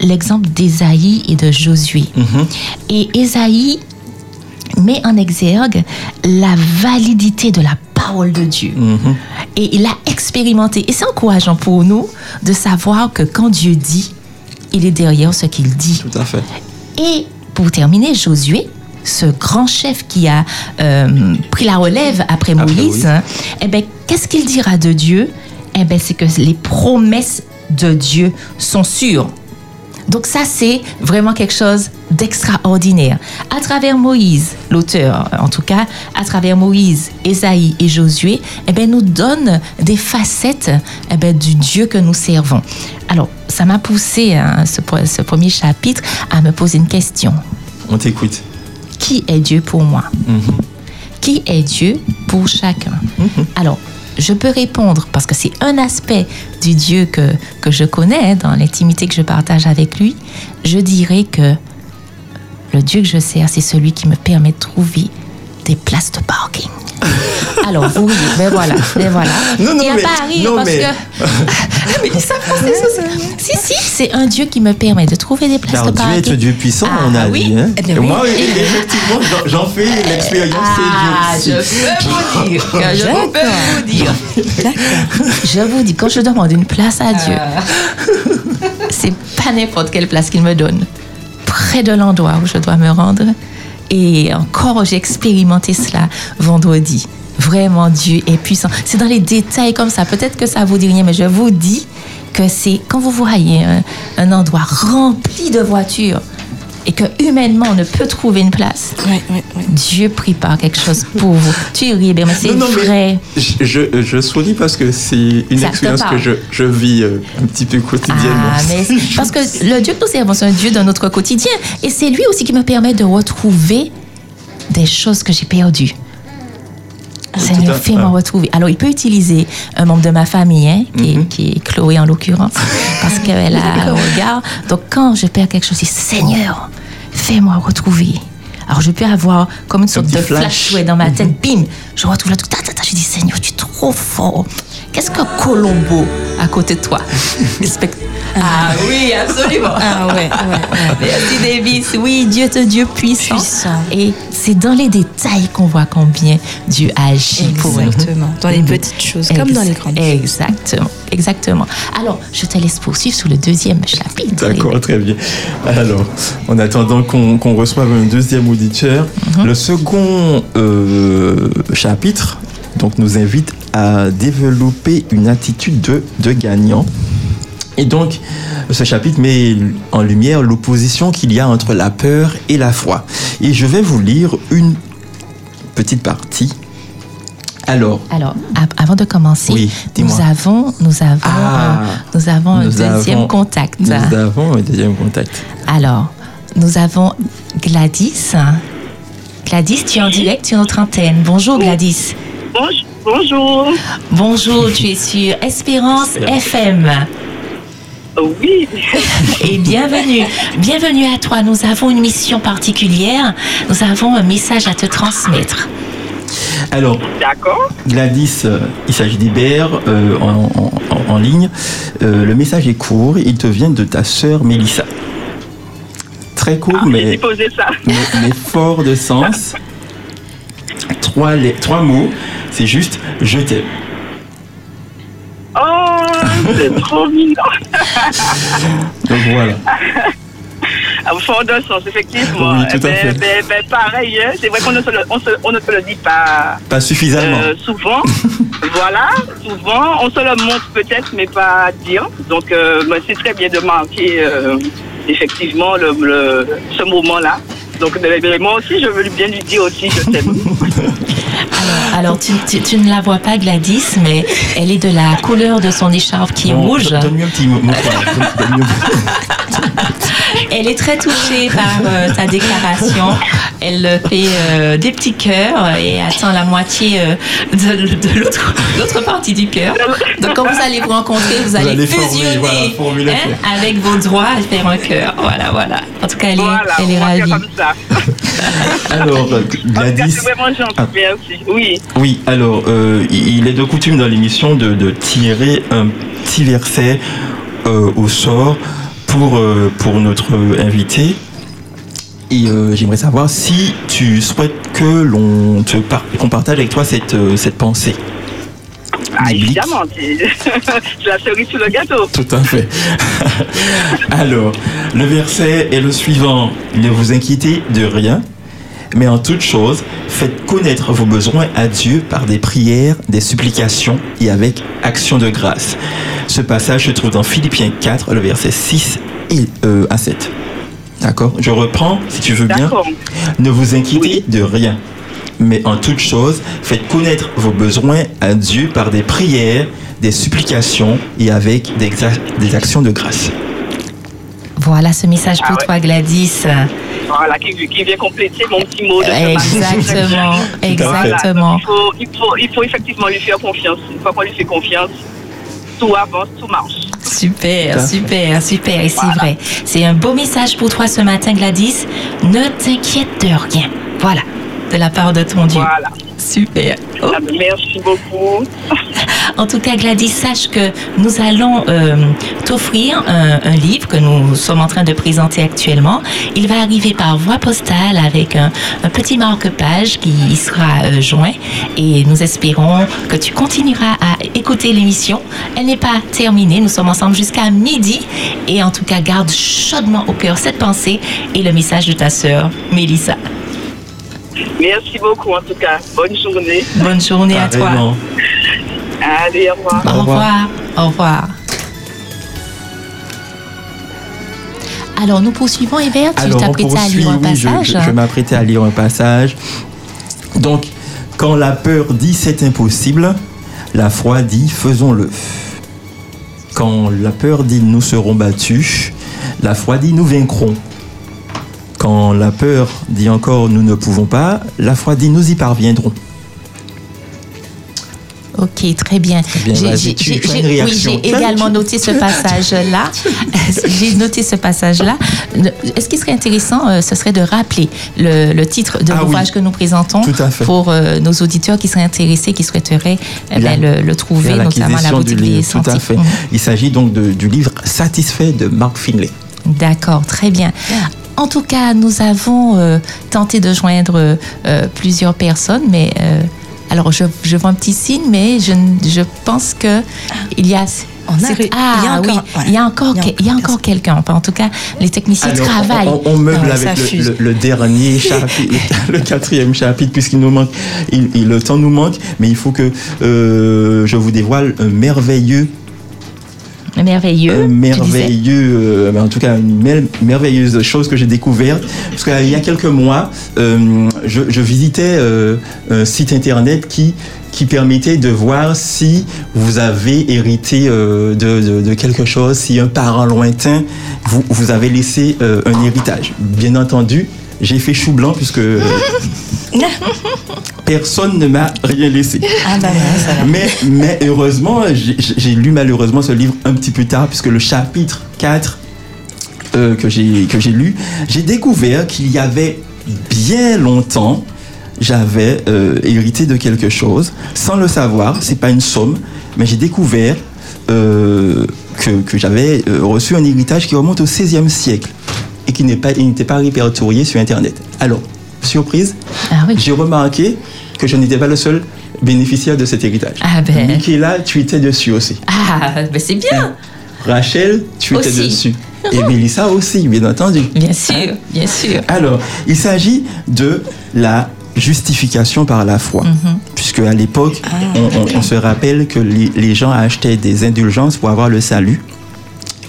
l'exemple d'Ésaïe et de Josué. Et Ésaïe met en exergue la validité de la parole de Dieu. Et il a expérimenté. Et c'est encourageant pour nous de savoir que quand Dieu dit, il est derrière ce qu'il dit. Tout à fait. Et pour terminer, Josué, ce grand chef qui a euh, pris la relève après Moïse, hein, eh ben, qu'est-ce qu'il dira de Dieu Eh ben, c'est que les promesses de Dieu sont sûres. Donc ça, c'est vraiment quelque chose d'extraordinaire. À travers Moïse, l'auteur en tout cas, à travers Moïse, Ésaïe et Josué, eh ben, nous donne des facettes eh ben, du Dieu que nous servons. Alors, ça m'a poussé, hein, ce, ce premier chapitre, à me poser une question. On t'écoute. Qui est Dieu pour moi? Qui est Dieu pour chacun? Alors, je peux répondre parce que c'est un aspect du Dieu que, que je connais dans l'intimité que je partage avec lui. Je dirais que le Dieu que je sers, c'est celui qui me permet de trouver des places de parking. Alors, riez, ben voilà, ben voilà. Non, non, Il n'y a mais- pas à rire non, parce mais- que... mais ça, Si, si, c'est un Dieu qui me permet de trouver des places de Dieu parking. est un Dieu puissant, Ah, on a oui. dit. hein. Eh Et oui. moi, Et- effectivement, j'en- fais l'expérience, Ah, je Dieu. peux vous dire, je peux vous dire. Je vous dis, quand je demande une place à Dieu, c'est pas n'importe quelle place qu'il me donne. Près de l'endroit où je dois me rendre. Et encore, j'ai expérimenté cela vendredi. Vraiment, Dieu est puissant. C'est dans les détails comme ça. Peut-être que ça vous dit rien, mais je vous dis que c'est quand vous voyez un, un endroit rempli de voitures et que humainement on ne peut trouver une place. Dieu prépare quelque chose pour vous. Tu ris, mais c'est Non, non, mais vrai. Je, je, je souris parce que c'est une Ça expérience que je, je vis euh, un petit peu quotidiennement. Ah, mais parce que le Dieu que nous servons, c'est un Dieu de notre quotidien. Et c'est lui aussi qui me permet de retrouver des choses que j'ai perdues. Seigneur, fais-moi retrouver. Alors, il peut utiliser un membre de ma famille, hein, qui, Mhm. est, qui est Chloé en l'occurrence, parce qu'elle a un regard. Donc, quand je perds quelque chose, je dis Seigneur, fais-moi retrouver. Alors, je peux avoir comme une sorte de flash. flash, ouais, dans ma tête, bim, je retrouve là tout. ta, ta, ta. Je dis Seigneur, tu es trop fort. Qu'est-ce que Colombo à côté de toi Respect- Ah oui, absolument. Ah ouais, ouais, Merci Davis. Oui, Dieu un Dieu puissant. Et c'est dans les détails qu'on voit combien Dieu agit pour nous. Exactement. Dans les petites choses, comme dans les grandes choses. Exactement, exactement. Alors, je te laisse poursuivre sur le deuxième chapitre. D'accord, très bien. Alors, en attendant qu'on qu'on reçoive un deuxième auditeur, Mhm. le second euh, chapitre donc, nous invite à développer une attitude de, de gagnant. Et donc, ce chapitre met en lumière l'opposition qu'il y a entre la peur et la foi. Et je vais vous lire une petite partie. Alors, Alors, a- avant de commencer, Oui, nous avons, nous avons, Ah. un, nous avons un Nous deuxième avons- contact. nous avons un deuxième contact. Alors, nous avons Gladys. Gladys, tu es en direct sur notre antenne. Bonjour Gladys. Bonjour. Bonjour, tu es sur Espérance FM. Oui. Et bienvenue. Bienvenue à toi. Nous avons une mission particulière. Nous avons un message à te transmettre. Alors, Gladys, euh, il s'agit d'Hébert euh, en, en- en- en ligne. Euh, le message est court. Il te vient de ta sœur Mélissa. Très court, mais, ça. mais, mais fort de sens. Trois, les- trois mots. C'est juste je t'aime. Oh, c'est trop mignon. Donc voilà. À fond d'un sens, effectivement. Oui, tout à fait. pareil, hein, c'est vrai qu'on ne, ne se le dit pas Pas suffisamment. euh, souvent. voilà, souvent. On se le montre peut-être, mais pas dire. Donc, euh, ben, c'est très bien de marquer euh, effectivement le, le- ce moment-là. Donc, moi aussi, je veux bien lui dire aussi, je t'aime. Alors, tu, tu- tu ne la vois pas, Gladys, mais elle est de la couleur de son écharpe qui est Bon, rouge. Donne-lui un petit mot. Elle est très touchée par euh, ta déclaration. Elle fait euh, des petits cœurs et attend la moitié euh, de, de l'autre, l'autre partie du cœur. Donc, quand vous allez vous rencontrer, vous allez, allez former, fusionner voilà, hein, cœur. avec vos doigts et faire un cœur. Voilà, voilà. En tout cas, elle est, Voilà, elle ravie. comme ça. Alors, Gladys. c'est vraiment gentil, Ah. merci. Oui. Oui, alors, euh, il est de coutume dans l'émission de, de tirer un petit verset euh, au sort pour, euh, pour notre invité. Et euh, j'aimerais savoir si tu souhaites que l'on te par- qu'on partage avec toi cette, euh, cette pensée. Ah, évidemment, c'est c'est la cerise sur le gâteau. Tout à fait. Alors, le verset est le suivant. Ne vous inquiétez de rien, mais en toute chose, faites connaître vos besoins à Dieu par des prières, des supplications et avec action de grâce. Ce passage se trouve dans Philippiens 4, le verset 6 et, euh, à 7. D'accord? Je reprends, si tu veux bien. D'accord. Ne vous inquiétez de rien, mais en toute chose, faites connaître vos besoins à Dieu par des prières, des supplications et avec des, ac- des actions de grâce. Voilà ce message pour toi, Gladys. Voilà, qui, qui vient compléter mon petit mot de. Exactement, exactement. Voilà, donc il, faut, il, faut, il faut effectivement lui faire confiance. Une fois qu'on lui fait confiance, tout avance, tout marche. Super, super, super. Et c'est vrai. C'est un beau message pour toi ce matin, Gladys. Ne t'inquiète de rien. Voilà, de la part de ton Dieu. Voilà. Super. Ah, Merci beaucoup. En tout cas, Gladys, sache que nous allons euh, t'offrir un, un livre que nous sommes en train de présenter actuellement. Il va arriver par voie postale avec un, un petit marque-page qui y sera euh, joint et nous espérons que tu continueras à écouter l'émission. Elle n'est pas terminée. Nous sommes ensemble jusqu'à midi et en tout cas, garde chaudement au cœur cette pensée et le message de ta sœur, Mélissa. Merci beaucoup en tout cas. Bonne journée. Bonne journée à toi. Allez, au revoir. Au revoir. Au revoir. Alors, nous poursuivons, Hébert. Tu t'apprêtais à lire un oui, je- passage. Je, je m'apprêtais à lire un passage. Donc, quand la peur dit c'est impossible, la foi dit faisons-le. Quand la peur dit nous serons battus, la foi dit nous vaincrons. Quand la peur dit encore nous ne pouvons pas, la foi dit nous y parviendrons. Ok, très bien. bien, J'ai- oui, également tu- noté ce passage-là. j'ai noté ce passage-là. Est-ce qu'il serait intéressant, euh, ce serait de rappeler le, le titre de Ah oui. l'ouvrage que nous présentons pour euh, nos auditeurs qui seraient intéressés, qui souhaiteraient eh La- ben, le, le trouver, vers notamment à la boutique du livre, Tout à fait. Mhm. Il s'agit donc de- du livre Satisfait de Mark Finlay. D'accord, très bien. En tout cas, nous avons euh, tenté de joindre euh, plusieurs personnes, mais euh, alors je, je vois un petit signe, mais je, pense que il y a. Ah il y a encore- oui, il y a encore, Il y a que- il y a encore quelqu'un. Enfin, en tout cas, les techniciens Alors, travaillent. On, on- on meuble avec le, fuse. le- le dernier chapitre, le, le quatrième chapitre, puisqu'il nous manque, il- il- le temps nous manque, mais il faut que euh, je vous dévoile un merveilleux, merveilleux. merveilleux, euh, en tout cas une mer- merveilleuse chose que j'ai découverte, parce qu'il y a quelques mois, euh, je, je visitais euh, un site internet qui qui permettait de voir si vous avez hérité euh, de, de- de quelque chose, si un parent lointain vous, vous avez laissé euh, un héritage. Bien entendu, j'ai fait chou blanc puisque euh, personne ne m'a rien laissé. Ah bah ouais. Mais, mais heureusement, j'ai lu malheureusement ce livre un petit peu tard, puisque le chapitre 4 euh, que j'ai lu, j'ai découvert qu'il y avait bien longtemps, j'avais euh, hérité de quelque chose, sans le savoir, c'est pas une somme, mais j'ai découvert euh, que, que j'avais reçu un héritage qui remonte au XVIe siècle et qui n'est pas, n'était pas répertorié sur Internet. Alors, surprise, j'ai remarqué que je n'étais pas le seul bénéficiaire de cet héritage. Ah ben. Michaela, tu étais dessus aussi. Ah, ben c'est bien. Rachel, tu étais dessus. Et Mélissa aussi, bien entendu. Bien sûr, bien sûr. Alors, il s'agit de la justification par la foi. Mhm. Puisque à l'époque, Ah, on, on- on se rappelle que les, les gens achetaient des indulgences pour avoir le salut.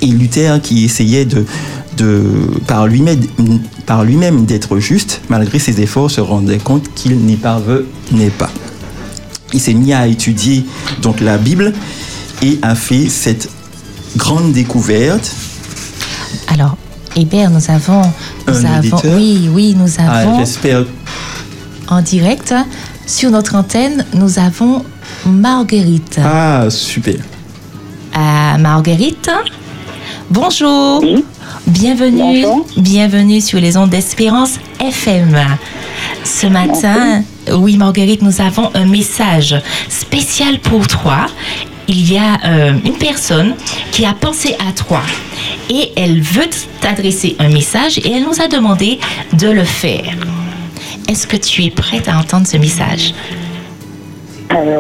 Et Luther, qui essayait de, de par lui-même par lui-même d'être juste, malgré ses efforts, se rendait compte qu'il n'y parvenait pas. Il s'est mis à étudier donc la Bible et a fait cette grande découverte. Alors, Hébert, nous avons, nous Un avons, oui, oui, nous Ah, avons J'espère en direct sur notre antenne, nous avons Marguerite. Ah, super. Ah, Marguerite, bonjour. Bienvenue, bienvenue sur les ondes d'Espérance FM. Ce matin, oui Marguerite, nous avons un message spécial pour toi. Il y a euh, une personne qui a pensé à toi et elle veut t'adresser un message et elle nous a demandé de le faire. Est-ce que tu es prête à entendre ce message?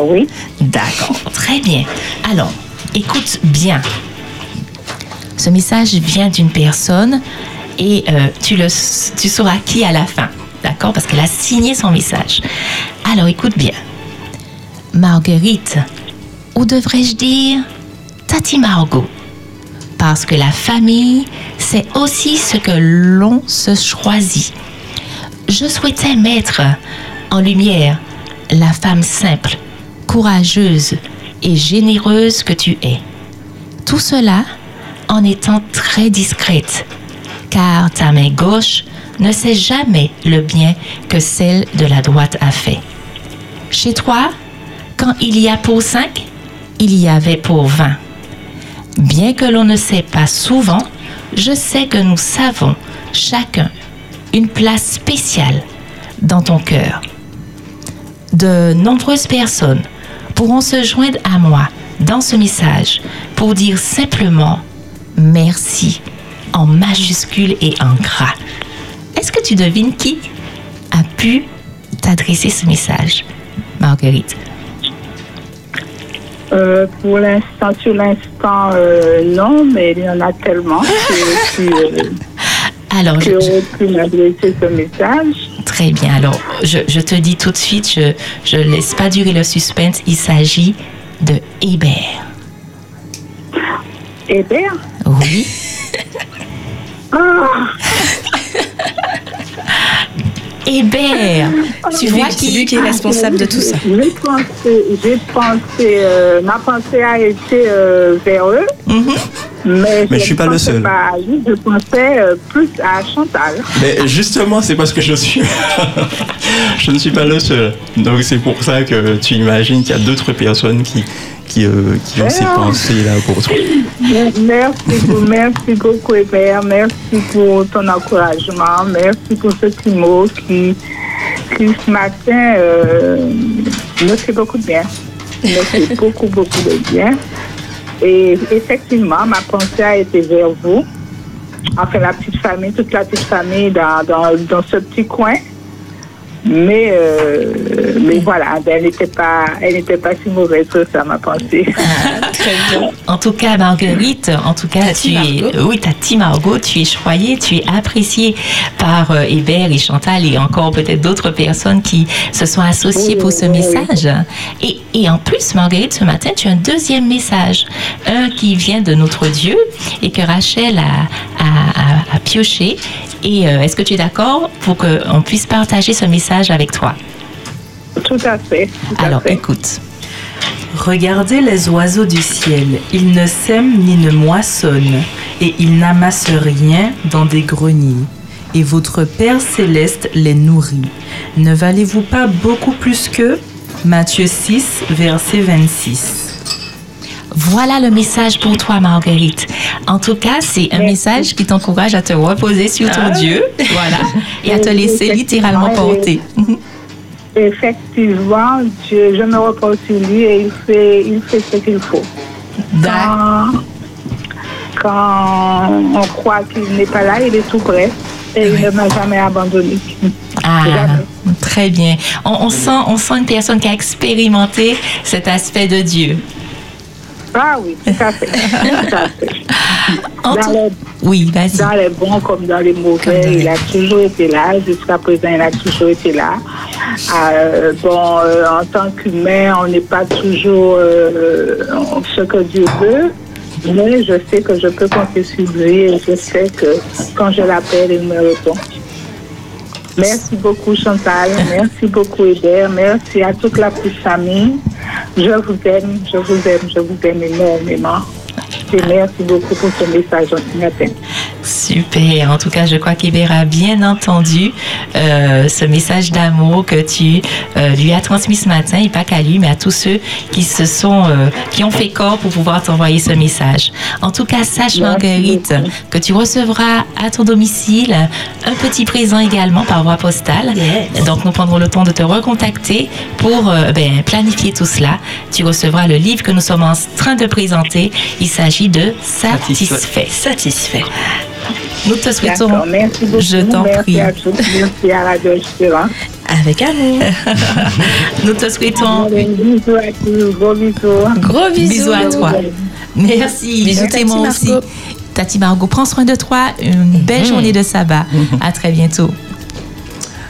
Oui. D'accord, très bien. Alors, écoute bien. Ce message vient d'une personne et euh, tu, le, tu sauras qui à la fin. D'accord? Parce qu'elle a signé son message. Alors, écoute bien. Marguerite, ou devrais-je dire Tati Margot? Parce que la famille, c'est aussi ce que l'on se choisit. Je souhaitais mettre en lumière la femme simple, courageuse et généreuse que tu es. Tout cela en étant très discrète, car ta main gauche ne sait jamais le bien que celle de la droite a fait. Chez toi, quand il y a pour cinq, il y avait pour vingt. Bien que l'on ne sait pas souvent, je sais que nous savons chacun une place spéciale dans ton cœur. De nombreuses personnes pourront se joindre à moi dans ce message pour dire simplement merci en majuscule et en gras. Est-ce que tu devines qui a pu t'adresser ce message, Marguerite? Euh, pour l'instant, sur l'instant, euh, non, mais il y en a tellement que, qui, euh, Alors, auraient pu m'adresser ce message. Très bien. Alors, je, je te dis tout de suite, je ne laisse pas durer le suspense. Il s'agit de Hébert. Hébert Oui. Ah, Hébert, tu vois C'est qui lui qui est responsable de tout ça? J'ai pensé, j'ai pensé euh, ma pensée a été euh, vers eux, mais, Mais je suis pas le pensais seul. pas je pensais euh, plus à Chantal. Mais justement, c'est parce que je suis. je ne suis pas le seul. Donc c'est pour ça que tu imagines qu'il y a d'autres personnes qui, qui, euh, qui ont ces pensées-là pour toi. Merci, beaucoup, merci beaucoup, Hébert. Merci pour ton encouragement. Merci pour ce petit mot qui, qui ce matin, euh, me fait beaucoup de bien. Me fait beaucoup, beaucoup de bien. Et effectivement, ma pensée a été vers vous. Enfin, la petite famille, toute la petite famille dans, dans, dans ce petit coin. Mais, euh, mais voilà, elle n'était pas, elle n'était pas si mauvaise que ça, ma pensée. En tout cas, Marguerite, en tout cas, tu es, oui, ta team Margot, tu es choyée, tu es appréciée par euh, Hébert et Chantal et encore peut-être d'autres personnes qui se sont associées pour ce message. Et, et en plus, Marguerite, ce matin, tu as un deuxième message, un qui vient de notre Dieu et que Rachel a, a- a- a pioché. Et euh, est-ce que tu es d'accord pour qu'on puisse partager ce message avec toi? Tout à fait. tout à Alors, fait. écoute. Regardez les oiseaux du ciel. Ils ne sèment ni ne moissonnent, et ils n'amassent rien dans des greniers. Et votre Père céleste les nourrit. Ne valez-vous pas beaucoup plus qu'eux? Matthieu 6, verset 26. Voilà le message pour toi, Marguerite. En tout cas, c'est un message qui t'encourage à te reposer sur ton Ah. Dieu, voilà, et à te laisser littéralement porter. Effectivement, je, je me repose sur lui et il fait, il fait ce qu'il faut. Quand, quand on croit qu'il n'est pas là, il est tout près et il ne m'a jamais abandonné. Ah, très bien. On, on sent, on sent une personne qui a expérimenté cet aspect de Dieu. Ah oui, tout à fait. Tout à fait. Dans tout- les, Oui, vas-y. dans les bons comme dans les mauvais, il a toujours été là. Jusqu'à présent, il a toujours été là. Euh, bon, euh, en tant qu'humain, on n'est pas toujours euh, ce que Dieu veut. Mais je sais que je peux compter sur lui et je sais que quand je l'appelle, il me répond. Merci beaucoup Chantal, merci beaucoup Hébert, merci à toute la petite famille. Je vous aime, je vous aime, je vous aime énormément. Merci beaucoup pour ce message matin. Super. En tout cas, je crois qu'Hébert a bien entendu euh, ce message d'amour que tu euh, lui as transmis ce matin, et pas qu'à lui, mais à tous ceux qui se sont, euh, qui ont fait corps pour pouvoir t'envoyer ce message. En tout cas, sache, Marguerite, que tu recevras à ton domicile un petit présent également par voie postale. Donc, nous prendrons le temps de te recontacter pour ben, planifier tout cela. Tu recevras le livre que nous sommes en train de présenter. Il s'agit de Satisfait. Satisfait. Nous te souhaitons. Merci beaucoup. Je t'en merci prie. à tous, merci à Radio Espérance. Avec amour. Nous te souhaitons. Bisous à tous, gros bisous. Gros bisous. Bisous à toi. Merci. Bisous, t'aimons aussi. Margot. Tati Margot, prends soin de toi. Une belle journée de sabbat. À très bientôt.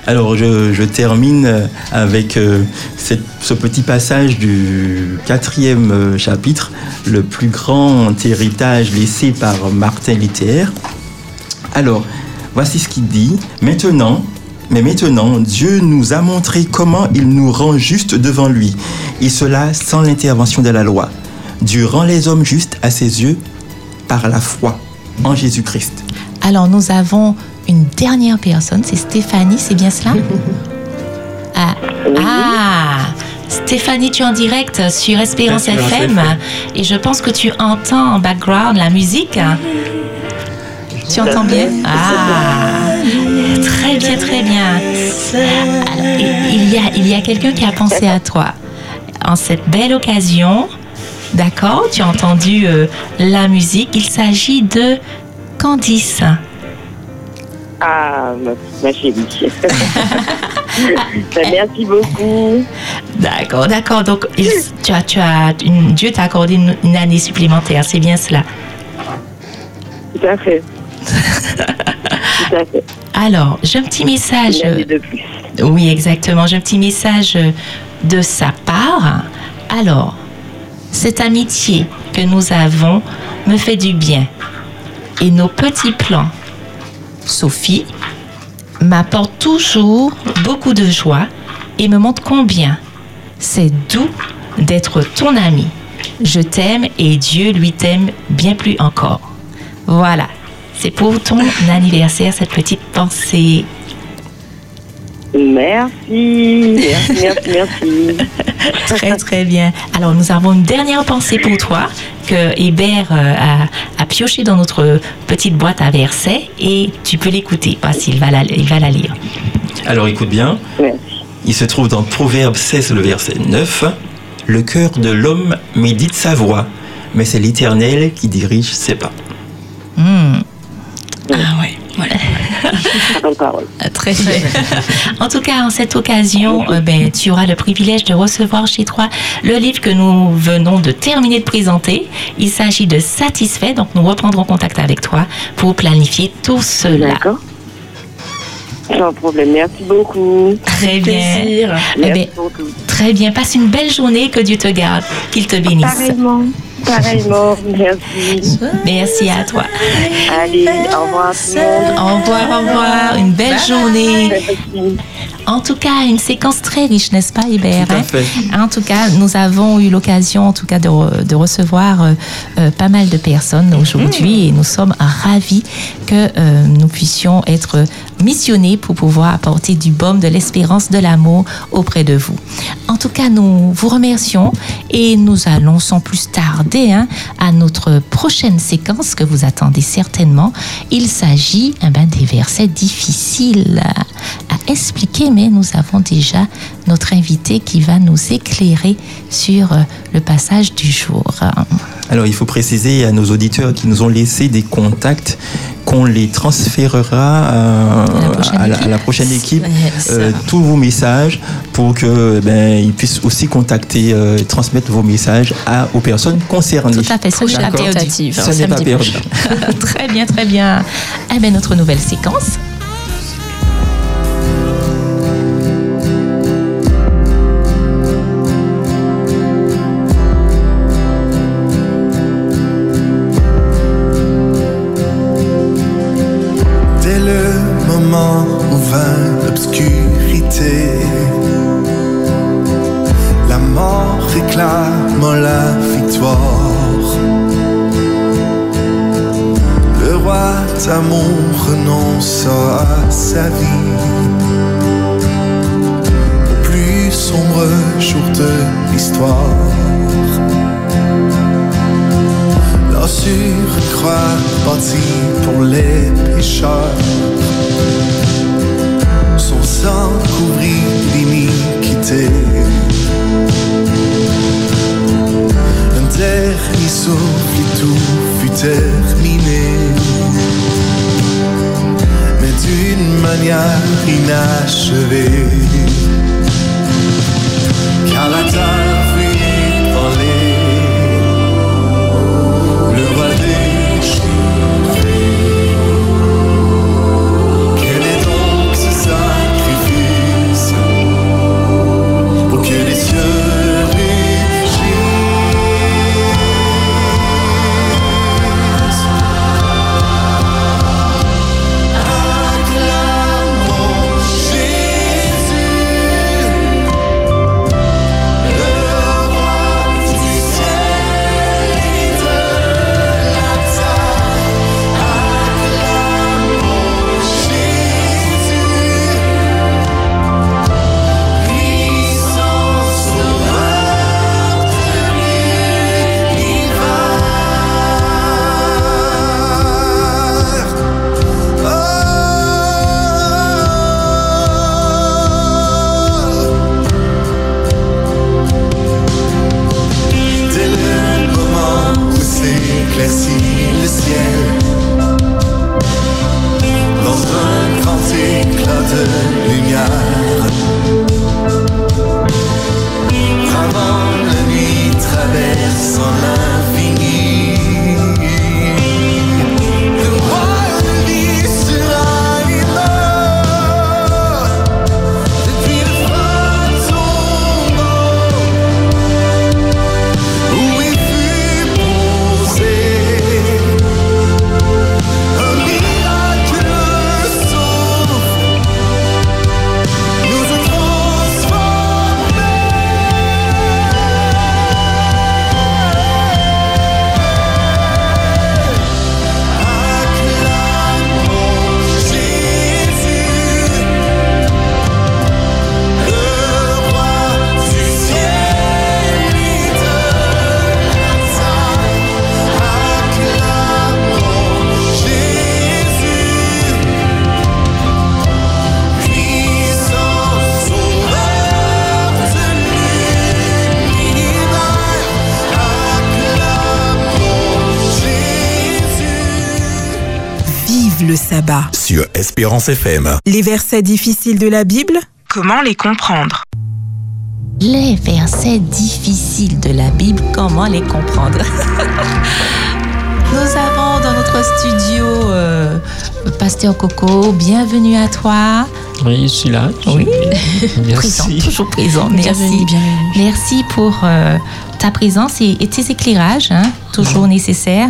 Alors, je, je termine avec euh, cette- ce petit passage du quatrième euh, chapitre, le plus grand héritage laissé par Martin Luther. Alors, voici ce qu'il dit. Maintenant, mais maintenant, Dieu nous a montré comment il nous rend justes devant lui, et cela sans l'intervention de la loi. Dieu rend les hommes justes à ses yeux par la foi en Jésus-Christ. Alors, nous avons une dernière personne. C'est Stéphanie, c'est bien cela? Ah. Ah Stéphanie, tu es en direct sur Espérance Espérance FM. FM. Et je pense que tu entends en background la musique. Tu entends bien Ah Très bien, très bien. Alors, il y a, il y a quelqu'un qui a pensé à toi. En cette belle occasion, d'accord, tu as entendu euh, la musique. Il s'agit de Candice. Ah, ma, chérie. Ben, merci beaucoup. D'accord, d'accord. Donc, il- tu as, tu as, une- Dieu t'a accordé une, une année supplémentaire, c'est bien cela. Tout à fait. Tout à fait. Alors, j'ai un petit message. Une année de plus. Oui, exactement. J'ai un petit message euh, de sa part. Alors, cette amitié que nous avons me fait du bien. Et nos petits plans, Sophie, m'apportent toujours beaucoup de joie et me montre combien c'est doux d'être ton ami. Je t'aime et Dieu lui t'aime bien plus encore. Voilà, c'est pour ton anniversaire cette petite pensée. Merci. Merci, merci, merci. Très, très bien. Alors, nous avons une dernière pensée pour toi que Hébert euh, a, a pioché dans notre petite boîte à versets et tu peux l'écouter parce qu'il va la, il va la lire. Alors écoute bien. Il se trouve dans Proverbe 16, le verset 9. Le cœur de l'homme médite sa voix, mais c'est l'Éternel qui dirige ses pas. Hmm. Ah ouais, voilà. parole. Très très. en tout cas, en cette occasion, euh, ben, tu auras le privilège de recevoir chez toi le livre que nous venons de terminer de présenter. Il s'agit de Satisfait, donc nous reprendrons contact avec toi pour planifier tout cela. D'accord. Sans problème. Merci beaucoup. Très bien. Plaisir. Eh Merci ben, pour tout. Très bien. Passe une belle journée. Que Dieu te garde. Qu'il te bénisse. Pareillement. Pareillement. Merci. Merci à toi. Allez, au revoir à tout le monde. Au revoir, au revoir. Une belle journée. En tout cas, une séquence très riche, n'est-ce pas, Hébert Tout à hein fait. En tout cas, nous avons eu l'occasion, en tout cas, de, re- de recevoir euh, euh, pas mal de personnes aujourd'hui et nous sommes ravis que euh, nous puissions être missionnés pour pouvoir apporter du baume, de l'espérance, de l'amour auprès de vous. En tout cas, nous vous remercions et nous allons sans plus tarder hein, à notre prochaine séquence que vous attendez certainement. Il s'agit eh ben, des versets difficiles à à expliquer, mais nous avons déjà notre invité qui va nous éclairer sur euh, le passage du jour. Alors il faut préciser à nos auditeurs qui nous ont laissé des contacts qu'on les transférera euh, à, la, à la prochaine équipe Yes. euh, tous vos messages pour que ben, ils puissent aussi contacter, euh, transmettre vos messages à, aux personnes concernées. Tout à fait, ce n'est pas perdu. Ce n'est pas Samedi perdu. prochain. très bien, très bien. Eh bien, notre nouvelle séquence. Espérance FM. Les versets difficiles de la Bible, comment les comprendre? Les versets difficiles de la Bible, comment les comprendre? Nous avons dans notre studio euh, Pasteur Coco, bienvenue à toi. Oui, je suis là. Oui, Merci. présent, toujours présent. Merci. Bienvenue, bienvenue. Merci pour euh, ta présence et, et tes éclairages, hein, toujours nécessaires.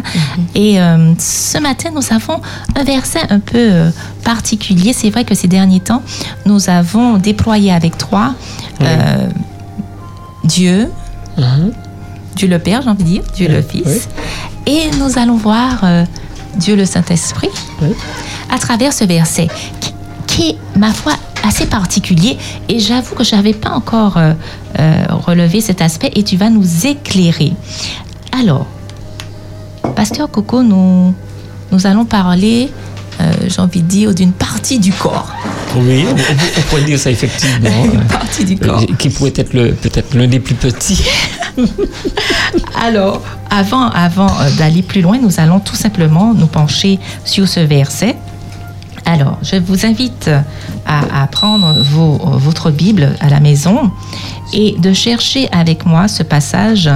Et euh, ce matin, nous avons un verset un peu euh, particulier. C'est vrai que ces derniers temps, nous avons déployé avec toi euh, Dieu, Dieu le Père, j'ai envie de dire, Dieu le Fils. Et nous allons voir euh, Dieu le Saint-Esprit à travers ce verset qui, qui est, ma foi, assez particulier. Et j'avoue que je n'avais pas encore euh, relevé cet aspect et tu vas nous éclairer. Alors, Pasteur Coco, nous, nous allons parler, j'ai envie de dire, d'une partie du corps. Oui, on, pourrait dire ça effectivement. Une partie du corps. Euh, Qui pourrait être peut-être l'un des plus petits. Alors, avant, avant euh, d'aller plus loin, nous allons tout simplement nous pencher sur ce verset. Alors, je vous invite à, à prendre vos- votre Bible à la maison et de chercher avec moi ce passage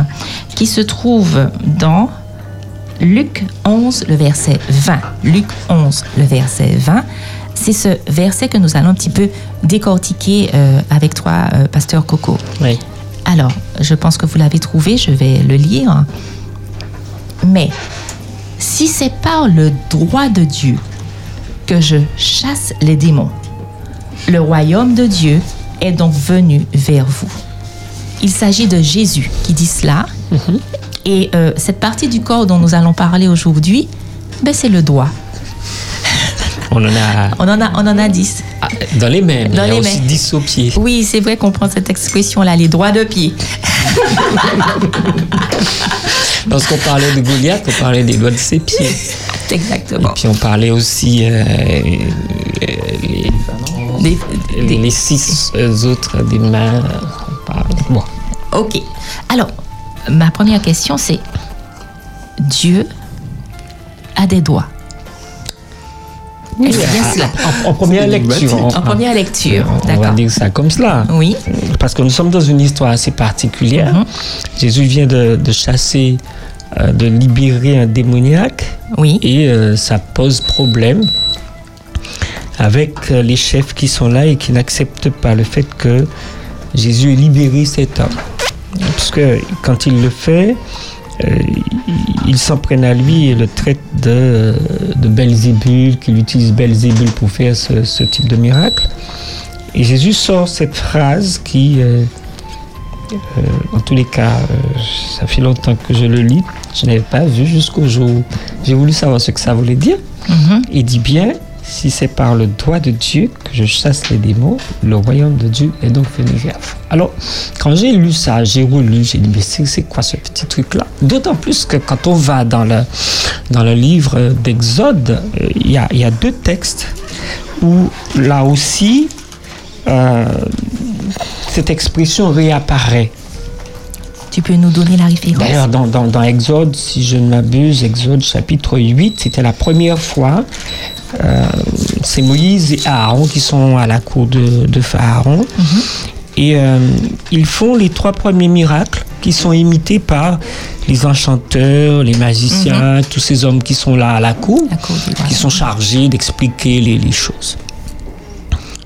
qui se trouve dans Luc 11, le verset 20. Luc 11, le verset 20. C'est ce verset que nous allons un petit peu décortiquer euh, avec toi, euh, Pasteur Coco. Oui. Alors, je pense que vous l'avez trouvé, je vais le lire. Mais si c'est par le droit de Dieu que je chasse les démons, le royaume de Dieu est donc venu vers vous. Il s'agit de Jésus qui dit cela. Et euh, cette partie du corps dont nous allons parler aujourd'hui, ben, c'est le doigt. On en a On en a, on en a 10. dans les mains, mais Dans il y a les aussi mains. 10 au pied. Oui, c'est vrai qu'on prend cette expression-là, les doigts de pied. Lorsqu'on parlait de Goliath, on parlait des doigts de ses pieds. Exactement. Et puis on parlait aussi euh, les, les- les six autres des mains. Bon. Ok. Alors, ma première question, c'est Dieu a des doigts. Bien cela En, en première lecture. En première lecture, On va d'accord. dire ça comme cela. Oui. Parce que nous sommes dans une histoire assez particulière. Mhm. Jésus vient de, de chasser, euh, de libérer un démoniaque. Oui. Et euh, ça pose problème avec euh, les chefs qui sont là et qui n'acceptent pas le fait que Jésus ait libéré cet homme. Parce que quand il le fait, euh, ils- ils s'en prennent à lui et le traitent de, de Belzébul, qu'il utilise Belzébul pour faire ce, ce type de miracle. Et Jésus sort cette phrase qui, euh, euh, en tous les cas, euh, ça fait longtemps que je le lis, je n'avais pas vu jusqu'au jour où j'ai voulu savoir ce que ça voulait dire. Il dit bien, si c'est par le doigt de Dieu que je chasse les démons, le royaume de Dieu est donc venu vers vous. Alors, quand j'ai lu ça, j'ai relu, j'ai dit, mais c'est quoi ce petit truc-là? D'autant plus que quand on va dans le, dans le livre d'Exode, euh, il y, a, il y a deux textes où là aussi, euh, cette expression réapparaît. Tu peux nous donner la référence? D'ailleurs, dans, dans, dans Exode, si je ne m'abuse, Exode chapitre 8, c'était la première fois. Euh, c'est Moïse et Aaron qui sont à la cour de, de Pharaon. Et euh, ils font les trois premiers miracles qui sont imités par les enchanteurs, les magiciens, tous ces hommes qui sont là à la cour, qui sont chargés d'expliquer les, les choses.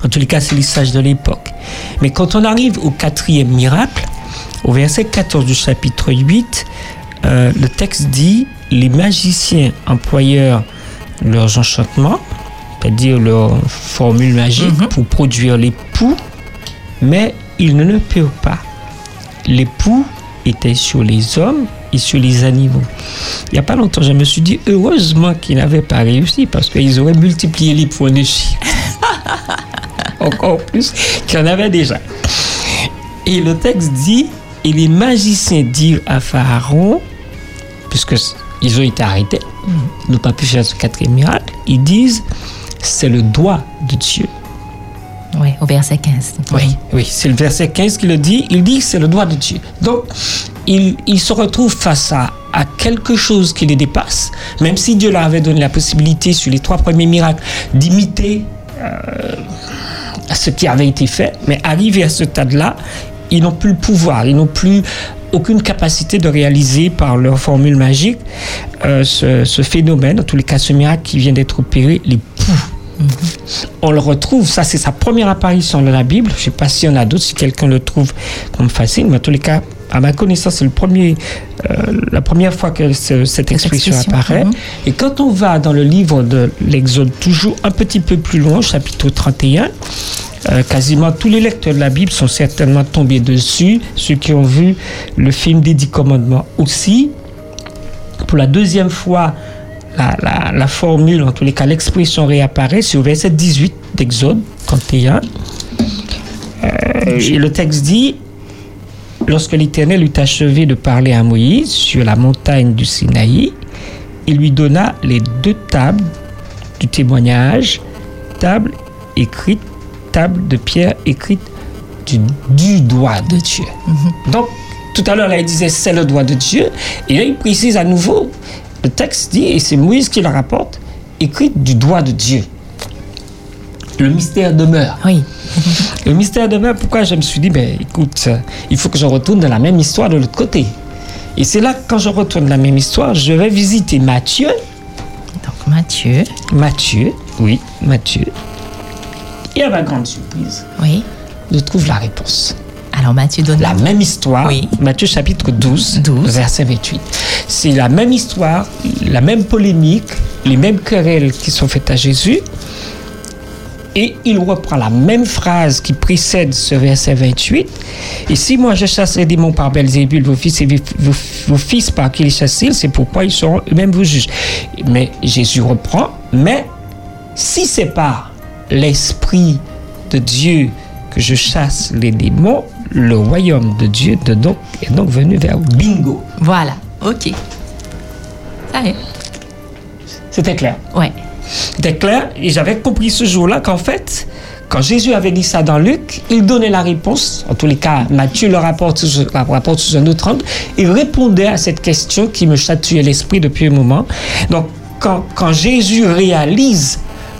En tous les cas, c'est les sages de l'époque. Mais quand on arrive au quatrième miracle, au verset 14 du chapitre 8, euh, le texte dit Les magiciens employèrent leurs enchantements, c'est-à-dire leurs formules magiques, pour produire les poux, mais ils ne le purent pas. Les poux étaient sur les hommes et sur les animaux. Il n'y a pas longtemps, je me suis dit heureusement qu'ils n'avaient pas réussi parce qu'ils auraient multiplié les points de chiffre. Encore plus qu'il y en avait déjà. Et le texte dit Et les magiciens dirent à Pharaon, puisque ils ont été arrêtés, ils n'ont pas pu faire ce quatrième miracle, ils disent C'est le doigt de Dieu. Oui, au verset 15. Oui, oui, c'est le verset 15 qui le dit. Il dit que c'est le doigt de Dieu. Donc, il, il se retrouve face à, à quelque chose qui les dépasse, même si Dieu leur avait donné la possibilité sur les trois premiers miracles d'imiter euh, ce qui avait été fait, mais arrivé à ce stade-là, ils n'ont plus le pouvoir, ils n'ont plus aucune capacité de réaliser par leur formule magique euh, ce, ce phénomène, en tous les cas ce miracle qui vient d'être opéré, les poux. On le retrouve, ça c'est sa première apparition dans la Bible. Je ne sais pas s'il y en a d'autres, si quelqu'un le trouve comme facile, mais en tous les cas, à ma connaissance, c'est le premier, euh, la première fois que ce- cette expression expression, apparaît. mhm. Et quand on va dans le livre de l'Exode, toujours un petit peu plus loin, chapitre 31, euh, quasiment tous les lecteurs de la Bible sont certainement tombés dessus, ceux qui ont vu le film des Dix Commandements aussi. Pour la deuxième fois, la, formule, en tous les cas l'expression réapparaît sur verset 18 d'Exode 31. Euh, et le texte dit Lorsque l'Éternel eut achevé de parler à Moïse sur la montagne du Sinaï, il lui donna les deux tables du témoignage, table écrite, de pierre écrite du, du doigt de Dieu. Donc, tout à l'heure, là, il disait c'est le doigt de Dieu. Et là, il précise à nouveau. Le texte dit, et c'est Moïse qui le rapporte, écrit du doigt de Dieu. Le mystère demeure. Oui. Le mystère demeure. Pourquoi je me suis dit, ben écoute, il faut que je retourne dans la même histoire de l'autre côté. Et c'est là que quand je retourne dans la même histoire, je vais visiter Matthieu. Donc Matthieu. Matthieu, oui, Matthieu. Et à ma grande surprise, Oui. je trouve la réponse. Alors Matthieu donne La même histoire, Matthieu chapitre 12, verset 28. C'est la même histoire, la même polémique, les mêmes querelles qui sont faites à Jésus. Et il reprend la même phrase qui précède ce verset 28. Et si moi je chasse les démons par Belzébul, vos fils et vos, vos fils par qui les chassent, c'est pourquoi ils seront eux-mêmes vos juges. Mais Jésus reprend, mais si c'est par l'Esprit de Dieu que je chasse les démons, le royaume de Dieu de donc, est donc venu vers vous. Bingo. Voilà. Ok. Ça y est. C'était clair. Ouais. C'était clair et j'avais compris ce jour-là qu'en fait, quand Jésus avait dit ça dans Luc, il donnait la réponse. En tous les cas, Matthieu le rapporte, sous- la rapporte sous un autre angle. Il répondait à cette question qui me chatouillait l'esprit depuis un moment. Donc, quand, quand Jésus réalise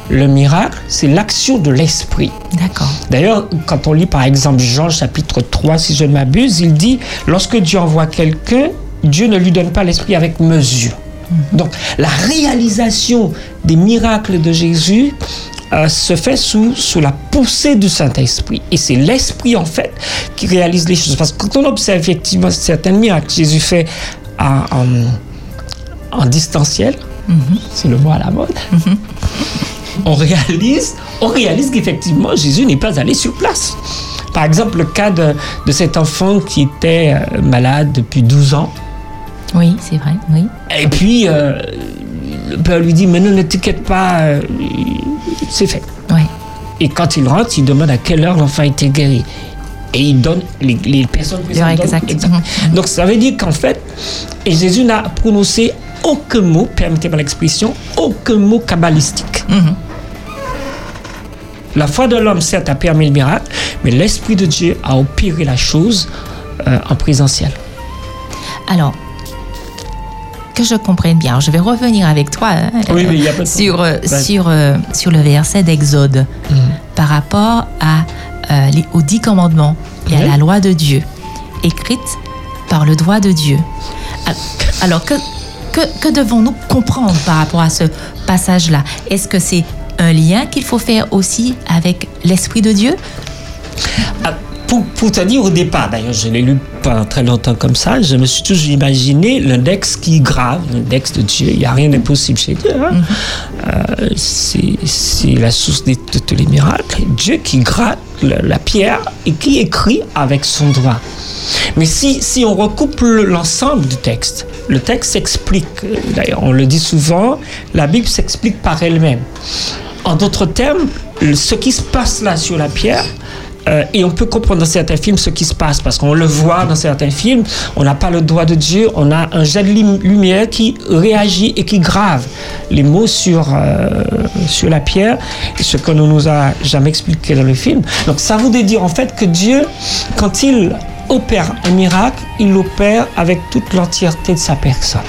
le miracle, c'est l'action de l'esprit. D'accord. D'ailleurs, quand on lit par exemple Jean chapitre 3, si je ne m'abuse, il dit, lorsque Dieu envoie quelqu'un, Dieu ne lui donne pas l'esprit avec mesure. Donc, la réalisation des miracles de Jésus euh, se fait sous, sous la poussée du Saint-Esprit. Et c'est l'Esprit, en fait, qui réalise les choses. Parce que quand on observe effectivement certains miracles que Jésus fait en, en, en distanciel, c'est le mot à la mode, on réalise, on réalise qu'effectivement, Jésus n'est pas allé sur place. Par exemple, le cas de, de cet enfant qui était euh, malade depuis 12 ans. Oui, c'est vrai. Oui. Et puis, euh, le père lui dit, mais non, ne t'inquiète pas, euh, c'est fait. Ouais. Et quand il rentre, il demande à quelle heure l'enfant a été guéri. Et il donne, les, les personnes présentes exact. Donc ça veut dire qu'en fait, et Jésus n'a prononcé aucun mot, permettez-moi l'expression, aucun mot kabbalistique. La foi de l'homme, certes, a permis le miracle, mais l'Esprit de Dieu a opéré la chose euh, en présentiel. Alors, que je comprenne bien, je vais revenir avec toi hein, Oui, euh, sur, euh, sur, sur le verset d'Exode par rapport à, les- aux dix commandements et à la loi de Dieu, écrite par le doigt de Dieu. Al- Alors, que, que, que devons-nous comprendre par rapport à ce passage-là? Est-ce que c'est un lien qu'il faut faire aussi avec l'Esprit de Dieu Ah, Pour, pour te dire au départ, d'ailleurs, je l'ai lu pendant très longtemps comme ça, je me suis toujours imaginé l'index qui grave, l'index de Dieu. Il n'y a rien d'impossible chez Dieu. hein. Euh, c'est c'est la source de, tous les miracles. Dieu qui gratte la, la pierre et qui écrit avec son doigt. Mais si, si on recoupe le- l'ensemble du texte, le texte s'explique. Euh, D'ailleurs, on le dit souvent, la Bible s'explique par elle-même. En d'autres termes, ce qui se passe là sur la pierre, euh, et on peut comprendre dans certains films ce qui se passe parce qu'on le voit dans certains films. On n'a pas le doigt de Dieu, on a un jet de lumière qui réagit et qui grave les mots sur, euh, sur la pierre, ce qu'on ne nous a jamais expliqué dans le film. Donc ça voudrait dire en fait que Dieu, quand il opère un miracle, il l'opère avec toute l'entièreté de sa personne.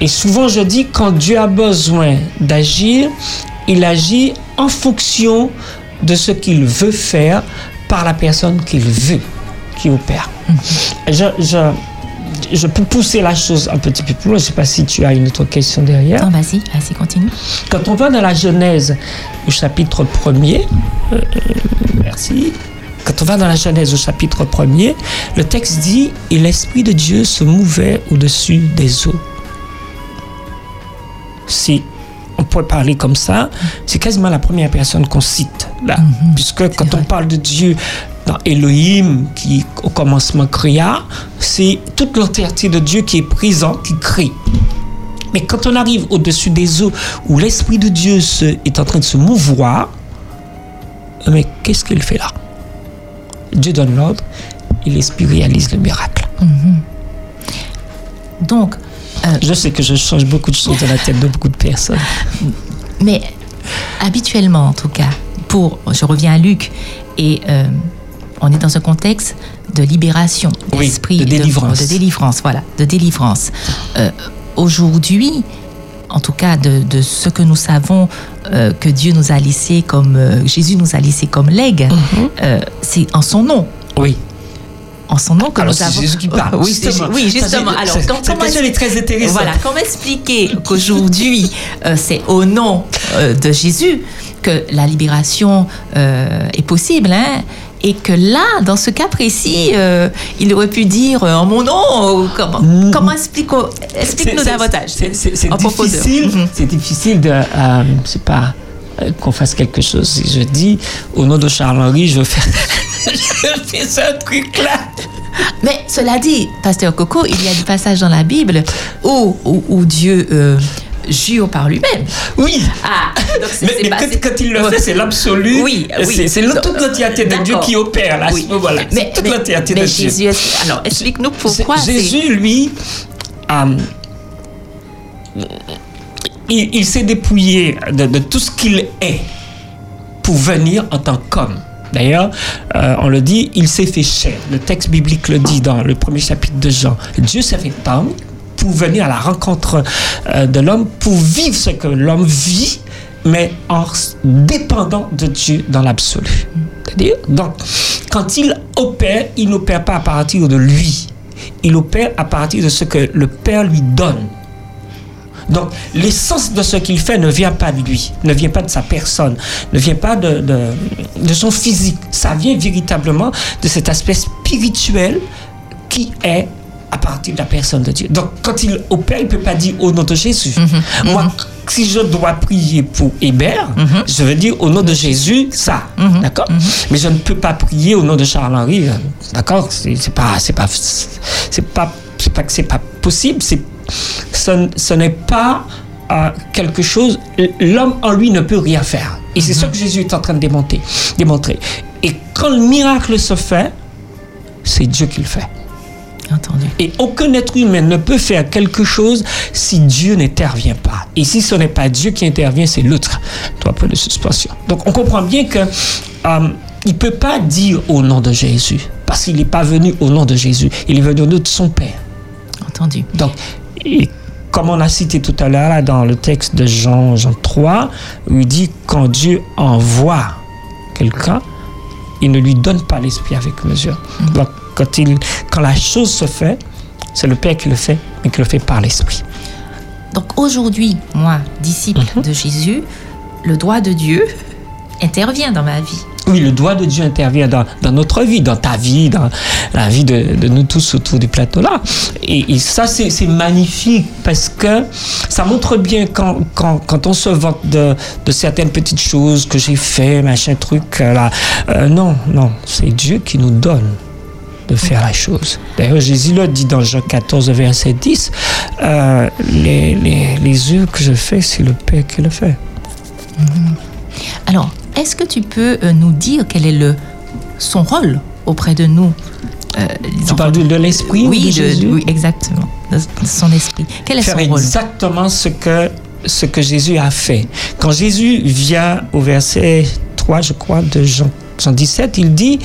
Et souvent, je dis, quand Dieu a besoin d'agir, il agit en fonction de ce qu'il veut faire par la personne qu'il veut, qui opère. Je, je, je peux pousser la chose un petit peu plus loin. Je ne sais pas si tu as une autre question derrière. Non, vas-y, vas-y, continue. Quand on va dans la Genèse au chapitre 1er, euh, merci. Quand on va dans la Genèse au chapitre 1er, le texte dit Et l'Esprit de Dieu se mouvait au-dessus des eaux. Si on pourrait parler comme ça, c'est quasiment la première personne qu'on cite là. Puisque quand on parle de Dieu dans Elohim, qui au commencement créa, c'est toute l'entièreté de Dieu qui est présent, qui crée. Mais quand on arrive au-dessus des eaux, où l'Esprit de Dieu se- est en train de se mouvoir, mais qu'est-ce qu'il fait là? Dieu donne l'ordre et l'Esprit réalise le miracle. Donc, Je sais que je change beaucoup de choses dans la tête de beaucoup de personnes. Mais habituellement, en tout cas, pour, je reviens à Luc, et euh, on est dans un contexte de libération Oui, d'esprit, de délivrance. de, délivrance, voilà, de délivrance. Euh, Aujourd'hui, en tout cas de, de ce que nous savons euh, que Dieu nous a laissé comme euh, Jésus nous a laissé comme legs, euh, c'est en son nom. Oui. En son nom que Alors, nous avons. Jésus qui parle, Oui, justement. oui, justement. c'est- Alors, cette comment question est très intéressante. Voilà, comment expliquer qu'aujourd'hui euh, c'est au nom euh, de Jésus que la libération euh, est possible, hein et que là, dans ce cas précis, euh, il aurait pu dire euh, en mon nom. comment comment explique-nous explique. C'est- davantage C'est difficile, Mhm. c'est difficile de, euh, c'est pas euh, qu'on fasse quelque chose. Si je dis au nom de Charles-Henri, je faire, je fais ce truc-là. Mais cela dit, Pasteur Coco, il y a des passages dans la Bible où, où, où Dieu euh, jure par lui-même. Oui. Ah, donc Mais, c'est mais pas- quand, il le fait, c'est l'absolu. Oui, oui. C'est- toute l'entièreté de Dieu qui opère là, à ce moment-là. C'est Mais, toute l'entièreté de mais Dieu. Jésus, alors explique-nous pourquoi. Jésus, lui, euh, il, s'est dépouillé de, tout ce qu'il est pour venir en tant qu'homme. D'ailleurs, euh, on le dit, il s'est fait chair. Le texte biblique le dit dans le premier chapitre de Jean. Dieu s'est fait homme pour venir à la rencontre euh, de l'homme, pour vivre ce que l'homme vit, mais en dépendant de Dieu dans l'absolu. C'est-à-dire, donc, quand il opère, il n'opère pas à partir de lui. Il opère à partir de ce que le Père lui donne. Donc, l'essence de ce qu'il fait ne vient pas de lui, ne vient pas de sa personne, ne vient pas de, de, de son physique. Ça vient véritablement de cet aspect spirituel qui est à partir de la personne de Dieu. Donc, quand il opère, il ne peut pas dire au nom de Jésus. Moi, si je dois prier pour Hébert, je veux dire au nom de Jésus, ça. D'accord? Mais je ne peux pas prier au nom de Charles-Henri. euh, D'accord? C'est pas, pas, pas, c'est pas que c'est pas possible. C'est, ce, ce n'est pas euh, quelque chose. L'homme en lui ne peut rien faire. Et c'est ce que Jésus est en train de démontrer. démontrer. Et quand le miracle se fait, c'est Dieu qui le fait. Entendu. Et aucun être humain ne peut faire quelque chose si Dieu n'intervient pas. Et si ce n'est pas Dieu qui intervient, c'est l'autre. Trois points de suspension. Donc on comprend bien que euh, il peut pas dire au nom de Jésus parce qu'il n'est pas venu au nom de Jésus. Il est venu au nom de son Père. Entendu. Donc, et comme on a cité tout à l'heure dans le texte de Jean, Jean 3, où il dit quand Dieu envoie quelqu'un, il ne lui donne pas l'esprit avec mesure. Donc, quand, il, quand la chose se fait, c'est le Père qui le fait, mais qui le fait par l'esprit. Donc aujourd'hui, moi, disciple de Jésus, le doigt de Dieu intervient dans ma vie. Oui, le doigt de Dieu intervient dans, notre vie, dans ta vie, dans la vie de, nous tous autour du plateau-là. Et, ça, c'est magnifique parce que ça montre bien quand, on se vante de, certaines petites choses que j'ai fait, machin truc, euh, là. Euh, non, non, c'est Dieu qui nous donne de faire la chose. D'ailleurs, Jésus le dit dans Jean 14, verset 10, euh, les, les, œuvres que je fais, c'est le Père qui le fait. Alors, est-ce que tu peux euh, nous dire quel est le, son rôle auprès de nous euh, Tu parles de, de l'esprit ou Oui, de de- Jésus oui, exactement. De, son esprit. Quel est faire son rôle exactement ce que, ce que Jésus a fait. Quand Jésus vient au verset 3, je crois, de Jean, Jean 17, il dit,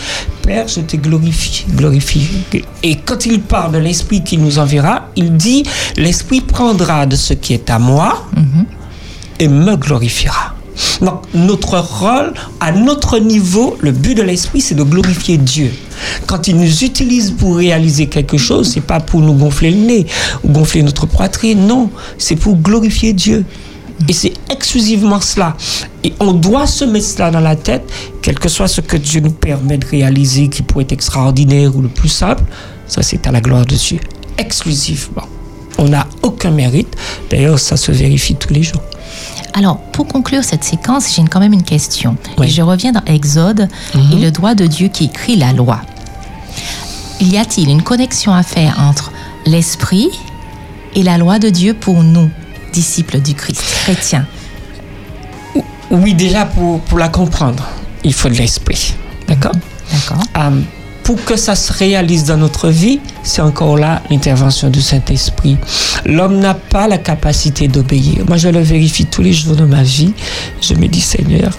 Père, je te glorifie, glorifie. Et quand il parle de l'Esprit qui nous enverra, il dit, l'Esprit prendra de ce qui est à moi et me glorifiera. Donc, notre rôle, à notre niveau, le but de l'esprit, c'est de glorifier Dieu. Quand il nous utilise pour réaliser quelque chose, c'est pas pour nous gonfler le nez ou gonfler notre poitrine, non, c'est pour glorifier Dieu. Et c'est exclusivement cela. Et on doit se mettre cela dans la tête, quel que soit ce que Dieu nous permet de réaliser, qui pourrait être extraordinaire ou le plus simple, ça c'est à la gloire de Dieu. Exclusivement. On n'a aucun mérite. D'ailleurs, ça se vérifie tous les jours. Alors, pour conclure cette séquence, j'ai quand même une question. Et je reviens dans Exode Mhm. et le doigt de Dieu qui écrit la loi. Y a-t-il une connexion à faire entre l'esprit et la loi de Dieu pour nous, disciples du Christ, chrétiens? Oui, déjà pour, pour la comprendre, il faut de l'esprit. D'accord? D'accord. Euh, pour que ça se réalise dans notre vie, c'est encore là l'intervention du Saint-Esprit. L'homme n'a pas la capacité d'obéir. Moi, je le vérifie tous les jours de ma vie. Je me dis, Seigneur,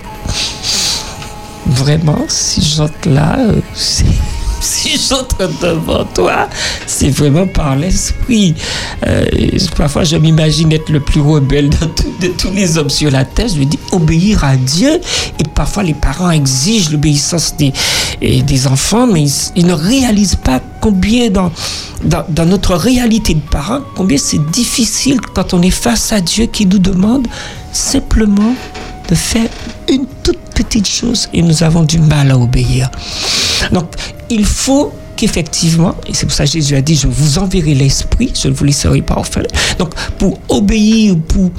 vraiment, si j'entre là, euh, si j'entre devant toi, c'est vraiment par l'esprit. Euh, parfois, je m'imagine être le plus rebelle de, tous les hommes sur la terre. Je lui dis obéir à Dieu. Et parfois, les parents exigent l'obéissance des, enfants, mais ils, ne réalisent pas combien dans, dans notre réalité de parents, combien c'est difficile quand on est face à Dieu qui nous demande simplement de faire une toute petite chose et nous avons du mal à obéir. Donc, il faut qu'effectivement, et c'est pour ça que Jésus a dit, je vous enverrai l'esprit, je ne vous laisserai pas orphelin. Donc, pour obéir, pour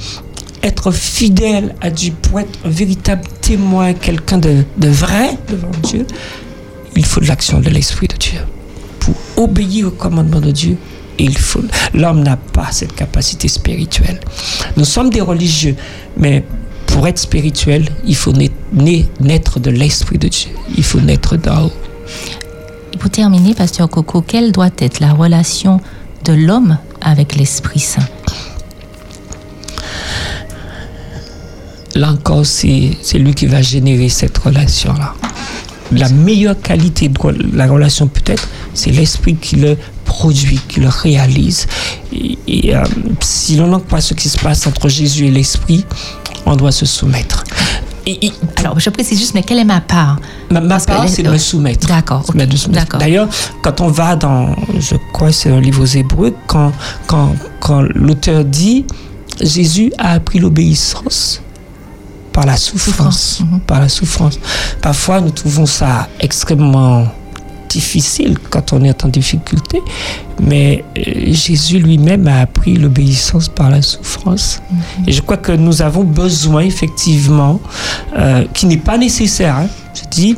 être fidèle à Dieu, pour être un véritable témoin, quelqu'un de, de vrai devant Dieu, il faut de l'action de l'esprit de Dieu. Pour obéir au commandement de Dieu, il faut. L'homme n'a pas cette capacité spirituelle. Nous sommes des religieux, mais pour être spirituel, il faut naître, de l'esprit de Dieu. Il faut naître d'en haut. Et pour terminer, Pasteur Coco, quelle doit être la relation de l'homme avec l'Esprit Saint? Là encore, c'est lui qui va générer cette relation-là. La meilleure qualité de la relation, peut-être, c'est l'esprit qui le produit, qui le réalise. Et, et, euh, si l'on voit ce qui se passe entre Jésus et l'esprit, on doit se soumettre. Alors, je précise juste, mais quelle est ma part? Ma, part, c'est de me. D'accord. Soumettre. D'accord. D'ailleurs, quand on va dans, je crois que c'est un livre aux Hébreux, quand, quand, quand l'auteur dit Jésus a appris l'obéissance par la souffrance. Mhm. Par la souffrance. Parfois, nous trouvons ça extrêmement difficile quand on est en difficulté, mais euh, Jésus lui-même a appris l'obéissance par la souffrance. Et je crois que nous avons besoin, effectivement, euh, qui n'est pas nécessaire. hein. Je dis,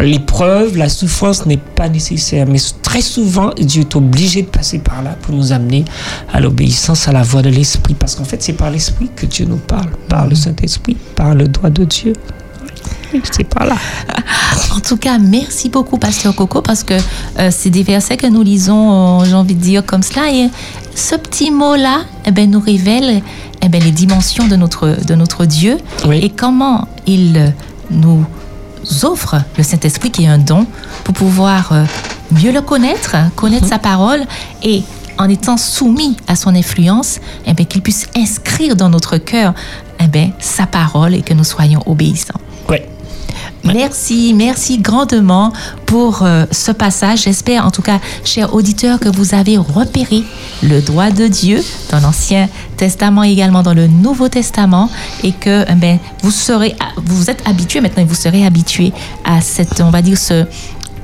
l'épreuve, la souffrance n'est pas nécessaire, mais très souvent, Dieu est obligé de passer par là pour nous amener à l'obéissance à la voix de l'Esprit, parce qu'en fait, c'est par l'Esprit que Dieu nous parle, par le Saint-Esprit, par le doigt de Dieu. Par là. En tout cas, merci beaucoup, Pasteur Coco, parce que euh, c'est des versets que nous lisons, euh, j'ai envie de dire comme cela, et ce petit mot-là, eh ben, nous révèle eh ben, les dimensions de notre, de notre Dieu et comment il euh, nous offre le Saint-Esprit, qui est un don, pour pouvoir euh, mieux le connaître, connaître sa parole et en étant soumis à son influence, eh ben, qu'il puisse inscrire dans notre cœur eh ben, sa parole et que nous soyons obéissants. Oui. Merci, merci grandement pour euh, ce passage. J'espère, en tout cas, chers auditeurs, que vous avez repéré le doigt de Dieu dans l'Ancien Testament et également dans le Nouveau Testament et que eh ben, vous serez, vous êtes habitués maintenant et vous serez habitués à cette, on va dire, ce,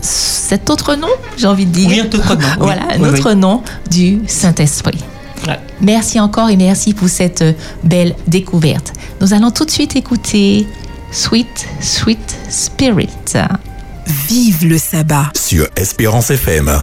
cet autre nom, j'ai envie de dire. Oui, un autre nom, oui. Voilà, un Oui, autre oui. nom du Saint-Esprit. Merci encore et merci pour cette belle découverte. Nous allons tout de suite écouter Sweet, Sweet Spirit. Vive le sabbat. Sur Espérance FM.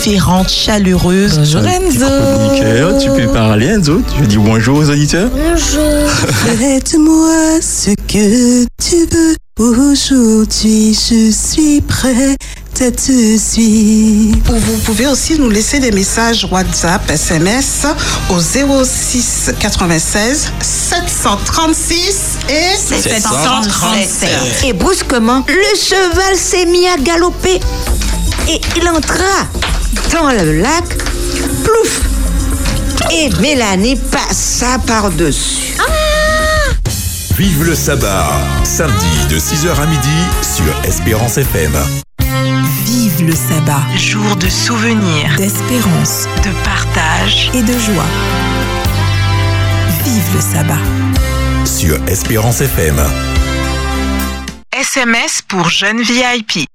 Équipes différentes, chaleureuses. Bonjour Chroniqueur, tu peux parler Enzo Tu dis bonjour aux auditeurs? Bonjour. Faites-moi ce que tu veux. Aujourd'hui, je suis prêt à te suivre. Vous pouvez aussi nous laisser des messages WhatsApp, SMS au 06 96 736 et 737. Et brusquement, le cheval s'est mis à galoper et il entra dans le lac. Plouf Et Mélanie passa par-dessus. Vive le sabbat, samedi de 6h à midi sur Espérance FM. Vive le sabbat, jour de souvenirs, d'espérance, de partage et de joie. Vive le sabbat. Sur Espérance FM. SMS pour jeunes VIP.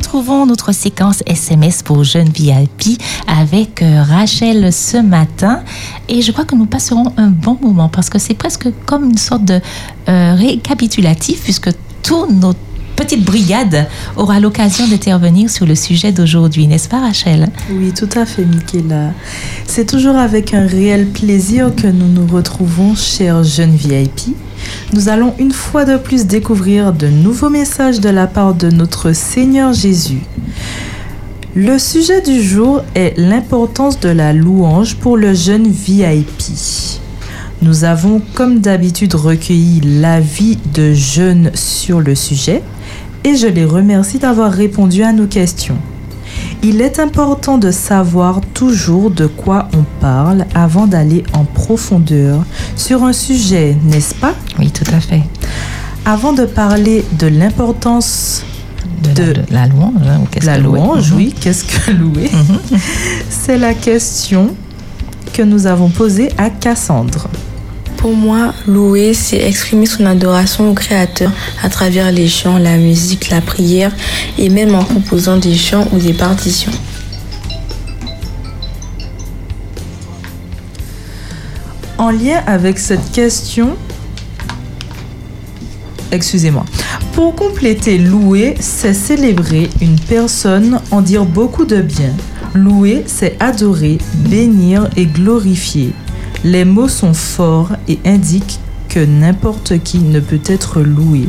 Retrouvons notre séquence SMS pour jeunes VIP avec euh, Rachel ce matin et je crois que nous passerons un bon moment parce que c'est presque comme une sorte de euh, récapitulatif puisque toute notre petite brigade aura l'occasion d'intervenir sur le sujet d'aujourd'hui, n'est-ce pas Rachel? Oui, tout à fait, Michaela. C'est toujours avec un réel plaisir que nous nous retrouvons, chers jeunes VIP. Nous allons une fois de plus découvrir de nouveaux messages de la part de notre Seigneur Jésus. Le sujet du jour est l'importance de la louange pour le jeune VIP. Nous avons comme d'habitude recueilli l'avis de jeunes sur le sujet et je les remercie d'avoir répondu à nos questions. Il est important de savoir toujours de quoi on parle avant d'aller en profondeur sur un sujet, n'est-ce pas? Oui, tout à fait. Avant de parler de l'importance de, la, louange, hein, ou qu'est-ce la que louange, Mhm. oui, qu'est-ce que louer? C'est la question que nous avons posée à Cassandre. Pour moi, louer, c'est exprimer son adoration au Créateur à travers les chants, la musique, la prière et même en composant des chants ou des partitions. En lien avec cette question, excusez-moi, pour compléter louer, c'est célébrer une personne, en dire beaucoup de bien. Louer, c'est adorer, bénir et glorifier. Les mots sont forts et indiquent que n'importe qui ne peut être loué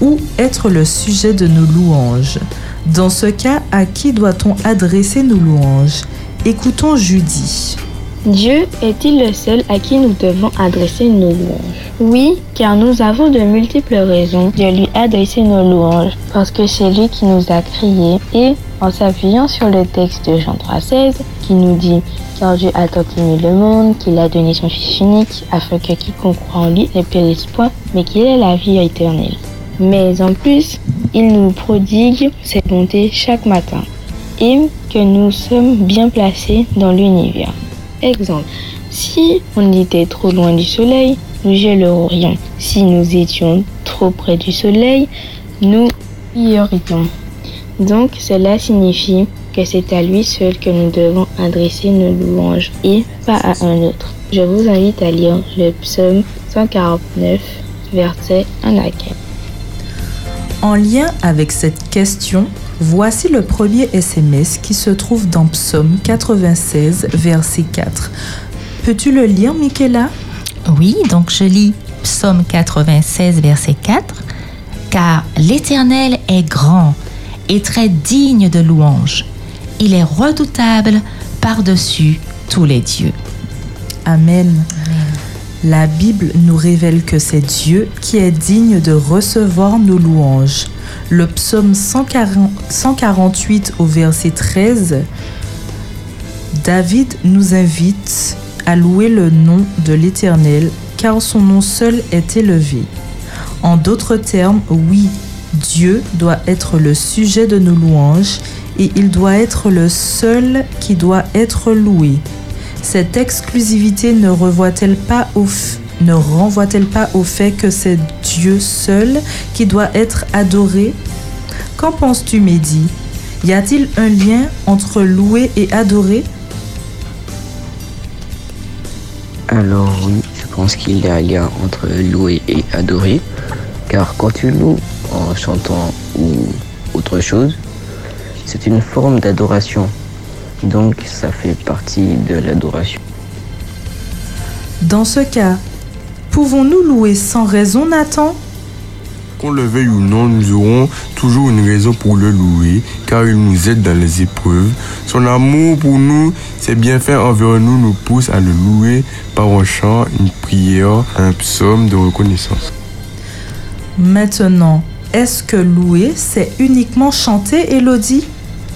ou être le sujet de nos louanges. Dans ce cas, à qui doit-on adresser nos louanges? Écoutons Judy. Dieu est-il le seul à qui nous devons adresser nos louanges? Oui, car nous avons de multiples raisons de lui adresser nos louanges, parce que c'est lui qui nous a créés et en s'appuyant sur le texte de Jean 3,16 qui nous dit Car Dieu a tant aimé le monde qu'il a donné son Fils unique afin que quiconque croit en lui ne périsse point, mais qu'il ait la vie éternelle. Mais en plus, il nous prodigue ses bontés chaque matin et que nous sommes bien placés dans l'univers. Exemple, si on était trop loin du soleil, nous gèlerions. Si nous étions trop près du soleil, nous brillerions. Donc cela signifie que c'est à lui seul que nous devons adresser nos louanges et pas à un autre. Je vous invite à lire le psaume 149, verset 1 à 4. En lien avec cette question, voici le premier SMS qui se trouve dans Psaume 96, verset 4. Peux-tu le lire, Michaela? Oui, donc je lis Psaume 96, verset 4. Car l'Éternel est grand et très digne de louange. Il est redoutable par-dessus tous les dieux. Amen. La Bible nous révèle que c'est Dieu qui est digne de recevoir nos louanges. Le psaume 140 148 au verset 13, David nous invite à louer le nom de l'Éternel car son nom seul est élevé. En d'autres termes, oui, Dieu doit être le sujet de nos louanges et il doit être le seul qui doit être loué. Cette exclusivité ne revoit-elle pas au f- ne renvoie-t-elle pas au fait que c'est Dieu seul qui doit être adoré? Qu'en penses-tu, Mehdi? Y a-t-il un lien entre louer et adorer? Alors oui, je pense qu'il y a un lien entre louer et adorer, car quand tu loues en chantant ou autre chose, c'est une forme d'adoration. Donc ça fait partie de l'adoration. Dans ce cas, pouvons-nous louer sans raison, Nathan? Qu'on le veuille ou non, nous aurons toujours une raison pour le louer, car il nous aide dans les épreuves. Son amour pour nous, ses bienfaits envers nous nous poussent à le louer par un chant, une prière, un psaume de reconnaissance. Maintenant, est-ce que louer, c'est uniquement chanter, Elodie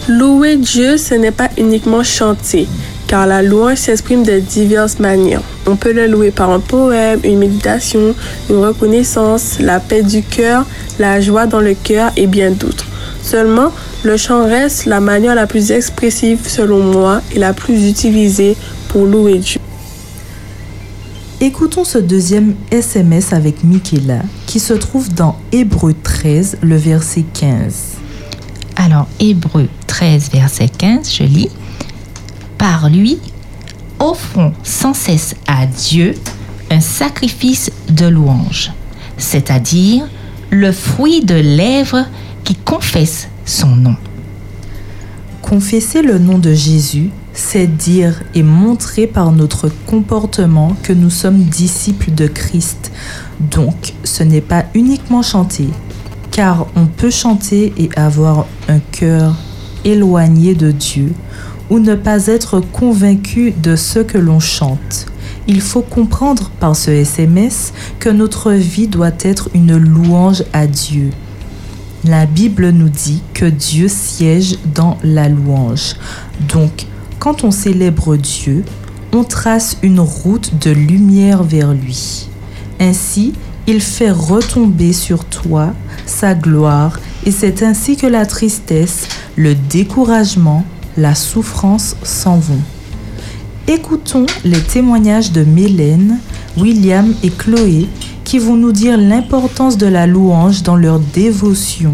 Louer Dieu, ce n'est pas uniquement chanter, car la louange s'exprime de diverses manières. On peut le louer par un poème, une méditation, une reconnaissance, la paix du cœur, la joie dans le cœur et bien d'autres. Seulement, le chant reste la manière la plus expressive selon moi et la plus utilisée pour louer Dieu. Écoutons ce deuxième SMS avec Michaela qui se trouve dans Hébreu 13, le verset 15. Alors, Hébreu 13, verset 15, je lis. Par lui, offrons sans cesse à Dieu un sacrifice de louange, c'est-à-dire le fruit de lèvres qui confesse son nom. Confesser le nom de Jésus, c'est dire et montrer par notre comportement que nous sommes disciples de Christ. Donc, ce n'est pas uniquement chanter, car on peut chanter et avoir un cœur éloigné de Dieu ou ne pas être convaincu de ce que l'on chante. Il faut comprendre par ce SMS que notre vie doit être une louange à Dieu. La Bible nous dit que Dieu siège dans la louange. Donc, quand on célèbre Dieu, on trace une route de lumière vers lui. Ainsi, il fait retomber sur toi sa gloire et c'est ainsi que la tristesse, le découragement, la souffrance s'en vont. Écoutons les témoignages de Mélène, William et Chloé qui vont nous dire l'importance de la louange dans leur dévotion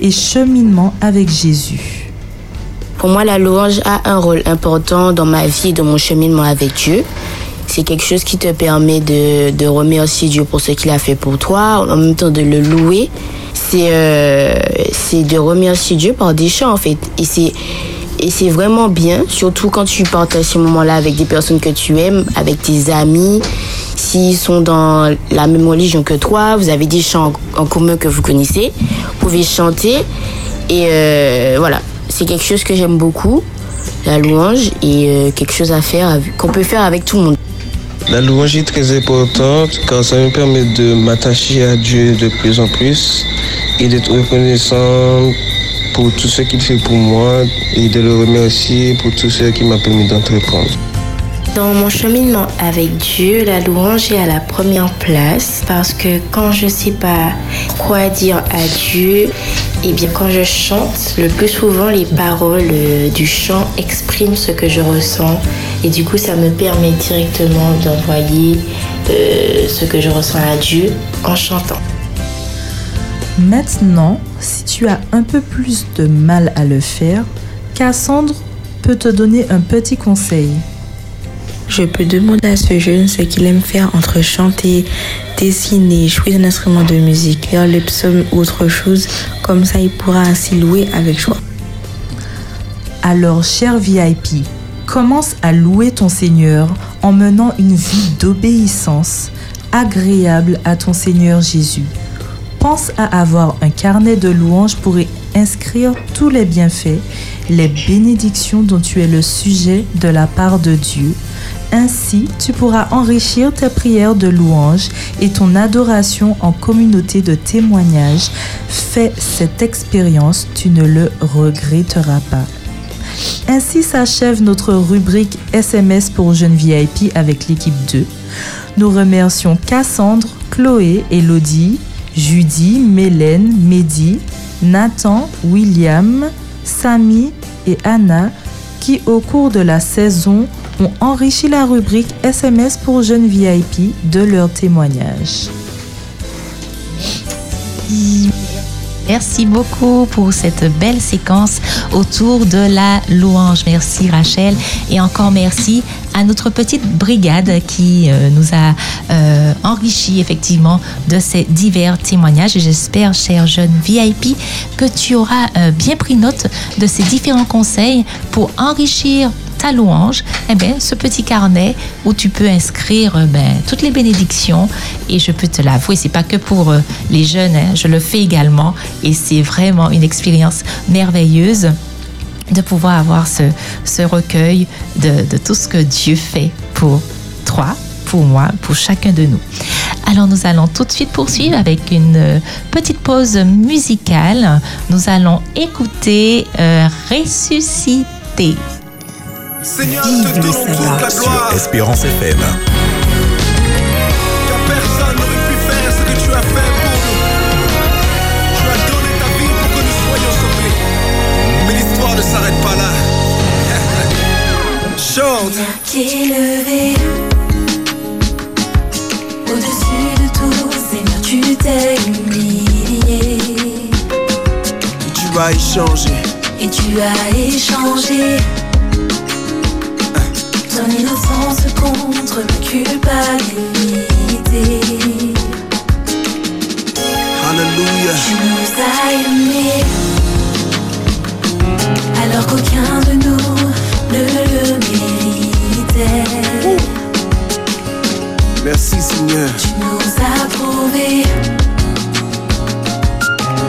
et cheminement avec Jésus. Pour moi, la louange a un rôle important dans ma vie et dans mon cheminement avec Dieu. C'est quelque chose qui te permet de, de remercier Dieu pour ce qu'il a fait pour toi, en même temps de le louer. C'est euh, de remercier Dieu par des chants, en fait. Et c'est et c'est vraiment bien, surtout quand tu partages ces moments-là avec des personnes que tu aimes, avec tes amis. S'ils sont dans la même religion que toi, vous avez des chants en commun que vous connaissez, vous pouvez chanter. Et euh, voilà, c'est quelque chose que j'aime beaucoup, la louange, et euh, quelque chose à faire, qu'on peut faire avec tout le monde. La louange est très importante car ça me permet de m'attacher à Dieu de plus en plus et d'être reconnaissant pour tout ce qu'il fait pour moi et de le remercier pour tout ce qui m'a permis d'entreprendre. Dans mon cheminement avec Dieu, la louange est à la première place parce que quand je sais pas quoi dire à Dieu, et bien quand je chante, le plus souvent les paroles euh, du chant expriment ce que je ressens et du coup ça me permet directement d'envoyer euh, ce que je ressens à Dieu en chantant. Maintenant, si tu as un peu plus de mal à le faire, Cassandre peut te donner un petit conseil. Je peux demander à ce jeune ce qu'il aime faire entre chanter, dessiner, jouer un instrument de musique, lire le psaume ou autre chose. Comme ça, il pourra ainsi louer avec joie. Alors, cher VIP, commence à louer ton Seigneur en menant une vie d'obéissance agréable à ton Seigneur Jésus. Pense à avoir un carnet de louanges pour y inscrire tous les bienfaits, les bénédictions dont tu es le sujet de la part de Dieu. Ainsi, tu pourras enrichir tes prières de louange et ton adoration en communauté de témoignages. Fais cette expérience, tu ne le regretteras pas. Ainsi s'achève notre rubrique SMS pour jeunes VIP avec l'équipe 2. Nous remercions Cassandre, Chloé, Elodie, Judy, Mélène, Mehdi, Nathan, William, Samy et Anna qui au cours de la saison ont enrichi la rubrique SMS pour jeunes VIP de leurs témoignages. Merci beaucoup pour cette belle séquence autour de la louange. Merci Rachel et encore merci à notre petite brigade qui euh, nous a euh, enrichi effectivement de ces divers témoignages. J'espère, cher jeune VIP, que tu auras euh, bien pris note de ces différents conseils pour enrichir louange, eh bien, ce petit carnet où tu peux inscrire euh, ben, toutes les bénédictions. Et je peux te l'avouer, c'est pas que pour euh, les jeunes, hein, je le fais également. Et c'est vraiment une expérience merveilleuse de pouvoir avoir ce, recueil de, de tout ce que Dieu fait pour toi, pour moi, pour chacun de nous. Alors nous allons tout de suite poursuivre avec une euh, petite pause musicale. Nous allons écouter euh, Ressuscité. Seigneur, te donnons toute la gloire. Sur Espérance FM. Car personne n'aurait pu faire ce que tu as fait pour nous. Tu as donné ta vie pour que nous soyons sauvés. Mais l'histoire ne s'arrête pas là. Chante. qui est levé au-dessus de tout, Seigneur, tu t'es humilié Tu as échangé. et tu as échangé ton innocence contre ma culpabilité. Alléluia. Tu nous as aimés alors qu'aucun de nous ne le méritait. Merci Seigneur. Tu nous as prouvé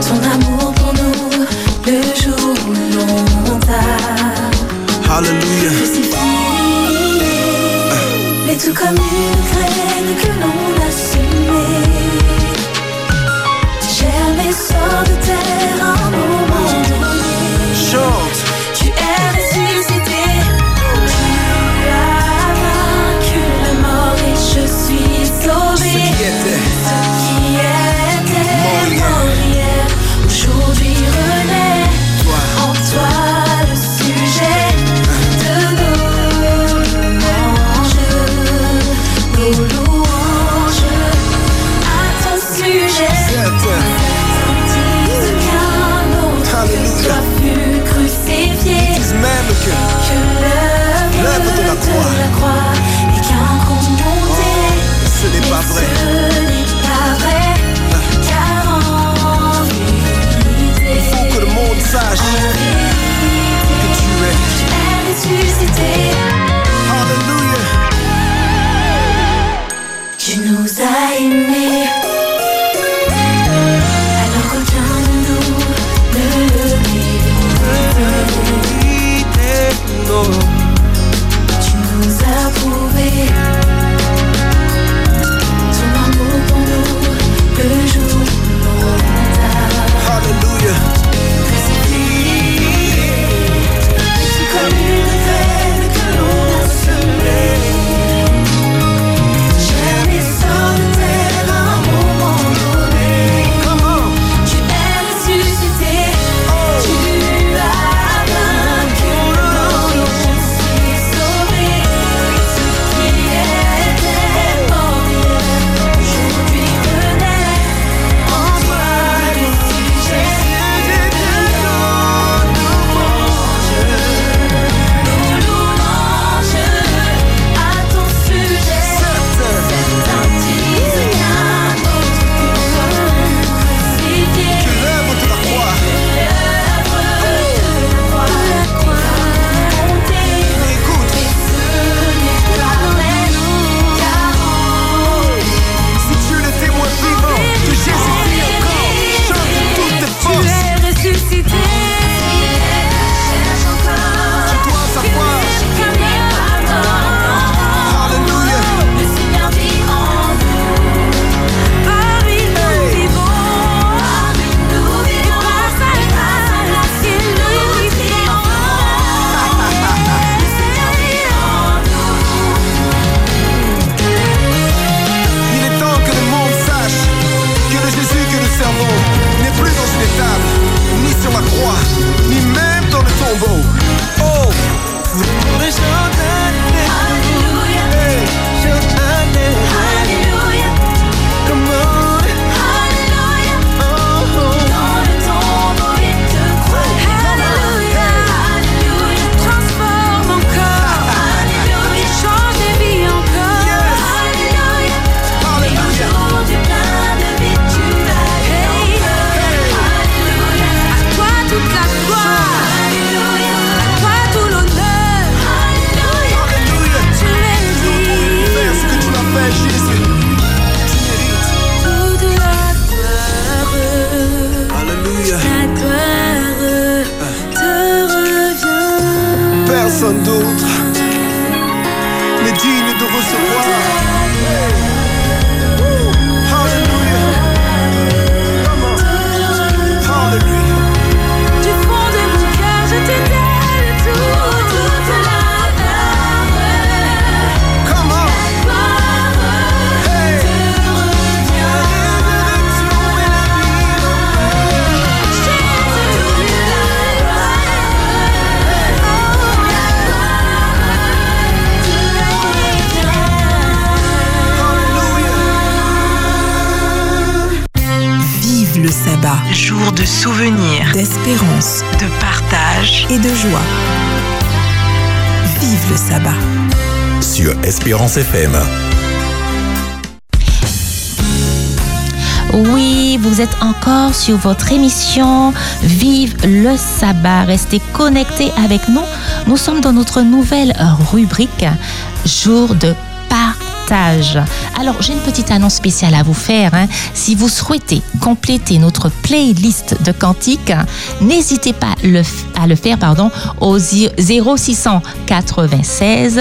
ton amour pour nous le jour où l'on t'a Alléluia. Tout comme une graine que l'on a semée, germe et sort de terre à un moment donné. Chante. Tu es sache que tu es. Oui, vous êtes encore sur votre émission Vive le sabbat. Restez connectés avec nous. Nous sommes dans notre nouvelle rubrique Jour de partage. Alors, j'ai une petite annonce spéciale à vous faire. hein. Si vous souhaitez compléter notre playlist de cantiques, n'hésitez pas à le faire pardon, au zi- 0696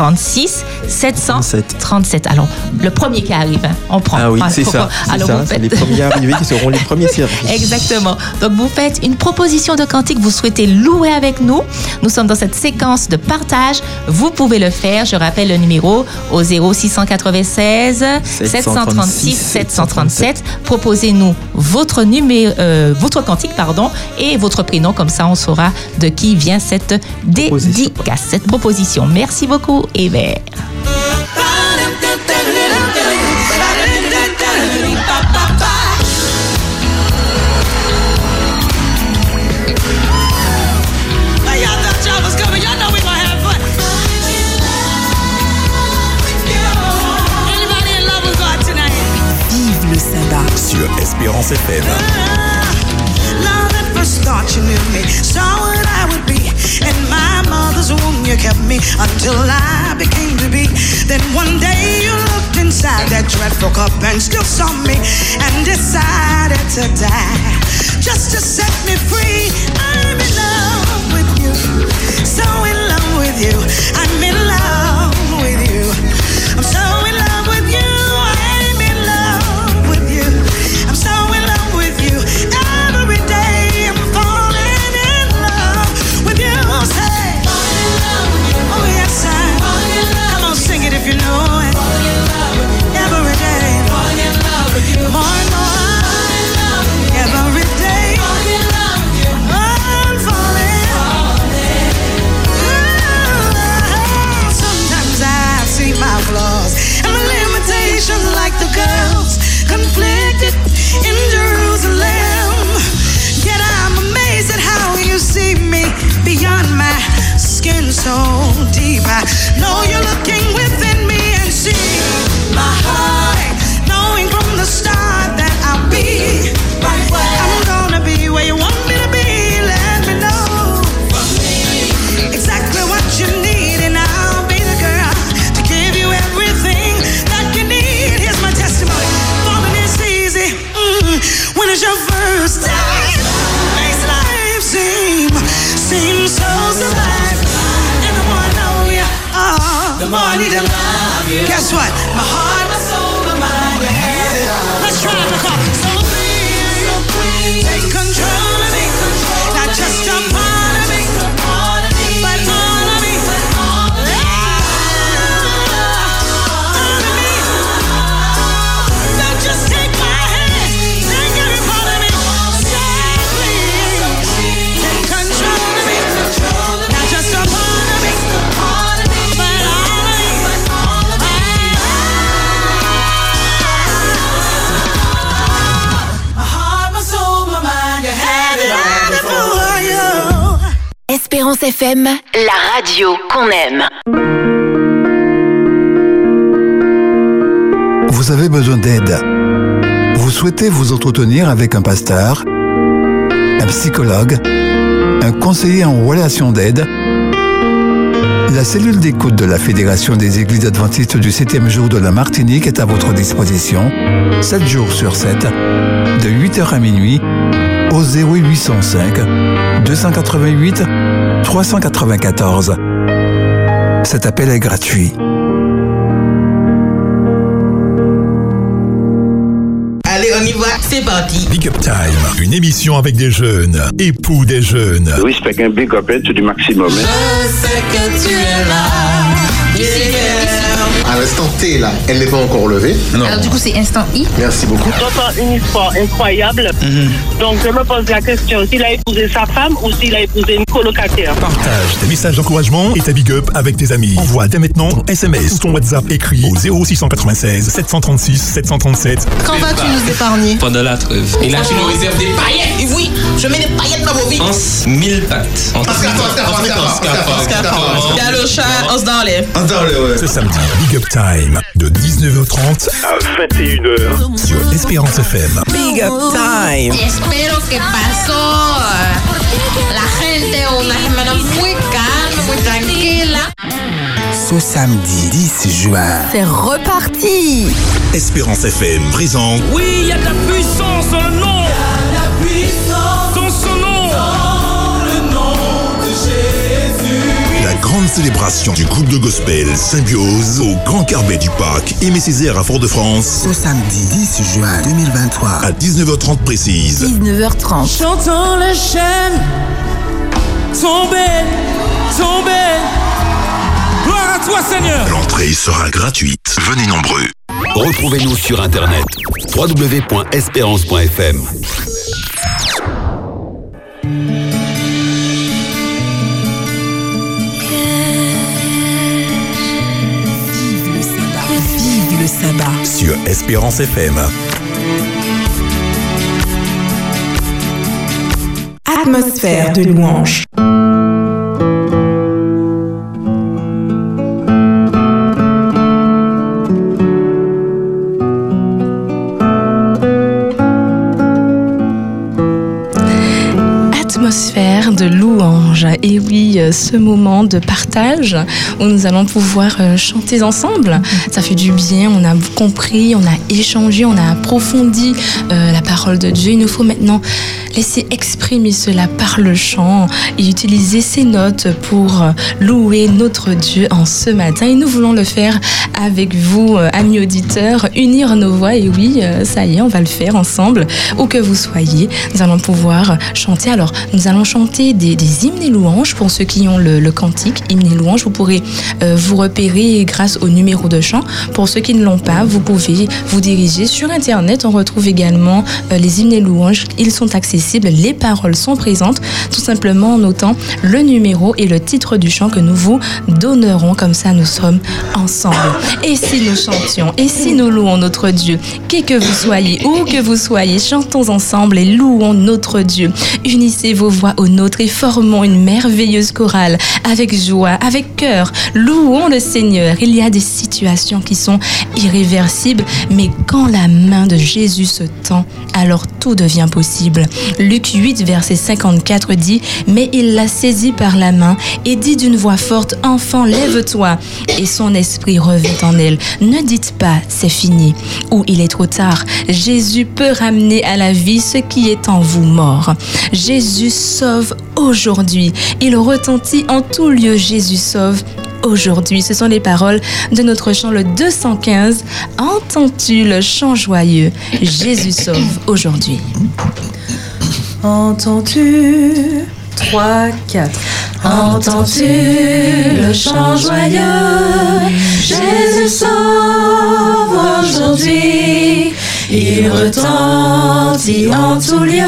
736 737. Alors, le premier qui arrive, hein, on prend. Ah oui, c'est ça. Alors, ça. vous C'est faites- les premiers arrivés qui seront les premiers servis. Exactement. Donc vous faites une proposition de cantique, vous souhaitez louer avec nous. Nous sommes dans cette séquence de partage. Vous pouvez le faire. Je rappelle le numéro au 0696 736 737. Proposez-nous votre numéro, euh, votre cantique, pardon, et votre prénom. Comme ça, on saura de qui vient cette dédicace, cette proposition. Merci beaucoup, Hébert. Espérance FM. Love at first thought you knew me, saw what I would be. In my mother's womb, you kept me until I became to be. Then one day you looked inside that dreadful cup and still saw me and decided to die just to set me free. I'm in love with you, so in love with you. I'm in love I know you're looking What? Espérance FM, la radio qu'on aime. Vous avez besoin d'aide. Vous souhaitez vous entretenir avec un pasteur, un psychologue, un conseiller en relation d'aide, La cellule d'écoute de la Fédération des Églises adventistes du 7e jour de la Martinique est à votre disposition, 7 jours sur 7, de 8h à minuit, au 0805 288 394. Cet appel est gratuit. C'est parti. Big Up Time, une émission avec des jeunes, époux des jeunes. Oui, c'est un big up du maximum. hein. Je sais que tu es là. À l'instant T, là, elle n'est pas encore levée. Alors du coup, c'est instant I. Merci beaucoup. J'entends une histoire incroyable. Donc je me pose la question s'il a épousé sa femme ou s'il a épousé une colocataire? Partage tes messages d'encouragement et ta big up avec tes amis. Envoie dès maintenant ton SMS ou ton WhatsApp écrit au 0696 736 737. Quand vas-tu nous épargner? Pendant la trêve. Et là, tu nous réserves des paillettes. Oui, je mets des paillettes dans vos vies. Pense mille pactes. En Y'a le chat, on se dans les. Ce samedi, Big Up Time de 19h30 à 21h sur Espérance FM. Big up time. Espero que pasó la gente una semana muy calma, muy tranquila. Ce samedi 10 juin, C'est reparti. Espérance FM présente Oui, il y a de la puissance dans le nom. la puissance dans son grande célébration du groupe de gospel Symbiose au Grand Carbet du Parc Aimé Césaire à Fort-de-France ce samedi 10 juin 2023, à 19h30 précise. 19h30. Chantons les chaînes. Tomber, tomber. Gloire à toi, Seigneur. L'entrée sera gratuite. Venez nombreux. Retrouvez-nous sur internet www.espérance.fm. le sabbat. Sur Espérance FM. Atmosphère de louange. Ce moment de partage où nous allons pouvoir euh, chanter ensemble, ça fait du bien. On a compris, on a échangé, on a approfondi euh, la parole de Dieu. Il nous faut maintenant laisser exprimer cela par le chant et utiliser ces notes pour euh, louer notre Dieu en ce matin. Et nous voulons le faire avec vous, euh, amis auditeurs, unir nos voix. Et oui, euh, ça y est, on va le faire ensemble. Où que vous soyez, nous allons pouvoir chanter. Alors, nous allons chanter des, hymnes et louanges pour ceux qui ont le, cantique, hymnes et louanges. Vous pourrez vous repérer grâce au numéro de chant. Pour ceux qui ne l'ont pas, vous pouvez vous diriger sur Internet. On retrouve également les hymnes et louanges. Ils sont accessibles, les paroles sont présentes, tout simplement en notant le numéro et le titre du chant que nous vous donnerons. Comme ça, nous sommes ensemble. Et si nous chantions, et si nous louons notre Dieu, qui que vous soyez, où que vous soyez, chantons ensemble et louons notre Dieu. Unissez vos voix aux nôtres et formons une merveilleuse chorale avec joie, avec cœur. Louons le Seigneur. Il y a des situations qui sont irréversibles, mais quand la main de Jésus se tend, alors tout devient possible. Luc 8, verset 54 dit, Mais il l'a saisi par la main et dit d'une voix forte, Enfant, lève-toi. Et son esprit revint en elle. Ne dites pas, c'est fini, ou il est trop tard. Jésus peut ramener à la vie ce qui est en vous mort. Jésus sauve aujourd'hui. Il retentit en tout lieu. Jésus sauve aujourd'hui. Ce sont les paroles de notre chant le 215. Entends-tu le chant joyeux? Jésus sauve aujourd'hui. Entends-tu? 3, 4. Entends-tu le chant joyeux? Jésus sauve aujourd'hui. Il retentit en tout lieu.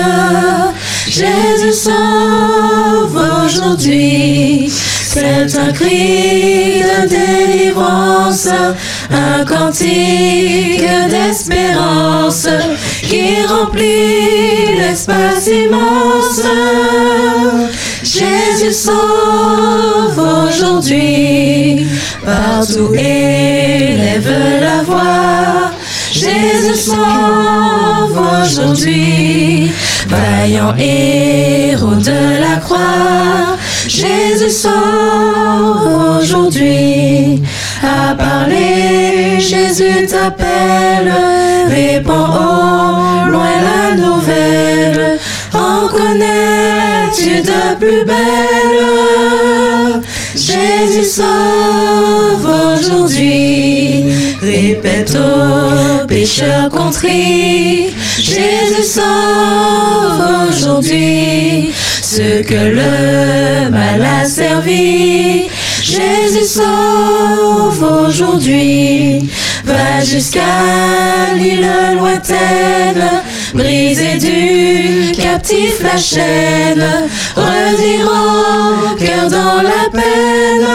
Jésus sauve aujourd'hui. C'est un cri de délivrance, un cantique d'espérance qui remplit l'espace immense. Jésus sauve aujourd'hui, partout élève la voix. Jésus sauve aujourd'hui, vaillant héros de la croix. Jésus sort aujourd'hui à parler. Jésus t'appelle, répands au loin la nouvelle. En connais-tu de plus belle? Jésus sauve aujourd'hui, répète aux pécheurs contrits. Jésus sauve aujourd'hui ce que le mal a servi. Jésus sauve aujourd'hui, va jusqu'à l'île lointaine, briser du captif la chaîne, redire au cœur dans la peine.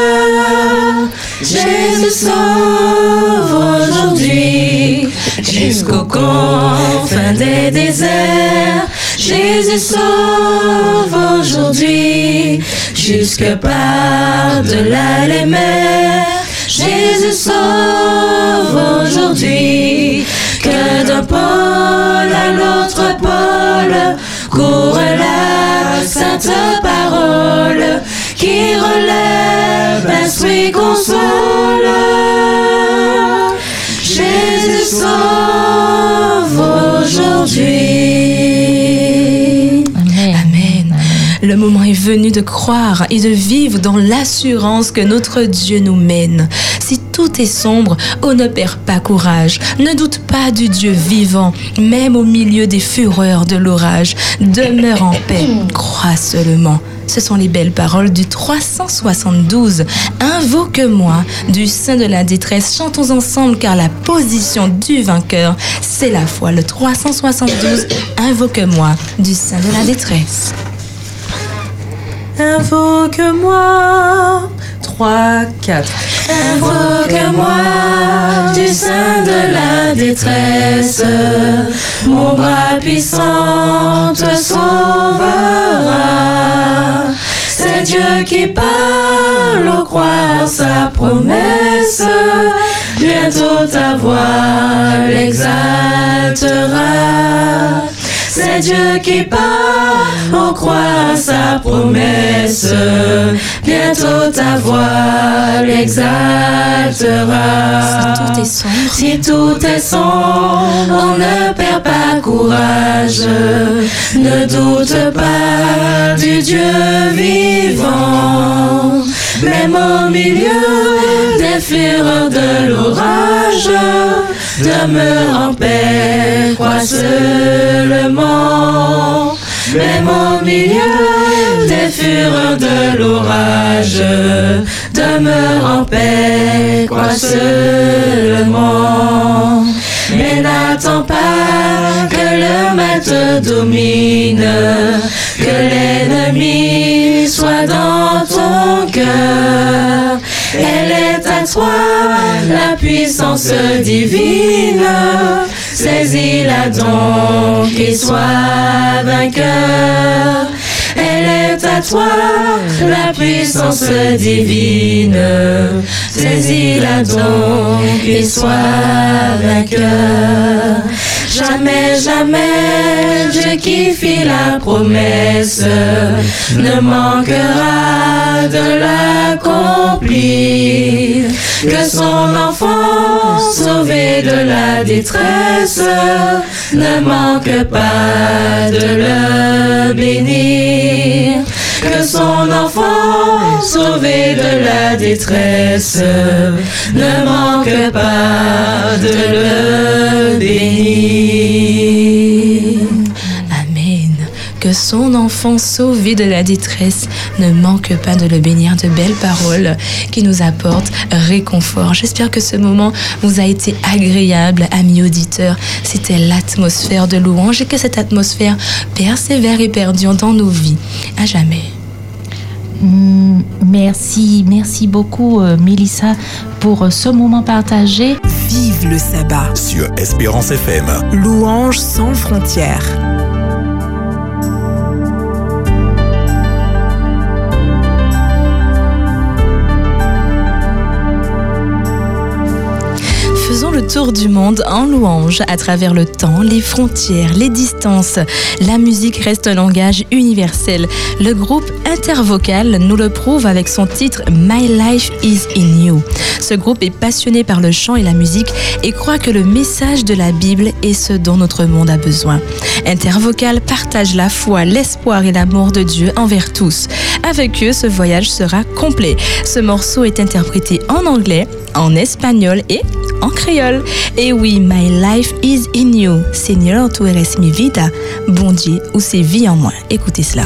Jésus sauve aujourd'hui, jusqu'aux confins des déserts. Jésus sauve aujourd'hui, jusque par-delà les mers. Jésus sauve aujourd'hui, que d'un pôle à l'autre pôle court la sainte parole qui relève, instruit, console. Jésus sauve Le moment est venu de croire et de vivre dans l'assurance que notre Dieu nous mène. Si tout est sombre, on ne perd pas courage. Ne doute pas du Dieu vivant, même au milieu des fureurs de l'orage. Demeure en paix, crois seulement. Ce sont les belles paroles du 372. Invoque-moi du sein de la détresse. Chantons ensemble car la position du vainqueur, c'est la foi. Le 372. Invoque-moi du sein de la détresse. Invoque-moi. 3, 4. Invoque-moi du sein de la détresse, mon bras puissant te sauvera. C'est Dieu qui parle au croire sa promesse, bientôt ta voix l'exaltera. C'est Dieu qui parle, on croit sa promesse. Bientôt ta voix l'exaltera. Si tout est sombre, Si tout est sombre, on ne perd pas courage. Ne doute pas du Dieu vivant. Même au milieu des fureurs de l'orage, demeure en paix, crois seulement. Même au milieu des fureurs de l'orage, demeure en paix, crois seulement. Mais n'attends pas que le mal te domine, que l'ennemi soit dans ton cœur. Elle la puissance divine. Saisis-la donc et sois vainqueur. Elle est à toi, la puissance divine. Saisis-la donc et sois vainqueur. Jamais, jamais, Dieu qui fit la promesse ne manquera de l'accomplir. Que son enfant sauvé de la détresse ne manque pas de le bénir. Que son enfant sauvé de la détresse ne manque pas de le bénir. Que son enfant sauvé de la détresse ne manque pas de le bénir de belles paroles qui nous apportent réconfort. J'espère que ce moment vous a été agréable, amis auditeurs. C'était l'atmosphère de louange et que cette atmosphère persévère et perdure dans nos vies à jamais. Mm, Merci, merci beaucoup, euh, Mélissa, pour euh, ce moment partagé. Vive le sabbat. Sur Espérance FM. Louange sans frontières. Le tour du monde en louange à travers le temps, les frontières, les distances. La musique reste un langage universel. Le groupe Intervocal nous le prouve avec son titre My Life is in You. Ce groupe est passionné par le chant et la musique et croit que le message de la Bible est ce dont notre monde a besoin. Intervocal partage la foi, l'espoir et l'amour de Dieu envers tous. Avec eux, ce voyage sera complet. Ce morceau est interprété en anglais, en espagnol et en créole. Et oui, My Life is in You. Seigneur, tu eres mi vida. Bon Dieu, ou c'est vie en moi. Écoutez cela.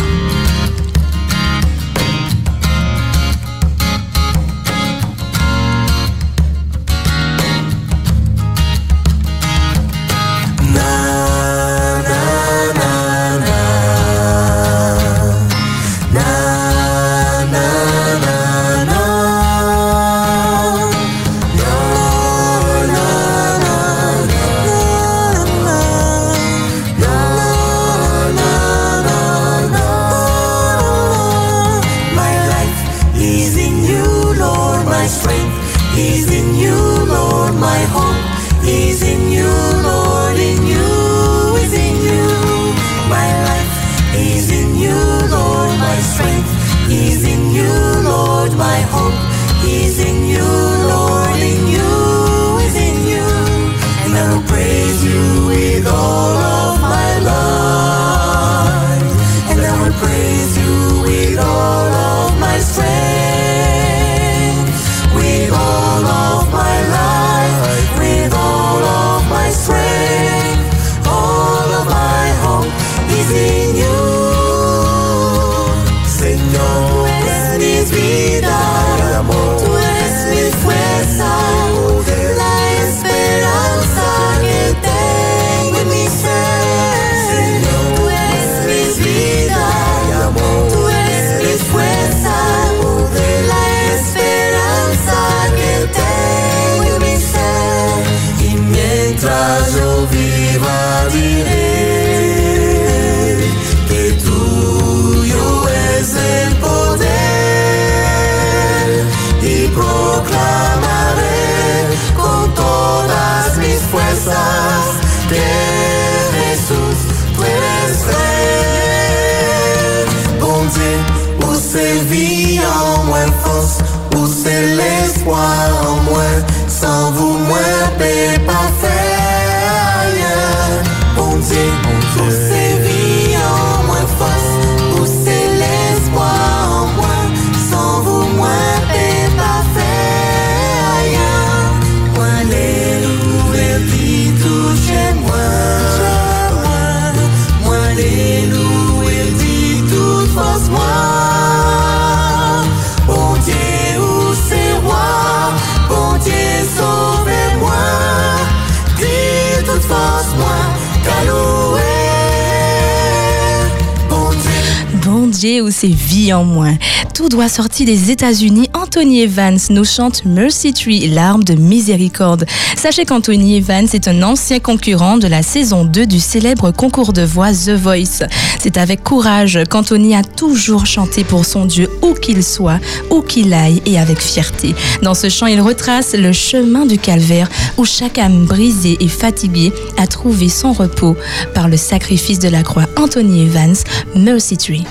Vie en moins. Tout droit sorti des États-Unis, Anthony Evans nous chante Mercy Tree, l'arme de miséricorde. Sachez qu'Anthony Evans est un ancien concurrent de la saison 2 du célèbre concours de voix The Voice. C'est avec courage qu'Anthony a toujours chanté pour son Dieu où qu'il soit, où qu'il aille et avec fierté. Dans ce chant, il retrace le chemin du calvaire où chaque âme brisée et fatiguée a trouvé son repos par le sacrifice de la croix. Anthony Evans, Mercy Tree.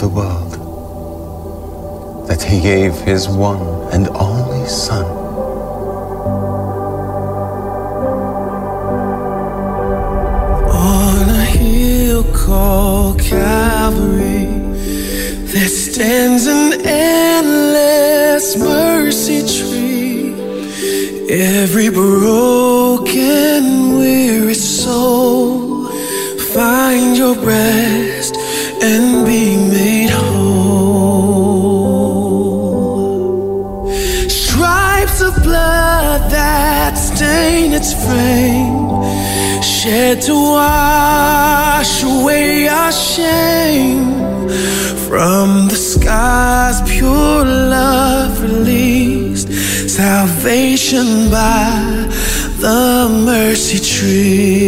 The world that he gave his one and only Son. On a hill called Calvary, there stands an endless mercy tree. Every broken, weary soul find your rest and be made frame shed to wash away our shame. From the sky's pure love released. Salvation by the mercy tree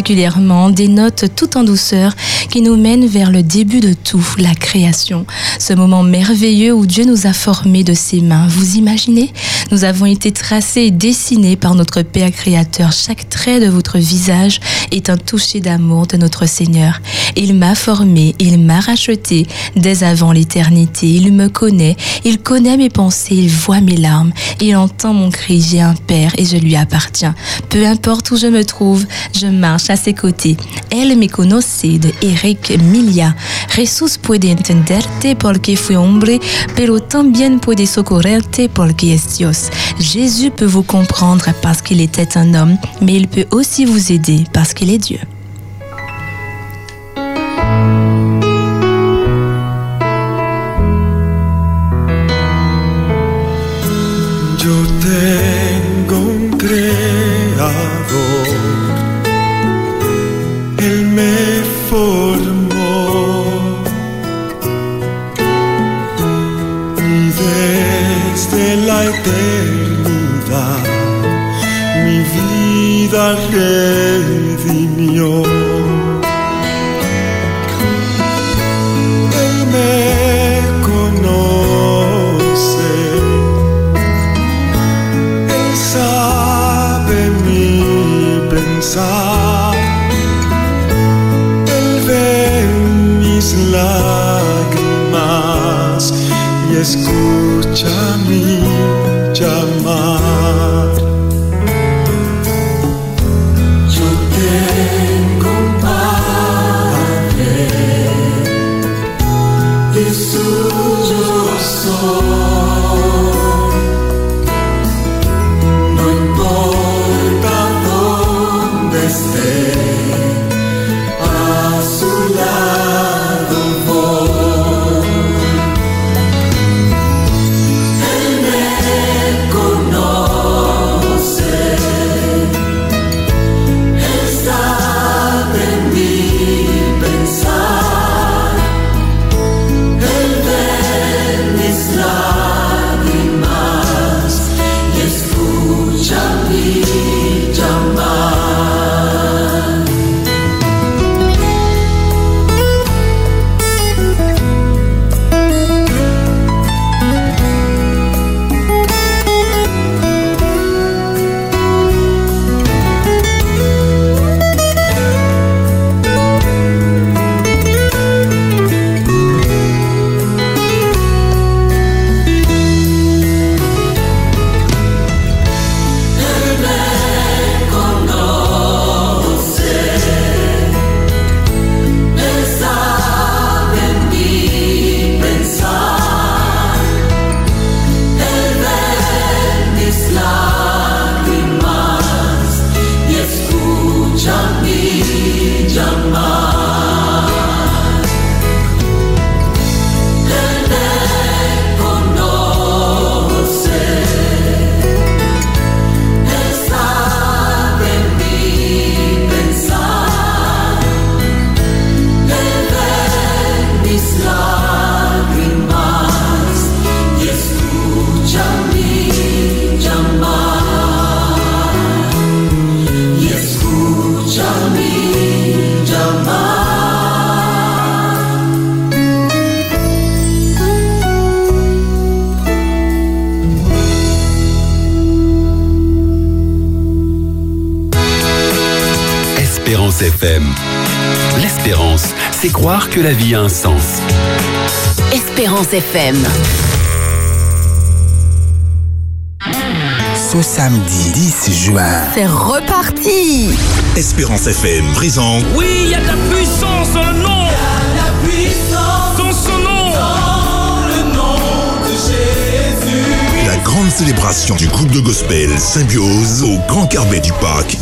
particulièrement, des notes tout en douceur qui nous mènent vers le début de tout, la création. Ce moment merveilleux où Dieu nous a formés de ses mains. Vous imaginez? Nous avons été tracés et dessinés par notre Père Créateur. Chaque trait de votre visage est un toucher d'amour de notre Seigneur. Il m'a formé, il m'a racheté dès avant l'éternité. Il me connaît, il connaît mes pensées, il voit mes larmes, il entend mon cri. J'ai un Père et je lui appartiens. Peu importe où je me trouve, je marche à ses côtés. Elle me conoce de Eric Milia. Puede entenderte. Jésus peut vous comprendre parce qu'il était un homme, mais il peut aussi vous aider parce qu'il est Dieu. La vie a un sens. Espérance FM. Ce samedi 10 juin, C'est reparti Espérance FM présente Oui,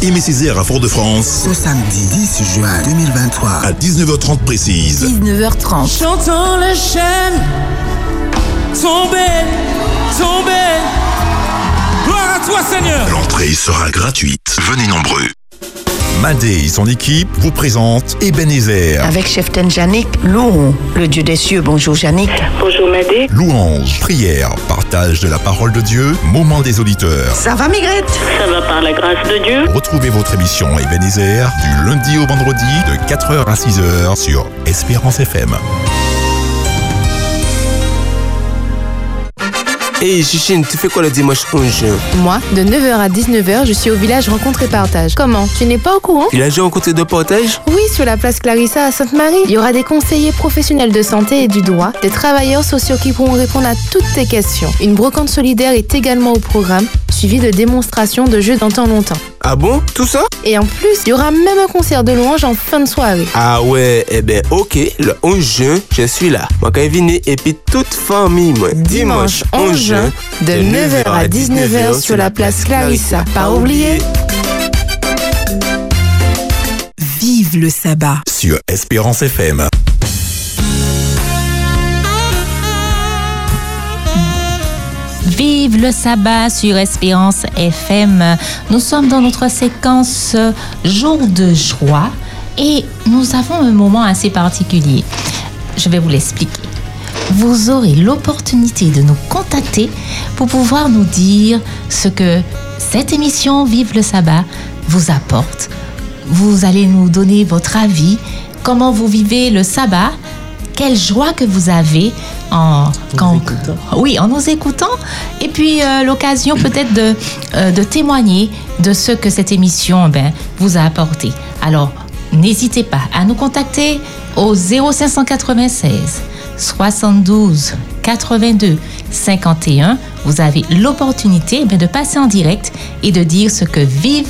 Aimé Césaire à Fort-de-France ce samedi 10 juin 2023, à 19h30 précise. 19h30. J'entends la chaîne tomber, tomber. Gloire à toi, Seigneur. L'entrée sera gratuite. Venez nombreux. Madé et son équipe vous présentent Ebenezer. Avec chef Janik, louons le Dieu des cieux. Bonjour Janik. Bonjour Madé. Louange, prière, partage de la parole de Dieu, moment des auditeurs. Ça va Migrette Ça va par la grâce de Dieu. Retrouvez votre émission Ebenezer du lundi au vendredi de 4h à 6h sur Espérance FM. Hey Chichine, tu fais quoi le dimanche 11 juin Moi, de 9h à 19h, je suis au village Rencontre et Partage. Comment? Tu n'es pas au courant? Il a déjà rencontré de partage Oui, sur la place Clarissa à Sainte-Marie. Il y aura des conseillers professionnels de santé et du droit, des travailleurs sociaux qui pourront répondre à toutes tes questions. Une brocante solidaire est également au programme, suivie de démonstrations de jeux dans temps longtemps. Ah bon Tout ça? Et en plus, il y aura même un concert de louange en fin de soirée. Ah ouais, eh ben ok, le 11 juin, je suis là. Moi quand et puis toute famille, moi. Dimanche 11 juin, de 9h à 19h sur la place Clarissa. Pas oublier. Vive le sabbat. Sur Espérance FM. Vive le sabbat sur Espérance FM. Nous sommes dans notre séquence euh, Jour de joie et nous avons un moment assez particulier. Je vais vous l'expliquer. Vous aurez l'opportunité de nous contacter pour pouvoir nous dire ce que cette émission Vive le sabbat vous apporte. Vous allez nous donner votre avis, comment vous vivez le sabbat, quelle joie que vous avez en, quand- oui, en nous écoutant, et puis euh, l'occasion peut-être de, euh, de témoigner de ce que cette émission ben, vous a apporté. Alors, n'hésitez pas à nous contacter au 0596 72 82 51. Vous avez l'opportunité ben, de passer en direct et de dire ce que Vive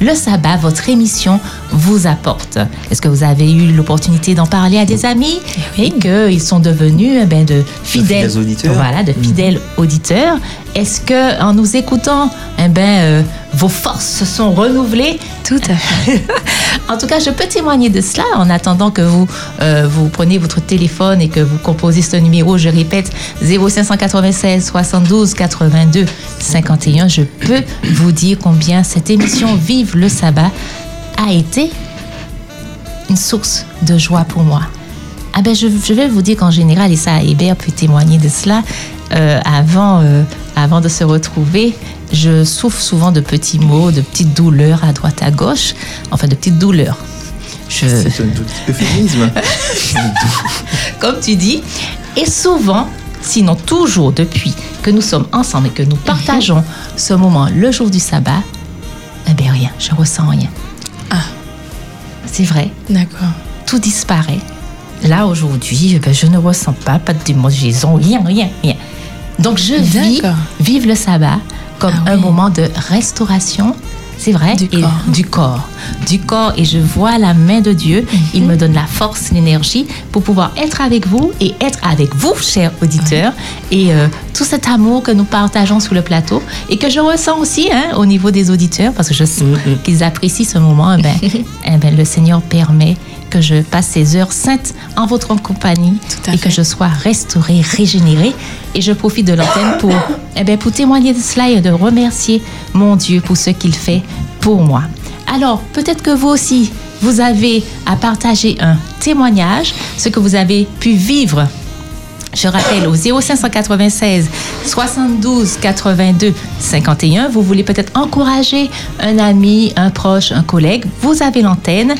le sabbat, votre émission, vous apporte. Est-ce que vous avez eu l'opportunité d'en parler à des amis et qu'ils sont devenus eh ben, de fidèles, fidèles auditeurs. Voilà, de fidèles auditeurs. Est-ce que en nous écoutant, eh ben, euh, vos forces se sont renouvelées Tout à fait. en tout cas, je peux témoigner de cela en attendant que vous, euh, vous preniez votre téléphone et que vous composez ce numéro. Je répète, 0596 72 82 51. Je peux vous dire combien cette émission Vive le sabbat a été une source de joie pour moi. Ah ben je, je vais vous dire qu'en général, et ça Hébert peut témoigner de cela, euh, avant, euh, avant de se retrouver, je souffre souvent de petits maux, de petites douleurs à droite à gauche, enfin de petites douleurs. Je... C'est un tout euphémisme. comme tu dis. Et souvent, sinon toujours depuis que nous sommes ensemble et que nous partageons ce moment le jour du sabbat, eh bien rien, je ressens rien. Ah. C'est vrai. D'accord. Tout disparaît. Là, aujourd'hui, eh ben, je ne ressens pas, pas de démangeaison, rien, rien, rien. Donc, je vis, vive le sabbat comme un moment de restauration, c'est vrai, Du et corps. du corps. Du corps, et je vois la main de Dieu. Il me donne la force, l'énergie pour pouvoir être avec vous et être avec vous, chers auditeurs, et euh, tout cet amour que nous partageons sur le plateau et que je ressens aussi hein, au niveau des auditeurs, parce que je sais qu'ils apprécient ce moment. Eh ben, eh ben, le Seigneur permet que je passe ces heures saintes en votre compagnie et que je sois restaurée, régénérée. Et je profite de l'antenne pour, eh ben, pour témoigner de cela et de remercier mon Dieu pour ce qu'il fait pour moi. Alors, peut-être que vous aussi, vous avez à partager un témoignage, ce que vous avez pu vivre je rappelle au 0596 72 82 51. Vous voulez peut-être encourager un ami, un proche, un collègue. Vous avez l'antenne.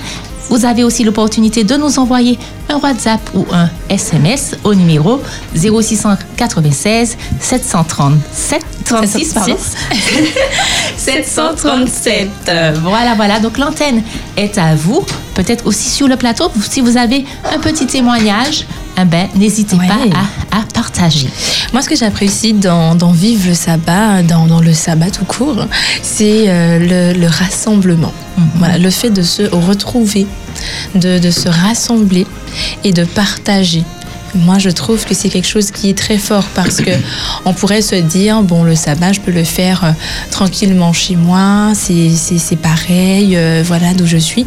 Vous avez aussi l'opportunité de nous envoyer un WhatsApp ou un SMS au numéro 0696 737 36 pardon. 737. Euh, Voilà, voilà. Donc l'antenne est à vous. Peut-être aussi sur le plateau, si vous avez un petit témoignage, eh ben, n'hésitez pas à, à partager. Moi, ce que j'apprécie dans, dans Vive le sabbat, dans, dans le sabbat tout court, c'est euh, le, le rassemblement. Voilà, le fait de se retrouver, de, de se rassembler et de partager. Moi, je trouve que c'est quelque chose qui est très fort parce que on pourrait se dire bon, le sabbat, je peux le faire euh, tranquillement chez moi, c'est pareil, euh, voilà d'où je suis.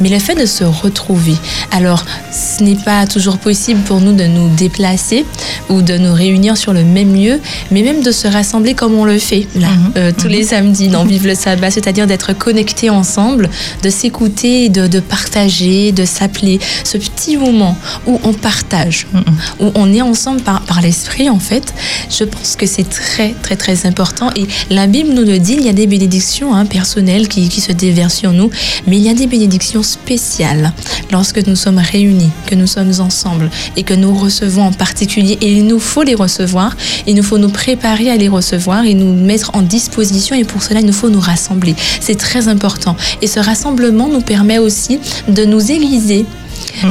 Mais le fait de se retrouver, alors ce n'est pas toujours possible pour nous de nous déplacer ou de nous réunir sur le même lieu, mais même de se rassembler comme on le fait là euh, tous les samedis dans Vive le sabbat, c'est-à-dire d'être connectés ensemble, de s'écouter, de, de partager, de s'appeler. Ce petit moment où on partage, où on est ensemble par, l'esprit en fait, je pense que c'est très très très important. Et la Bible nous le dit, il y a des bénédictions hein, personnelles qui, qui se déversent sur nous, mais il y a des bénédictions spéciales lorsque nous sommes réunis, que nous sommes ensemble et que nous recevons en particulier. Et il nous faut les recevoir, il nous faut nous préparer à les recevoir et nous mettre en disposition. Et pour cela, il nous faut nous rassembler. C'est très important. Et ce rassemblement nous permet aussi de nous aiguiser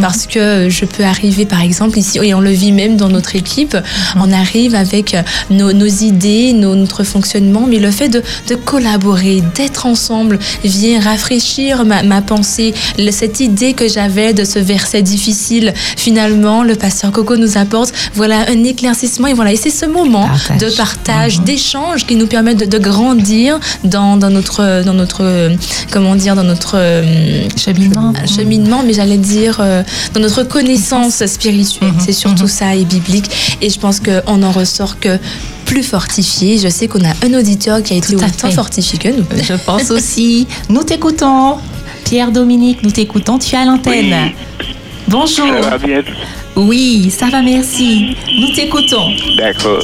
parce que je peux arriver par exemple ici et on le vit même dans notre équipe on arrive avec nos, nos idées nos- notre fonctionnement mais le fait de, de collaborer d'être ensemble vient rafraîchir ma, ma pensée. Le- cette idée que j'avais de ce verset difficile finalement le pasteur Coco nous apporte voilà un éclaircissement et voilà et c'est ce moment de partage d'échange qui nous permet de, de grandir dans, dans notre dans notre euh, comment dire dans notre euh, cheminement. cheminement mais j'allais dire euh, dans notre connaissance spirituelle c'est surtout ça et biblique et je pense qu'on en ressort que plus fortifié je sais qu'on a un auditeur qui a été Tout à autant fait. fortifié que nous Je pense aussi. Nous t'écoutons. Pierre-Dominique, nous t'écoutons. Tu as l'antenne. Bonjour. Ça va bien? Oui, ça va, merci. Nous t'écoutons. D'accord.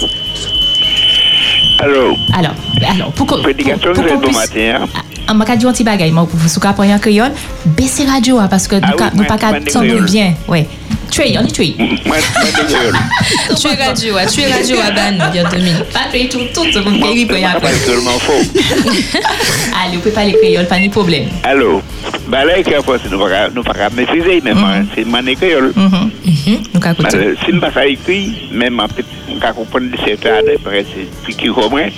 Alors, Alors, alors pour pour que qu'on bon puisse- matin. Ah, m'a dit un petit bagay, moi, pour souka pour un créole, baissez radio, hein, parce que nous, Ah ka- t'entendre créoles. bien. Ouais. Tue. Moi, moi, des gueules. tu es radio tu es radio à Ban il y a Pas tuer tout, tout, seulement pouvez parler créole, pas de problème. Alors, bah Si nous pas ça écrit, même en fait, on peut comprendre de.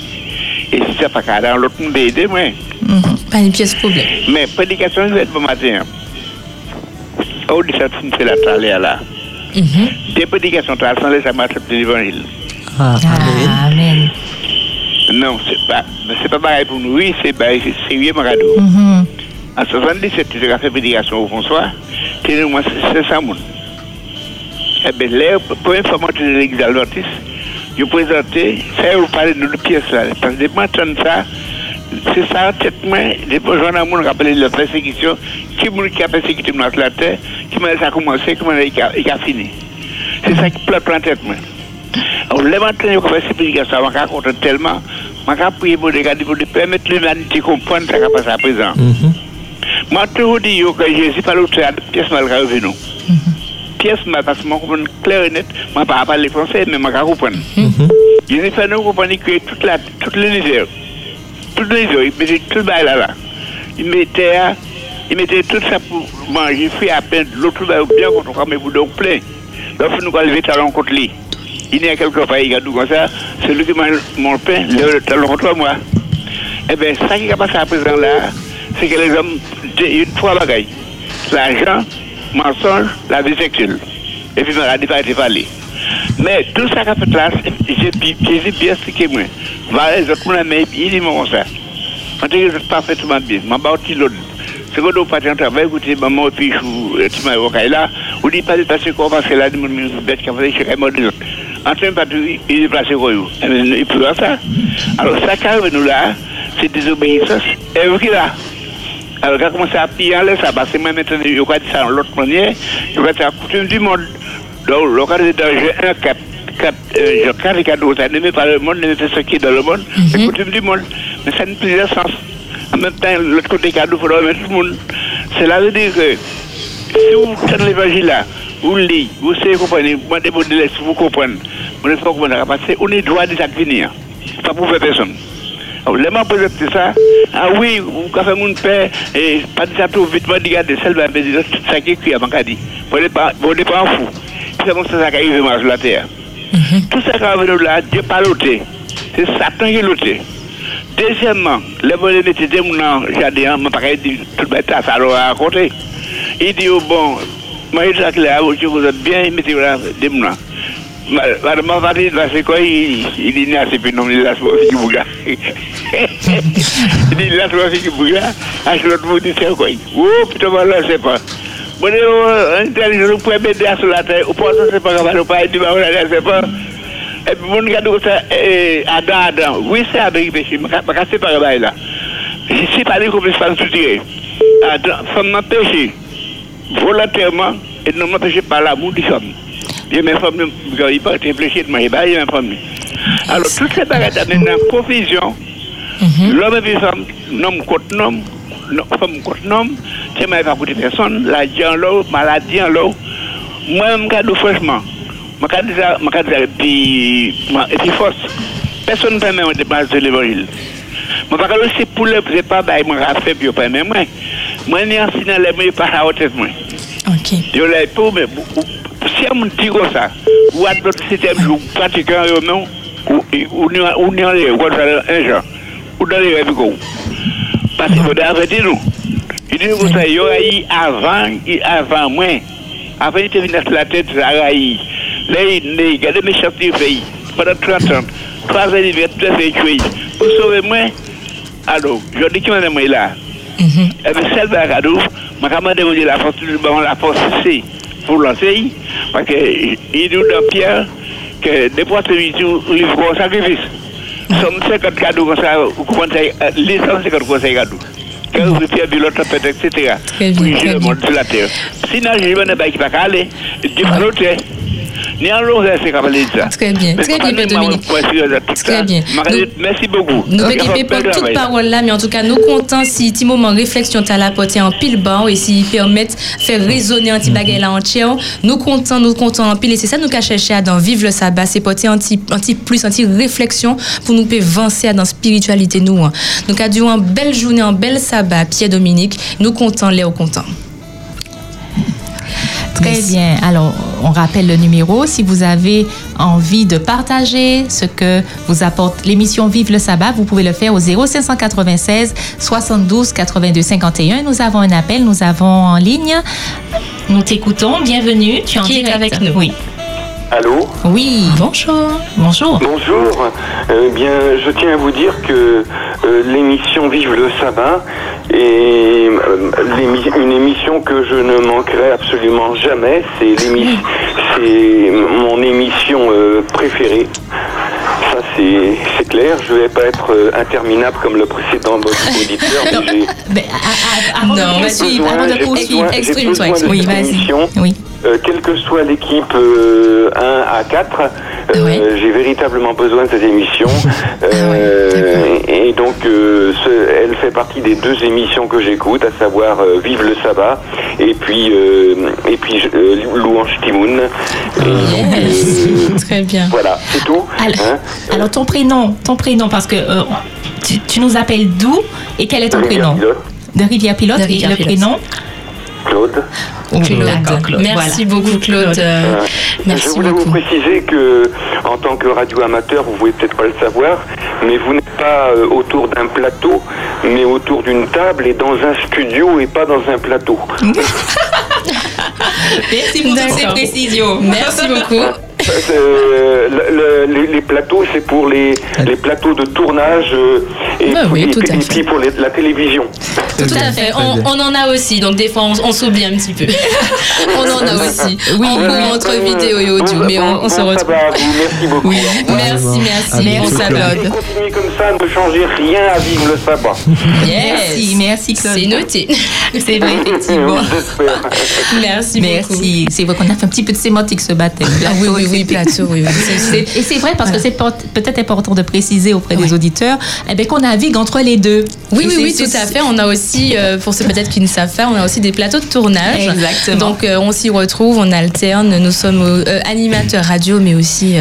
Et si ça pas qu'à dans l'autre monde aider, moi. Pas une pièce problème. Mais prédication, je vais être bon matin. Oh, tu me fais la là. Des prédications, tu as sans laisser m'accepter l'évangile. Amen. Non, c'est pas, mais c'est pas pareil pour nous. Oui, c'est pareil, c'est sérieux, Maradou. En 77, tu as fait prédication au François. Tu es moi, c'est ça, mon. Eh bien, là, pour une fois, moi, tu Je présenté, ça, vous parlez de nos pièces là. Parce que depuis entendre ça, c'est ça, tête moi, depuis j'en ai mon rappelé la persécution, qui m'a qui a persécuté la terre, qui m'a ça a commencé, comment il a, fini. C'est ça qui plante en tête moi. Alors, les matins, je fais ces prédications, je raconte tellement, je prie pour les pour permettre l'humanité de comprendre ce qui a passé à présent. Moi, toujours dit que Jésus pas l'autre pièce mal revenu. Pièce parce que moi comprends clair et net, moi pas parler français mais moi comprendre. Jésus fait nous comprendre que toute la toute l'univers. Tout l'univers, il mettait tout le bail là là. Il mettait il mettait tout ça pour manger, fait à peine l'autre bail bien contre comme vous donc plein. Donc nous allons lever talon contre lui. Il y a quelque part, il y a tout comme ça, celui qui mange mon pain, le talon contre moi. Eh bien, ça qui a passé à présent là, c'est que les hommes, a trois bagailles. L'argent, mensonge, la vie sexuelle. Et puis, la pas été parlé. Mais tout ça qu'a fait là, j'ai bien expliqué moi. Voilà, les mais il dit moi ça. En tout cas, parfaitement bien. Je vais l'autre. C'est quand on partit en travail, vous dites, maman, puis je suis vous dites pas de passer quoi, parce que là, je suis bête qui a fait chez moi de. En train de partir, il est ça. Alors, ça qui nous là, c'est désobéissance. Et vous qui là, alors, quand on commence à piller ça passe moi maintenant, je vais dire ça dans l'autre manière, je vais dire la coutume du monde. Donc, de danger, un cap, cap, euh, je caricature ça, n'aimez pas le monde, pas ce qui est dans le monde, c'est la coutume du monde. Mais ça n'a plus de sens. En même temps, l'autre côté cadeau, il faudra mettre tout le monde. Cela veut dire que si vous tenez l'évangile là, vous le lisez, vous savez comprendre, moi, des mots de l'Est, vous comprenez, vous ne savez pas qu'on est droit de ça venir. Ça pour faire personne. Leman pou zepte sa, ah a wè, ou ka fè moun pè, e, pati sa tou vitman di gade sel ban bezi, tout sa ki kri avan ka di. Pou de pa an fou. Se moun sa sa ka yive manj la ter. Mhm. Tout sa ka avè nou la, diè pa lote. Se satan ki lote. Dezyèmman, le bon de metite moun nan jade an, moun pa ka yi di tout bè ta sa lo a akote. Yi di yo bon, moun yi sa ki la avè, ou chou kou zè bien yi metite moun nan, de moun nan. Dit, non, c'est plus non, il est là, c'est aussi qui bouga. Il dit, là, c'est aussi qui bouga. Ah, je l'autre vous dit, c'est quoi Oh, putain, voilà, je sais pas. Bon, un tel jour, vous pouvez m'aider à sur la terre, ou pas, c'est pas grave, ou pas, il dit, voilà, je sais pas. Et puis, mon gars, ça, Adam, Adam, oui, c'est avec péché, mais c'est pas grave, là. Si se femme m'a péché, volontairement, et non m'a péché par l'amour du femme. Il m'a formé, il pas réfléchi de moi. Alors, toutes ces bagages amènent dans confusion. L'homme et femme, l'homme contre l'homme, femme contre l'homme, c'est ma pas coûter personne, la vie en l'eau, maladie en l'eau. Moi, je me franchement, je me et puis, et puis force. Personne ne dépenser de l'évangile. Je ne c'est pour le, pas, je me fait, puis je pas même moi. Moi, je suis en signe, je ne pas à haute moi. Ok. Je l'ai pas, mais si on me dit comme ça, ou à d'autres systèmes, ou pratiquant, non, ou ou n'y aller, ou un genre, ou dans les rêves, parce qu'il faut arrêter nous. Il dit que ça, il y aura eu avant, avant moi, avant il était venu sur la ça a eu. Là, il y a des méchants qui fait, pendant 30 ans, trois ans, il va tout fait tuer. Pour sauver moi, alors, je dis qu'il m'a demandé là. Et bien, celle de la m'a demandé la force, la force, c'est pour lancer, parce qu'il dit dans Pierre que des fois, c'est livre un sacrifice. Somme 50 cadeaux comme ça, vous comprenez, les 150 conseils cadeaux. Quand vous Pierre de l'autre tempête, etc. Pour gérer le monde sur la terre. Sinon, je ne vais pas aller, Dieu va l'autre. Ni en l'eau, c'est capable de ça. Très bien, très bien, Dominique. Très bien. Merci beaucoup. Nous équipons pour toute parole là, mais en tout cas, nous comptons si petit moment réflexion la portée en pile banc et s'ils permettent faire résonner un petit bagage là entière, nous comptons, nous comptons en pile et c'est ça nous qu'a cherché à dans vivre le sabbat, c'est porter un petit plus, petit réflexion pour nous avancer dans spiritualité nous. Donc à une belle journée, un bel sabbat, Pierre Dominique, nous comptons les au comptant. Très bien. Alors, on rappelle le numéro. Si vous avez envie de partager ce que vous apporte l'émission Vive le sabbat, vous pouvez le faire au 0596 72 82 51. Nous avons un appel, nous avons en ligne. Nous t'écoutons. Bienvenue. Tu es en Qui est avec nous? Oui. Allô Oui. Bonjour. Bonjour. Bonjour. Euh, bien, je tiens à vous dire que euh, l'émission Vive le sabbat est euh, une émission que je ne manquerai absolument jamais. C'est mon émission euh, préférée. Ça, c'est clair. Je vais pas être euh, interminable comme le précédent auditeur. mais Avant Non, de vas-y, poursuivre, avant avant de de j'ai poursuivre, besoin- j'ai exprime-toi. de Oui, vas-y. Oui. Euh, quelle que soit l'équipe euh, 1 à 4, euh, j'ai véritablement besoin de cette émission. Euh, et donc, euh, ce- elle fait partie des deux émissions que j'écoute, à savoir euh, Vive le sabbat et puis, euh, et puis euh, Louange Timoun. Et euh, Très bien. Voilà, c'est tout. Alors, hein. alors, ton prénom, ton prénom, parce que euh, tu, tu nous appelles d'où et quel est ton Rivière prénom Pilote. De Rivière Pilote De et Rivière le Pilote. prénom Claude. Claude. Merci voilà. beaucoup, Claude. Euh, Euh, merci je voulais beaucoup. vous préciser que, en tant que radio amateur, vous pouvez peut-être pas le savoir, mais vous n'êtes pas euh, autour d'un plateau, mais autour d'une table et dans un studio et pas dans un plateau. Merci pour toutes ces précisions. Merci beaucoup. Euh, le- le- les, les plateaux, c'est pour les, les plateaux de tournage euh, et, Bah oui, tout et puis pour les- la télévision. Tout à fait. On, on en a aussi, donc des fois on, on s'oublie un petit peu. on en a aussi. Oui, entre vidéo et audio, mais on, on se retrouve. Merci beaucoup. Merci, merci. Bon sabbat. Continuez comme ça, ne changez rien à vivre le sabbat. Merci, merci Claude. C'est noté. C'est vrai, effectivement. Merci, Merci. C'est vrai qu'on a fait un petit peu de sémantique ce matin. Ah oui, oui, oui, plateau, oui. oui. C'est- c'est- Et c'est vrai parce que c'est peut- peut-être important de préciser auprès des auditeurs eh bien, qu'on navigue entre les deux. Oui, oui, oui, tout à fait. On a aussi, euh, pour ceux peut-être qui ne savent pas, on a aussi des plateaux de tournage. Exactement. Donc, euh, on s'y retrouve, on alterne. Nous sommes euh, animateurs radio, mais aussi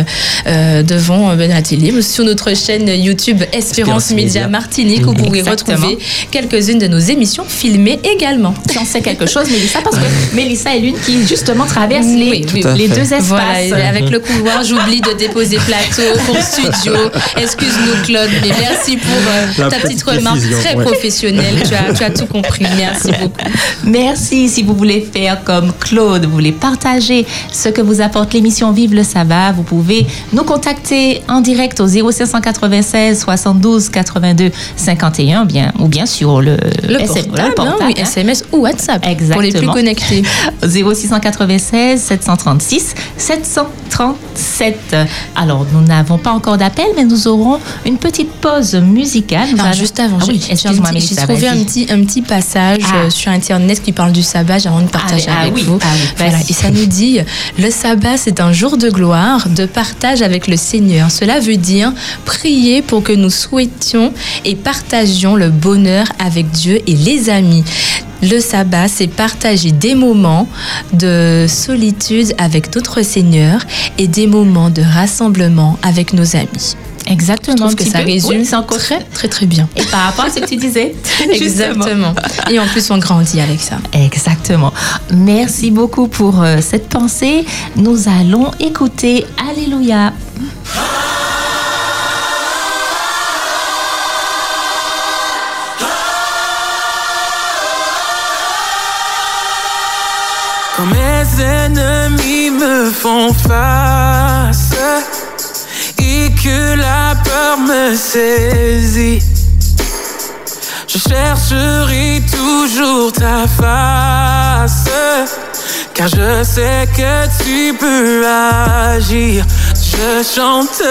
devant euh, la télé. Sur notre chaîne YouTube Espérance Espérance Média. Martinique, où vous Exactement. retrouver quelques-unes de nos émissions filmées également. Si on sait quelque chose, Mélissa, parce que Mélissa est l'une qui justement traverse les, Oui, oui, les deux espaces. Voilà, avec le couloir, j'oublie de déposer plateau pour studio. Excuse-nous, Claude, mais merci pour euh, ta petite petite remarque très ouais. professionnelle. Tu as, tu as tout compris. Merci beaucoup. Merci. Si vous voulez faire comme Claude, vous voulez partager ce que vous apporte l'émission Vive le sabbat, vous pouvez nous contacter en direct au 0596 72 82 51 bien, ou bien sur le, Le SM, portable, le hein, oui, SMS ou WhatsApp Exactement. pour les plus connectés. 0696 736 737. Alors, nous n'avons pas encore d'appel, mais nous aurons une petite pause musicale. Allons- juste avant, Ah oui, j'ai- excuse-moi, trouvé un petit, un petit passage Ah. euh, sur Internet qui parle du sabbat. J'ai envie de partager Ah, avec oui, vous. ah oui, Voilà. Et ça nous dit le sabbat, c'est un jour de gloire, de partage avec le Seigneur. Cela veut dire prier pour que nous souhaitions et partagions le bonheur avec Dieu et les amis. Le sabbat, c'est partager des moments de solitude avec notre Seigneur et des moments de rassemblement avec nos amis. Exactement. Je que ça peu. résume Oui, très, très, très bien. Et par rapport à ce que tu disais. Exactement. Et en plus, on grandit avec ça. Exactement. Merci beaucoup pour euh, cette pensée. Nous allons écouter Alléluia. Face et que la peur me saisit, je chercherai toujours ta face, car je sais que tu peux agir. Je chante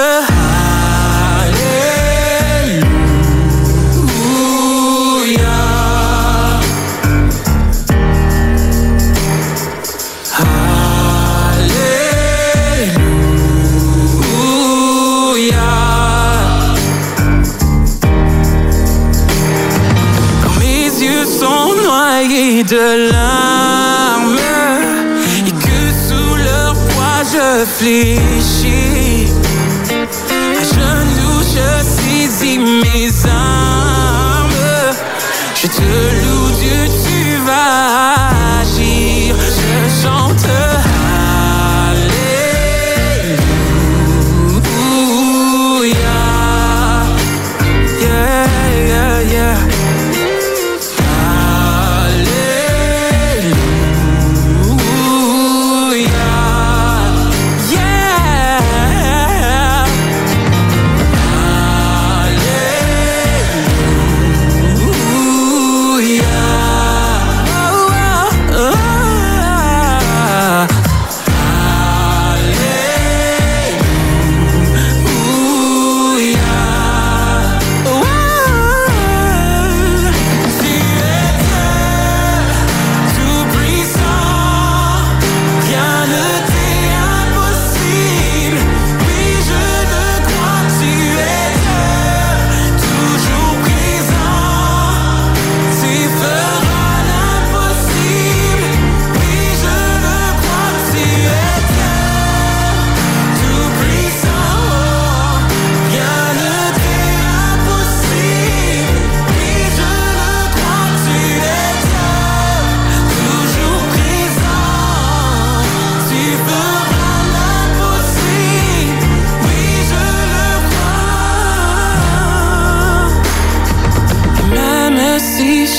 de larmes et que sous leur poids je fléchis, à genoux je saisis mes armes. Je te loue, Dieu, tu vas agir. Je chante.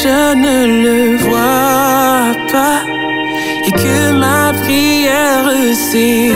Je ne le vois pas et que ma prière s'épuise,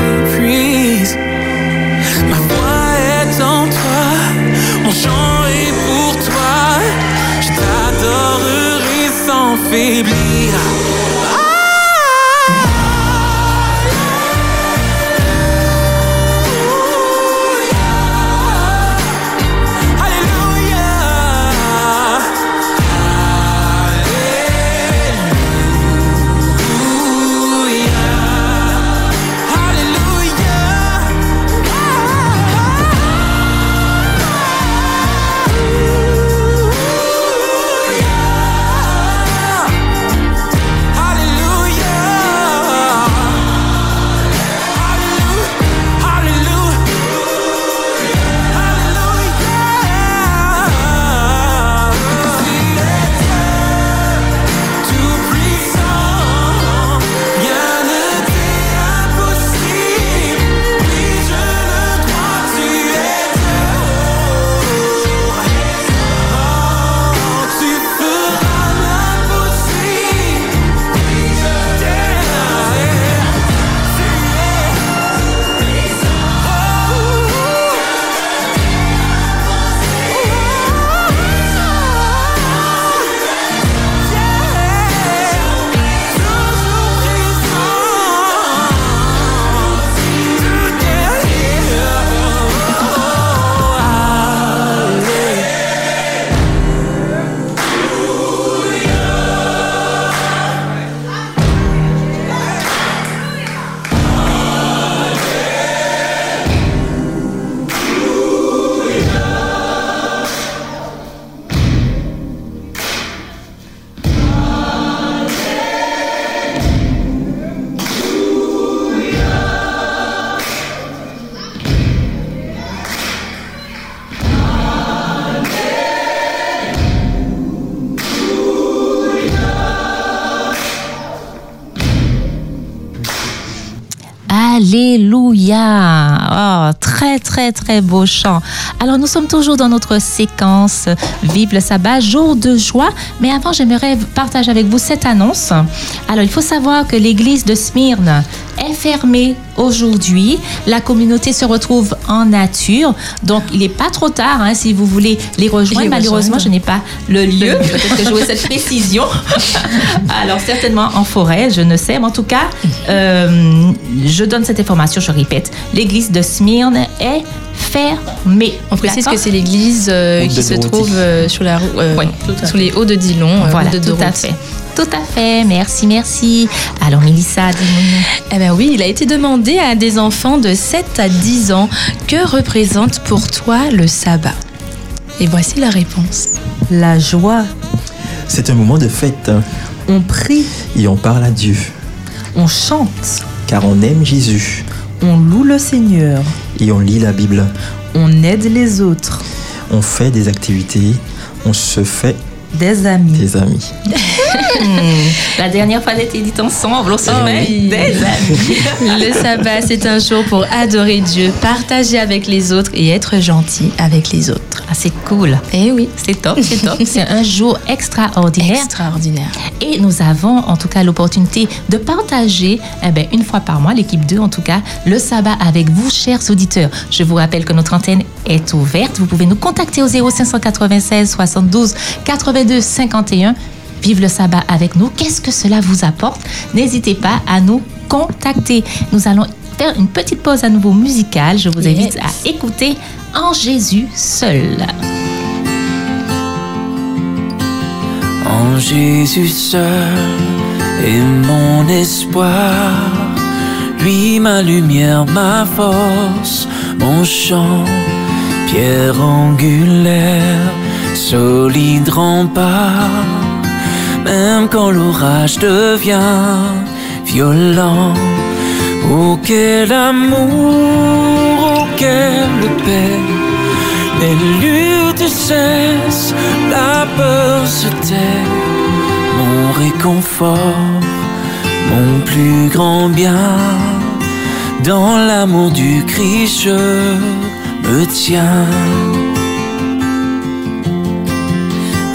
très, très, beau chant. Alors, nous sommes toujours dans notre séquence Vive le sabbat, jour de joie. Mais avant, j'aimerais partager avec vous cette annonce. Alors, il faut savoir que l'église de Smyrne est fermée aujourd'hui. La communauté se retrouve en nature. Donc, il n'est pas trop tard hein, si vous voulez les rejoindre. Les Malheureusement, rejoindre. je n'ai pas le lieu. Peut-être que j'aurai cette précision. Alors, certainement en forêt, je ne sais. Mais en tout cas, euh, je donne cette information, je répète. L'église de Smyrne est fermée. On précise que c'est l'église euh, qui se Dorothée. trouve euh, sur, la, rou- euh, les hauts de Dillon. euh, Voilà, de tout à fait. Tout à fait, merci, merci. Alors, Mélissa, dis-nous. Eh ben oui, il a été demandé à des enfants de 7 à 10 ans que représente pour toi le sabbat? Et voici la réponse. La joie. C'est un moment de fête On prie, et on parle à Dieu, on chante, car on aime Jésus. On loue le Seigneur, et on lit la Bible. on aide les autres, On fait des activités, on se fait des amis. Des amis. La dernière fois, on était dit ensemble, on se Oh met oui. des amis. Le sabbat, c'est un jour pour adorer Dieu, partager avec les autres et être gentil avec les autres. Ah, c'est cool. Eh oui. C'est top, c'est top. C'est un jour extraordinaire. Extraordinaire. Et nous avons en tout cas l'opportunité de partager eh ben, une fois par mois, l'équipe 2 en tout cas, le sabbat avec vous, chers auditeurs. Je vous rappelle que notre antenne est ouverte. Vous pouvez nous contacter au 0596 72 82 51. Vive le sabbat avec nous. Qu'est-ce que cela vous apporte? N'hésitez pas à nous contacter. Nous allons faire une petite pause à nouveau musicale. Je vous invite à écouter En Jésus seul. En Jésus seul est mon espoir, lui ma lumière, ma force, mon chant, pierre angulaire, solide rempart, même quand l'orage devient violent. Oh quel amour, oh quelle paix les luttes cessent, la peur se tait, mon réconfort, mon plus grand bien. Dans l'amour du Christ, je me tiens.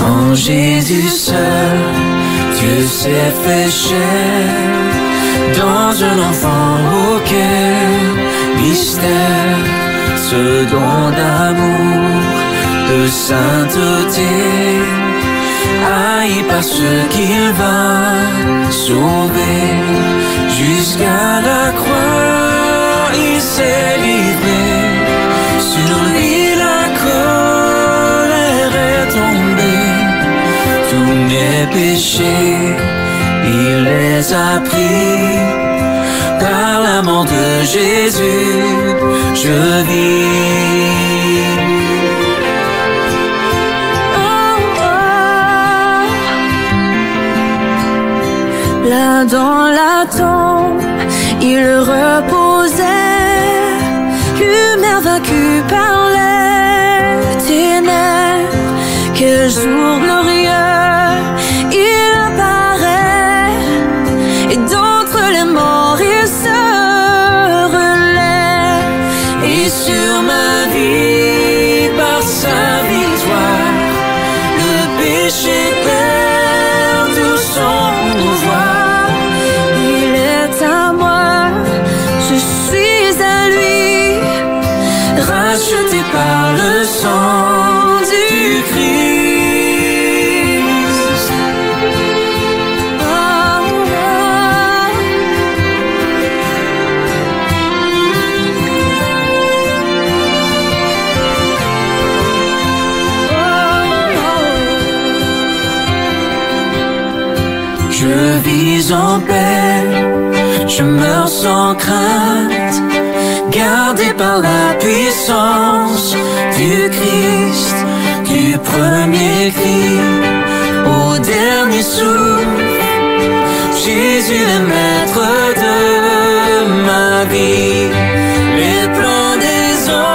En Jésus seul, Dieu s'est fait chair, dans un enfant auquel mystère ce don d'amour, de sainteté, haï par ceux qu'il va sauver. Jusqu'à la croix, il s'est livré. Sur lui, mes péchés, il les a pris. Par la mort de Jésus, je vis. Là dans la tombe, il reposait, meurs sans crainte, gardé par la puissance du Christ, du premier cri au dernier souffle. Jésus est maître de ma vie, les plans des hommes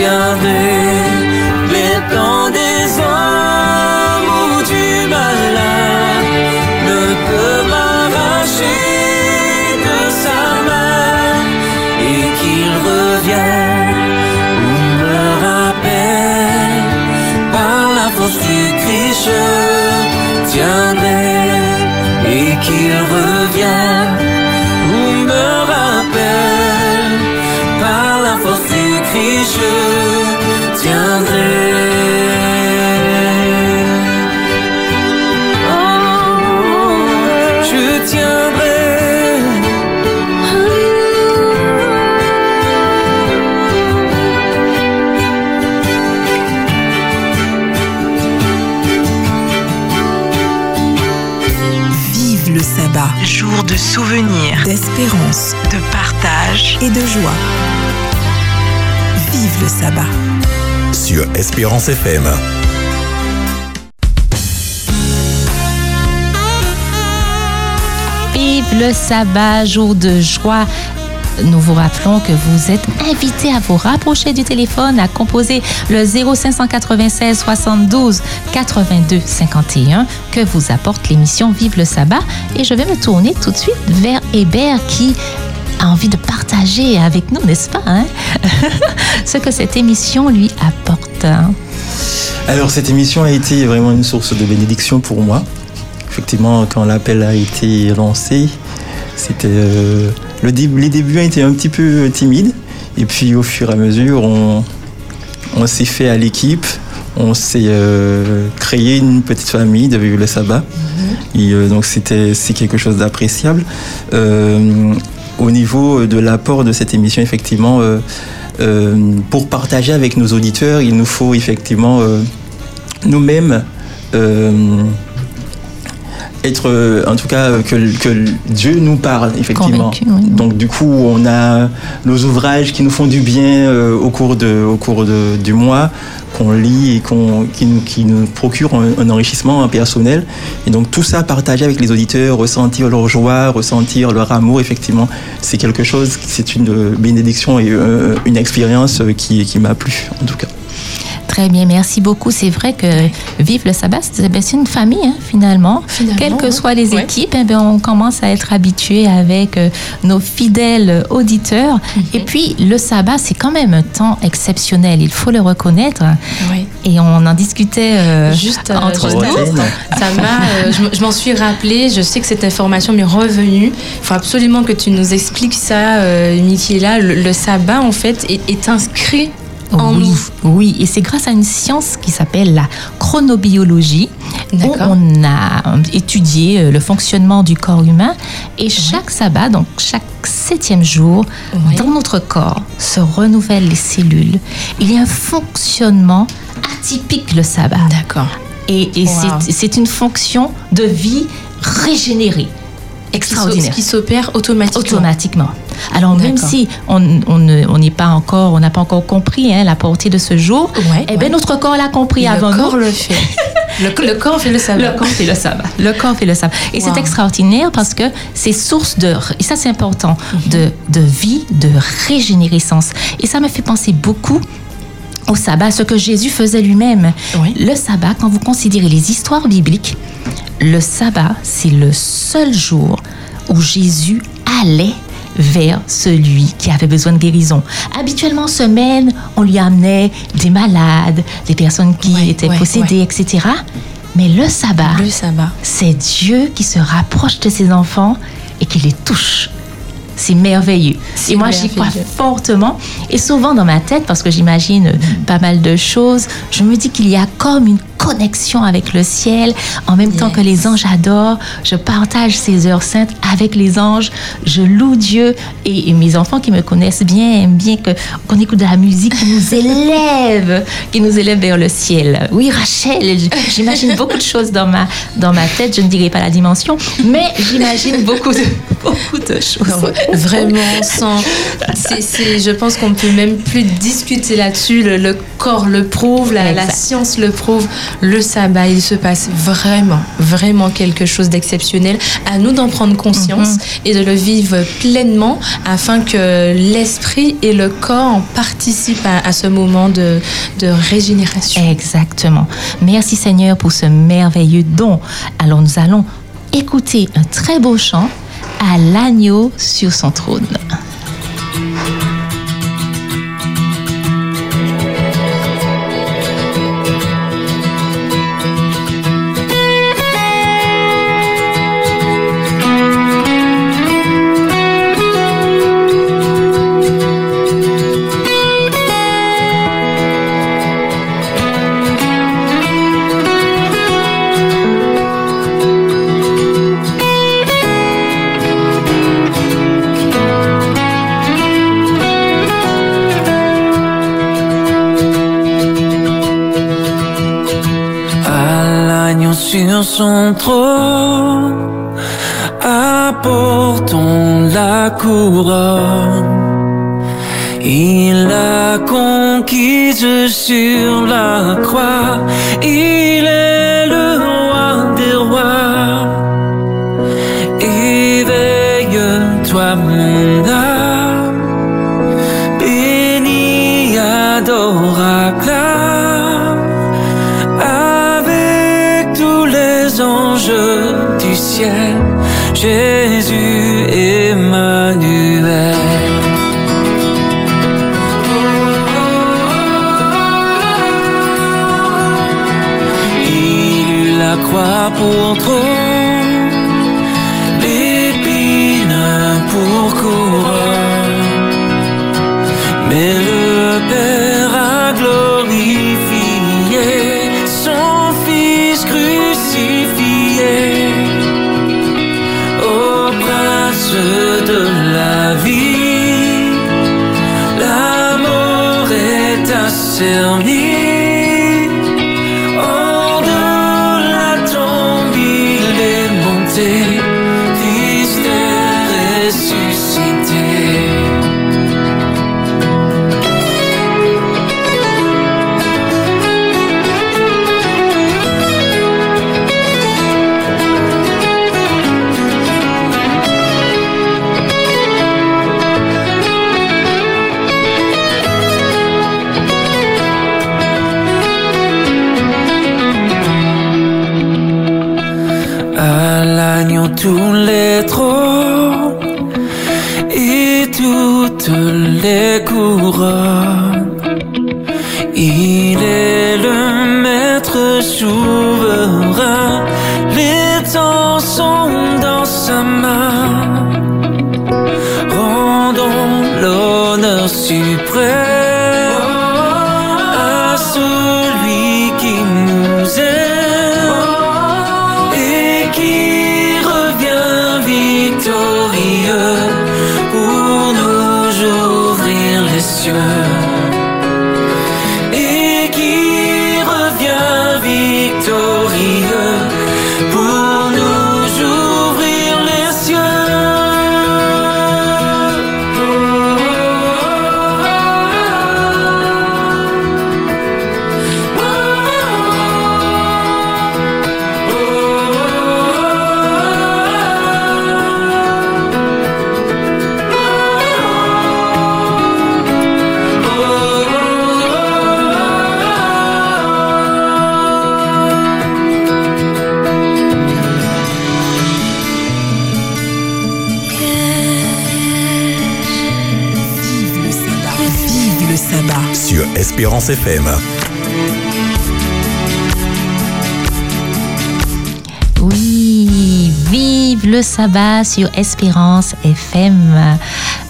je souvenirs, d'espérance, de partage et de joie. Vive le sabbat. Sur Espérance FM. Vive le sabbat, jour de joie. Nous vous rappelons que vous êtes invité à vous rapprocher du téléphone, à composer le 0596 72 82 51 que vous apporte l'émission Vive le sabbat. Et je vais me tourner tout de suite vers Hébert qui a envie de partager avec nous, n'est-ce pas, hein, ce que cette émission lui apporte. Alors cette émission a été vraiment une source de bénédiction pour moi. Effectivement, quand l'appel a été lancé, c'était euh, le les débuts ont été un petit peu timides. Et puis au fur et à mesure, on s'est fait à l'équipe. On s'est euh, créé une petite famille de le Sabbat. Et euh, donc c'était c'est quelque chose d'appréciable. Euh, au niveau de l'apport de cette émission, effectivement, pour partager avec nos auditeurs, il nous faut effectivement nous-mêmes être, en tout cas, que, que Dieu nous parle, effectivement. Convaincu, oui. Donc, du coup, on a nos ouvrages qui nous font du bien euh, au cours, de, au cours de- du mois, qu'on lit et qu'on, qui, nous, procurent un, un enrichissement personnel. Et donc, tout ça partagé avec les auditeurs, ressentir leur joie, ressentir leur amour, effectivement, c'est quelque chose, c'est une euh, bénédiction et euh, une expérience qui, qui m'a plu, en tout cas. Très bien, merci beaucoup. C'est vrai que Vive le sabbat, c'est une famille hein, finalement. Quelles que ouais. soient les Ouais. équipes, eh ben, on commence à être habitué avec euh, nos fidèles auditeurs. Mhm. Et puis le sabbat, c'est quand même un temps exceptionnel, il faut le reconnaître. Et on en discutait euh, Juste euh, entre juste nous. Ça m'a, euh, je m'en suis rappelé. Je sais que cette information m'est revenue. Il faut absolument que tu nous expliques ça, Michaela. Le, le sabbat, en fait, est, est inscrit en oui, nous. oui, et c'est grâce à une science qui s'appelle la chronobiologie où on a étudié euh, le fonctionnement du corps humain et chaque sabbat, donc chaque septième jour, dans notre corps se renouvellent les cellules. Il y a un fonctionnement atypique le sabbat. D'accord. Et, et Wow. c'est- c'est une fonction de vie régénérée. Extraordinaire. Qui s'opère automatiquement. Automatiquement. Alors même si on on ne- on n'est pas encore, on n'a pas encore compris hein, la portée de ce jour, eh ben notre corps l'a compris Le avant corps nous. le fait. Le, le corps fait le sabbat. Le corps fait le sabbat. Le corps fait le sabbat. Et Wow. c'est extraordinaire parce que c'est source de, et ça c'est important, Mhm. de, de vie, de régénérescence. Et ça me fait penser beaucoup au sabbat, ce que Jésus faisait lui-même. Le sabbat, quand vous considérez les histoires bibliques, le sabbat, c'est le seul jour où Jésus allait vers celui qui avait besoin de guérison. Habituellement, en semaine, on lui amenait des malades, des personnes qui étaient ouais, possédées, etc. Mais le sabbat, Le sabbat. c'est Dieu qui se rapproche de ses enfants et qui les touche. C'est merveilleux. C'est Et moi, j'y crois fortement. Et souvent dans ma tête, parce que j'imagine euh, pas mal de choses, je me dis qu'il y a comme une connexion avec le ciel. En même temps que les anges adorent, je partage ces heures saintes avec les anges. Je loue Dieu. Et, et mes enfants qui me connaissent bien aiment bien que- qu'on écoute de la musique qui nous élève, qui nous élève vers le ciel. Oui, Rachel, j'imagine beaucoup de choses dans ma, dans ma tête. Je ne dirai pas la dimension, mais j'imagine beaucoup de, beaucoup de choses. Vraiment, sans. c'est- c'est- je pense qu'on ne peut même plus discuter là-dessus. Le, le corps le prouve, la, science le prouve. Le sabbat, il se passe vraiment, vraiment quelque chose d'exceptionnel. À nous d'en prendre conscience et de le vivre pleinement afin que l'esprit et le corps participent à, à ce moment de, de régénération. Exactement. Merci Seigneur pour ce merveilleux don. Alors nous allons écouter un très beau chant à l'agneau sur son trône. Sur son trône, apportons la couronne. Il a conquise sur la croix, il est le roi des rois. Et toi mon âme, Jésus Emmanuel. Il eut la croix pour trône, l'épine pour couronne. Mais le Père de la vie. La mort est assernie. Tous les trônes et toutes les couronnes. Espérance FM. Oui, vive le sabbat sur Espérance FM.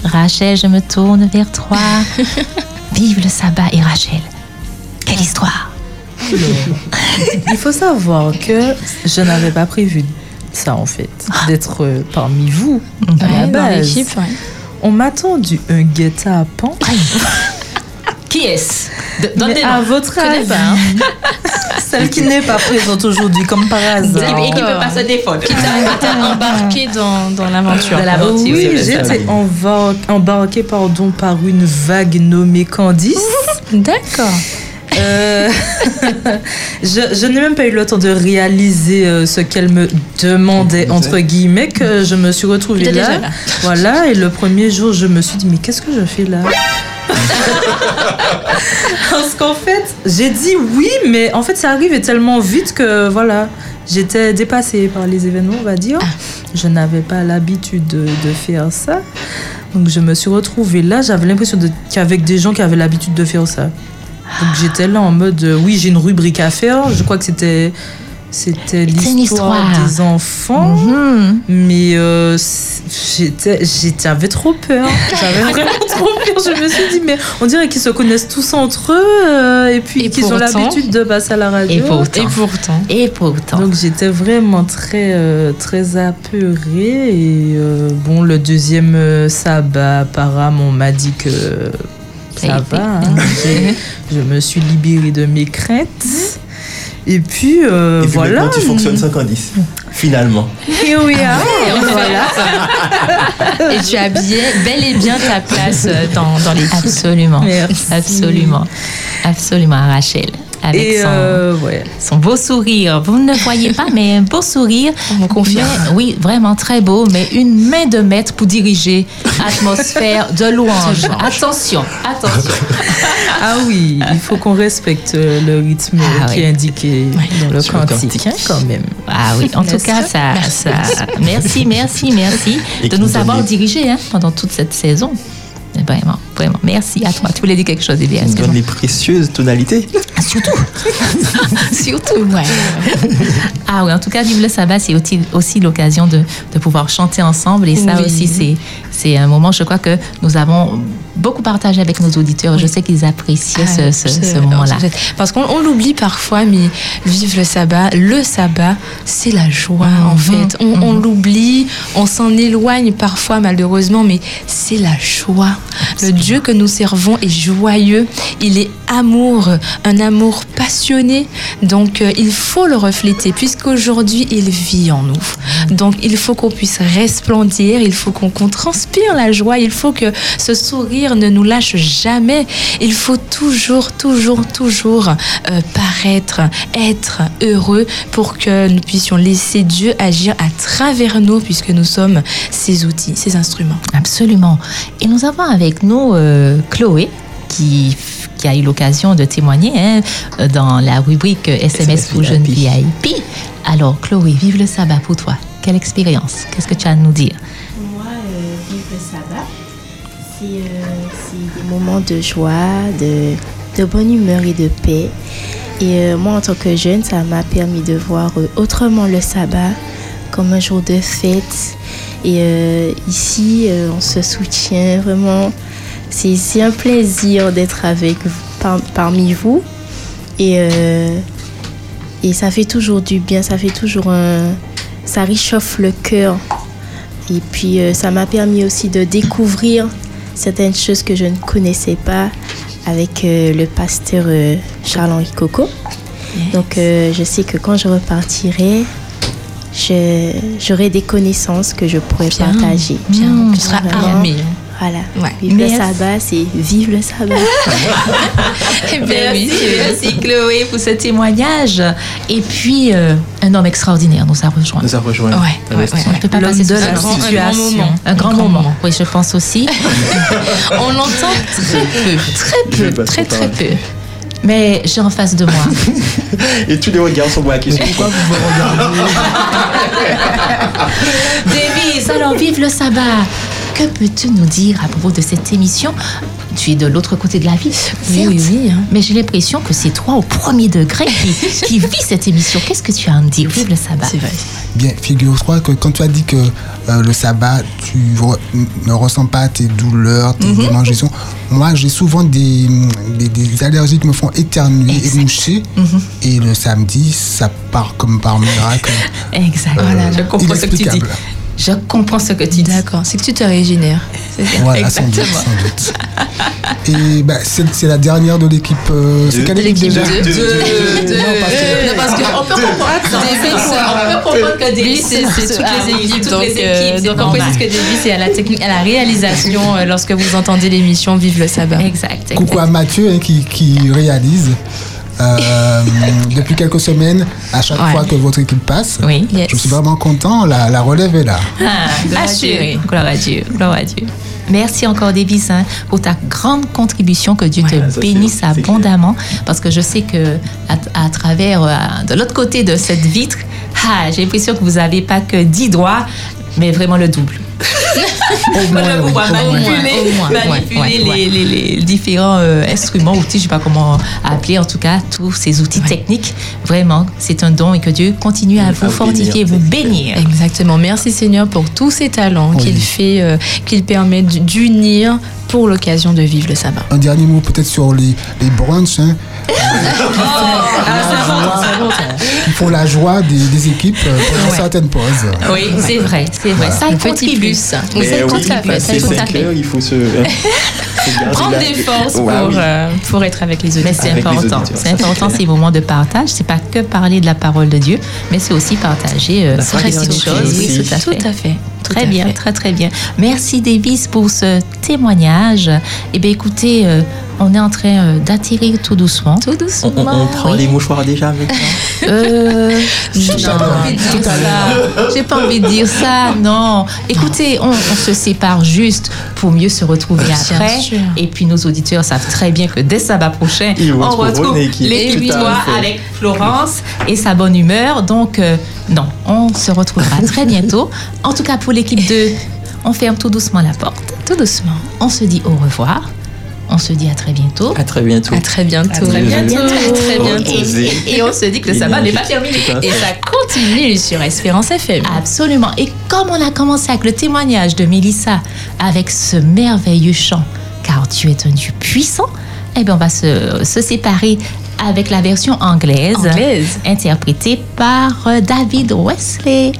Rachel, je me tourne vers toi. vive le sabbat et Rachel. Quelle histoire Il faut savoir que je n'avais pas prévu ça en fait, d'être parmi vous à la Ouais, dans base. l'équipe, ouais. On m'a tendu un guet-apens. Qui est-ce? Donne des à votre avis, pas, hein. celle qui n'est pas présente aujourd'hui, comme par hasard. Et qui ne peut pas se défendre. Qui t'a qui t'a embarqué dans, dans l'aventure. Oui, j'étais embarquée pardon, par une vague nommée Candice. D'accord. Euh, je je n'ai même pas eu le temps de réaliser euh, ce qu'elle me demandait, entre guillemets, que je me suis retrouvée là. là. Voilà, et le premier jour, je me suis dit, mais qu'est-ce que je fais là? Parce qu'en fait, j'ai dit oui, mais en fait, ça arrivait tellement vite que voilà, j'étais dépassée par les événements, on va dire. Je n'avais pas l'habitude de, de faire ça. Donc, je me suis retrouvée là. J'avais l'impression de- qu'avec des gens qui avaient l'habitude de faire ça. Donc, j'étais là en mode euh, oui, j'ai une rubrique à faire. Je crois que c'était. C'était l'histoire histoire. des enfants, mais euh, j'avais trop peur. J'avais vraiment trop peur. Je me suis dit, mais on dirait qu'ils se connaissent tous entre eux euh, et puis Et qu'ils ont l'habitude de passer à la radio. Et pourtant. Et pourtant. Et pourtant. Donc j'étais vraiment très euh, très apeurée et euh, bon le deuxième euh, sabbat apparemment on m'a dit que Ça va. hein. Je me suis libérée de mes craintes. Et puis euh, Et puis voilà. maintenant, tu fonctionnes sans Candice. Finalement. Here we are. voilà. Et tu as bien, bel et bien ta place euh, dans, dans l'équipe. Absolument. Merci. Absolument. Absolument, Rachel. Avec Et, son, euh, ouais. son beau sourire. Vous ne le voyez pas, mais un beau sourire. On confirme. Mais- oui, vraiment très beau, mais une main de maître pour diriger atmosphère de louange. Attention, attention. Ah oui, il faut qu'on respecte le rythme Ah qui oui. est indiqué dans le cantique, hein, quand même. Ah oui, en tout cas, ça, ça, merci, merci, merci Et de nous avoir dirigés hein, pendant toute cette saison. Vraiment, vraiment. Merci à toi. Tu voulais dire quelque chose, Elia? On donne Excuse-moi. les précieuses tonalités. Surtout. Surtout, ouais. Ah oui, en tout cas, Vive le sabbat, c'est aussi, aussi l'occasion de, de pouvoir chanter ensemble. Et ça Oui. aussi, c'est, c'est un moment, je crois que nous avons beaucoup partagé avec nos auditeurs. Je sais qu'ils appréciaient ce, ce- Ah, ce moment-là. Parce qu'on on l'oublie parfois, mais vive le sabbat. Le sabbat, c'est la joie, en Mhm. fait. On, on l'oublie, on s'en éloigne parfois, malheureusement, mais c'est la joie. Le Dieu que nous servons est joyeux. Il est amour, un amour passionné. Donc, euh, il faut le refléter, puisqu'aujourd'hui, il vit en nous. Donc, il faut qu'on puisse resplendir, il faut qu'on transpire la joie, il faut que ce sourire ne nous lâche jamais. Il faut toujours, toujours, toujours euh, paraître, être heureux pour que nous puissions laisser Dieu agir à travers nous, puisque nous sommes ses outils, ses instruments. Absolument. Et nous avons avec nous euh, Chloé qui, qui a eu l'occasion de témoigner hein, dans la rubrique SMS pour jeunes VIP. Alors, Chloé, vive le sabbat pour toi. Quelle expérience? Qu'est-ce que tu as à nous dire? Moi, euh, vivre le sabbat, c'est euh, des moments de joie, de, de bonne humeur et de paix. Et euh, moi, en tant que jeune, ça m'a permis de voir euh, autrement le sabbat comme un jour de fête. Et euh, ici, euh, on se soutient vraiment. C'est un plaisir d'être avec par- parmi vous. Et, euh, et ça fait toujours du bien, ça fait toujours un... Ça réchauffe le cœur. Et puis, euh, ça m'a permis aussi de découvrir certaines choses que je ne connaissais pas avec euh, le pasteur Charles-Henri Coco. Donc, je sais que quand je repartirai, j'aurai des connaissances que je pourrais Bien, partager. bien. Tu seras vraiment, armé. Voilà. Ouais. Vive le Merci. sabbat, c'est vive le sabbat. Eh bien, Merci, Chloé pour ce témoignage. Et puis, euh, un homme extraordinaire nous a rejoint. Nous a rejoint. Ouais, ouais, ouais. On ne peut pas passer de la situation. Un grand moment. Oui, je pense aussi. On l'entend très peu, très peu, très très peu. Mais j'ai en face de moi. Et tous les regards sont braqués sur toi. Davis, alors vive le sabbat. Que peux-tu nous dire à propos de cette émission? Tu es de l'autre côté de la vie, Oui, oui, oui, hein. mais j'ai l'impression que c'est toi au premier degré qui, qui vis cette émission. Qu'est-ce que tu as à me dire? Vive le sabbat. C'est vrai. Bien, figure-toi que quand tu as dit que euh, le sabbat, tu re- ne ressens pas tes douleurs, tes démangeaisons, moi j'ai souvent des, des, des allergies qui me font éternuer et moucher. Et le samedi, ça part comme par miracle. Exact. Euh, Voilà, je comprends ce que tu dis. Je comprends ce que tu dis. D'accord, c'est que tu te régénères. C'est ça. Voilà, sans doute, Exactement. sans doute. Et bah, c'est c'est la dernière de l'équipe. euh, c'est quelle De équipe déjà deux. Deux. Non, parce que- Non, parce qu'on peut comprendre. Davis, on peut comprendre que Davis, c'est toutes Ah les oui, équipes. Donc, euh, donc on précise que Davis est à la technique, à la réalisation euh, lorsque vous entendez l'émission Vive le sabbat. Exact. Coucou à Mathieu hein, qui, qui réalise. Euh, depuis quelques semaines, à chaque Ouais. fois que votre équipe passe, Oui. je suis vraiment content. La, la relève est là. Ah, assuré. Gloire à Dieu. Gloire à Dieu. Merci encore, Davis, hein, pour ta grande contribution. Que Dieu te bénisse clair. abondamment. Parce que je sais que à, à travers, euh, de l'autre côté de cette vitre, ah, j'ai l'impression que vous n'avez pas que 10 doigts, mais vraiment le double. Au moins, Pour oui, pouvoir au moins. manipuler, manipuler les, les- les différents euh, instruments, outils, je ne sais pas comment appeler, en tout cas, tous ces outils techniques. Vraiment, c'est un don et que Dieu continue à vous fortifier, vous bénir. Exactement. Merci Seigneur pour tous ces talents Oui. qu'il fait, euh, qu'il permet d'unir pour l'occasion de vivre le sabbat. Un dernier mot peut-être sur les, les brunchs hein, qui font la joie des, des équipes euh, pendant Ouais. certaines pauses. Oui, c'est vrai, c'est vrai. Ça Un y petit contribue. plus. Mais oui, c'est. 5 heures, il faut se. garder Prendre des forces Ouais, pour, oui. euh, pour être avec les auditeurs. c'est important. C'est important ces moments de partage. C'est pas que parler de la parole de Dieu, mais c'est aussi partager euh, petites fraternité choses. Oui, tout à fait. Tout à fait. Tout Très à bien, fait. très très bien. Merci Davis pour ce témoignage. Eh bien écoutez, euh, on est en train euh, d'atterrir tout doucement. Tout doucement. On, on- on prend Oui. les mouchoirs déjà maintenant. Euh, j'ai pas envie de dire ça. J'ai pas envie de dire ça, non. Écoutez, on, on se sépare juste pour mieux se retrouver Bien après. sûr. Et puis nos auditeurs savent très bien que dès sabbat prochain, on retrouve à toi fait. avec Florence et sa bonne humeur. Donc, euh, non, on se retrouvera très bientôt. En tout cas, pour l'équipe 2, on ferme tout doucement la porte. Tout doucement. On se dit au revoir. On se dit à très bientôt. À très bientôt. À très bientôt. À très bientôt. À très bientôt. Et, et on se dit que le sabbat n'est pas terminé. Et ça continue sur Espérance FM. Absolument. Et comme on a commencé avec le témoignage de Mélissa, avec ce merveilleux chant, car Dieu est un Dieu puissant, eh bien, on va se, se séparer avec la version anglaise, Anglaise. interprétée par euh, David Wesley.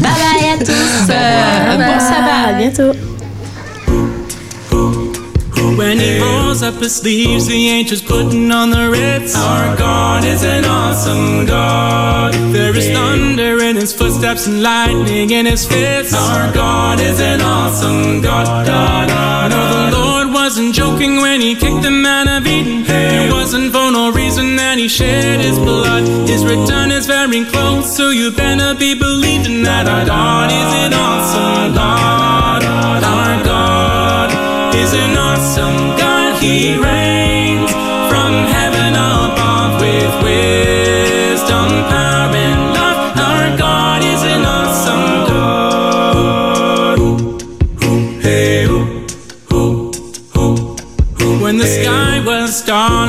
Bye bye à tous. Bon sabbat. À bientôt. When he rolls up his sleeves, the angels putting on the ritz. Our God is an awesome God. There is thunder in his footsteps and lightning in his fists. Our God is an awesome God. Da, da, da. The Lord wasn't joking when he kicked the man of Eden. It wasn't for no reason that he shed his blood. His return is very close, so you better be believing that our God is an awesome God. Awesome God. He reigns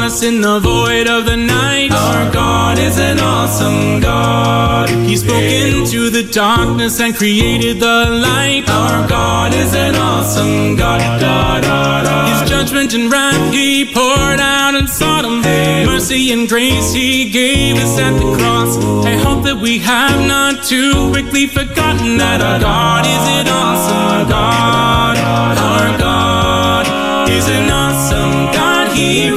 starless in the void of the night, our God is an awesome God. He spoke into the darkness and created the light. Our God is an awesome God. Da, da, da. His judgment and wrath He poured out in Sodom. Mercy and grace He gave us at the cross. I hope that we have not too quickly forgotten that our God is an awesome God. Our God is an awesome God. He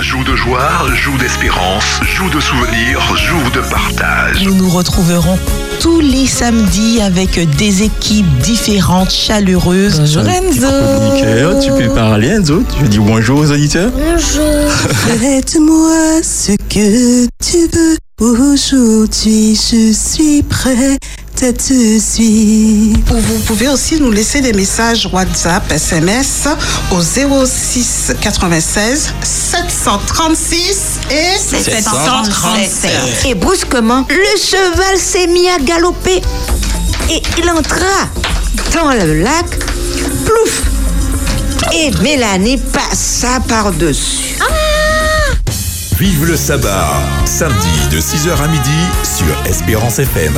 Jour de joie, jour d'espérance, jour de souvenirs, jour de partage. Nous nous retrouverons tous les samedis avec des équipes différentes, chaleureuses. Bonjour Chroniqueur, tu peux parler, Enzo. Tu dis bonjour aux auditeurs. Bonjour. Faites-moi ce que tu veux. Aujourd'hui, je suis prête à te. Vous pouvez aussi nous laisser des messages WhatsApp, SMS au 06 96 736 et 737. Et brusquement, le cheval s'est mis à galoper et il entra dans le lac. Plouf Et Mélanie passa par-dessus. Vive le sabbat. Samedi de 6h à midi sur Espérance FM.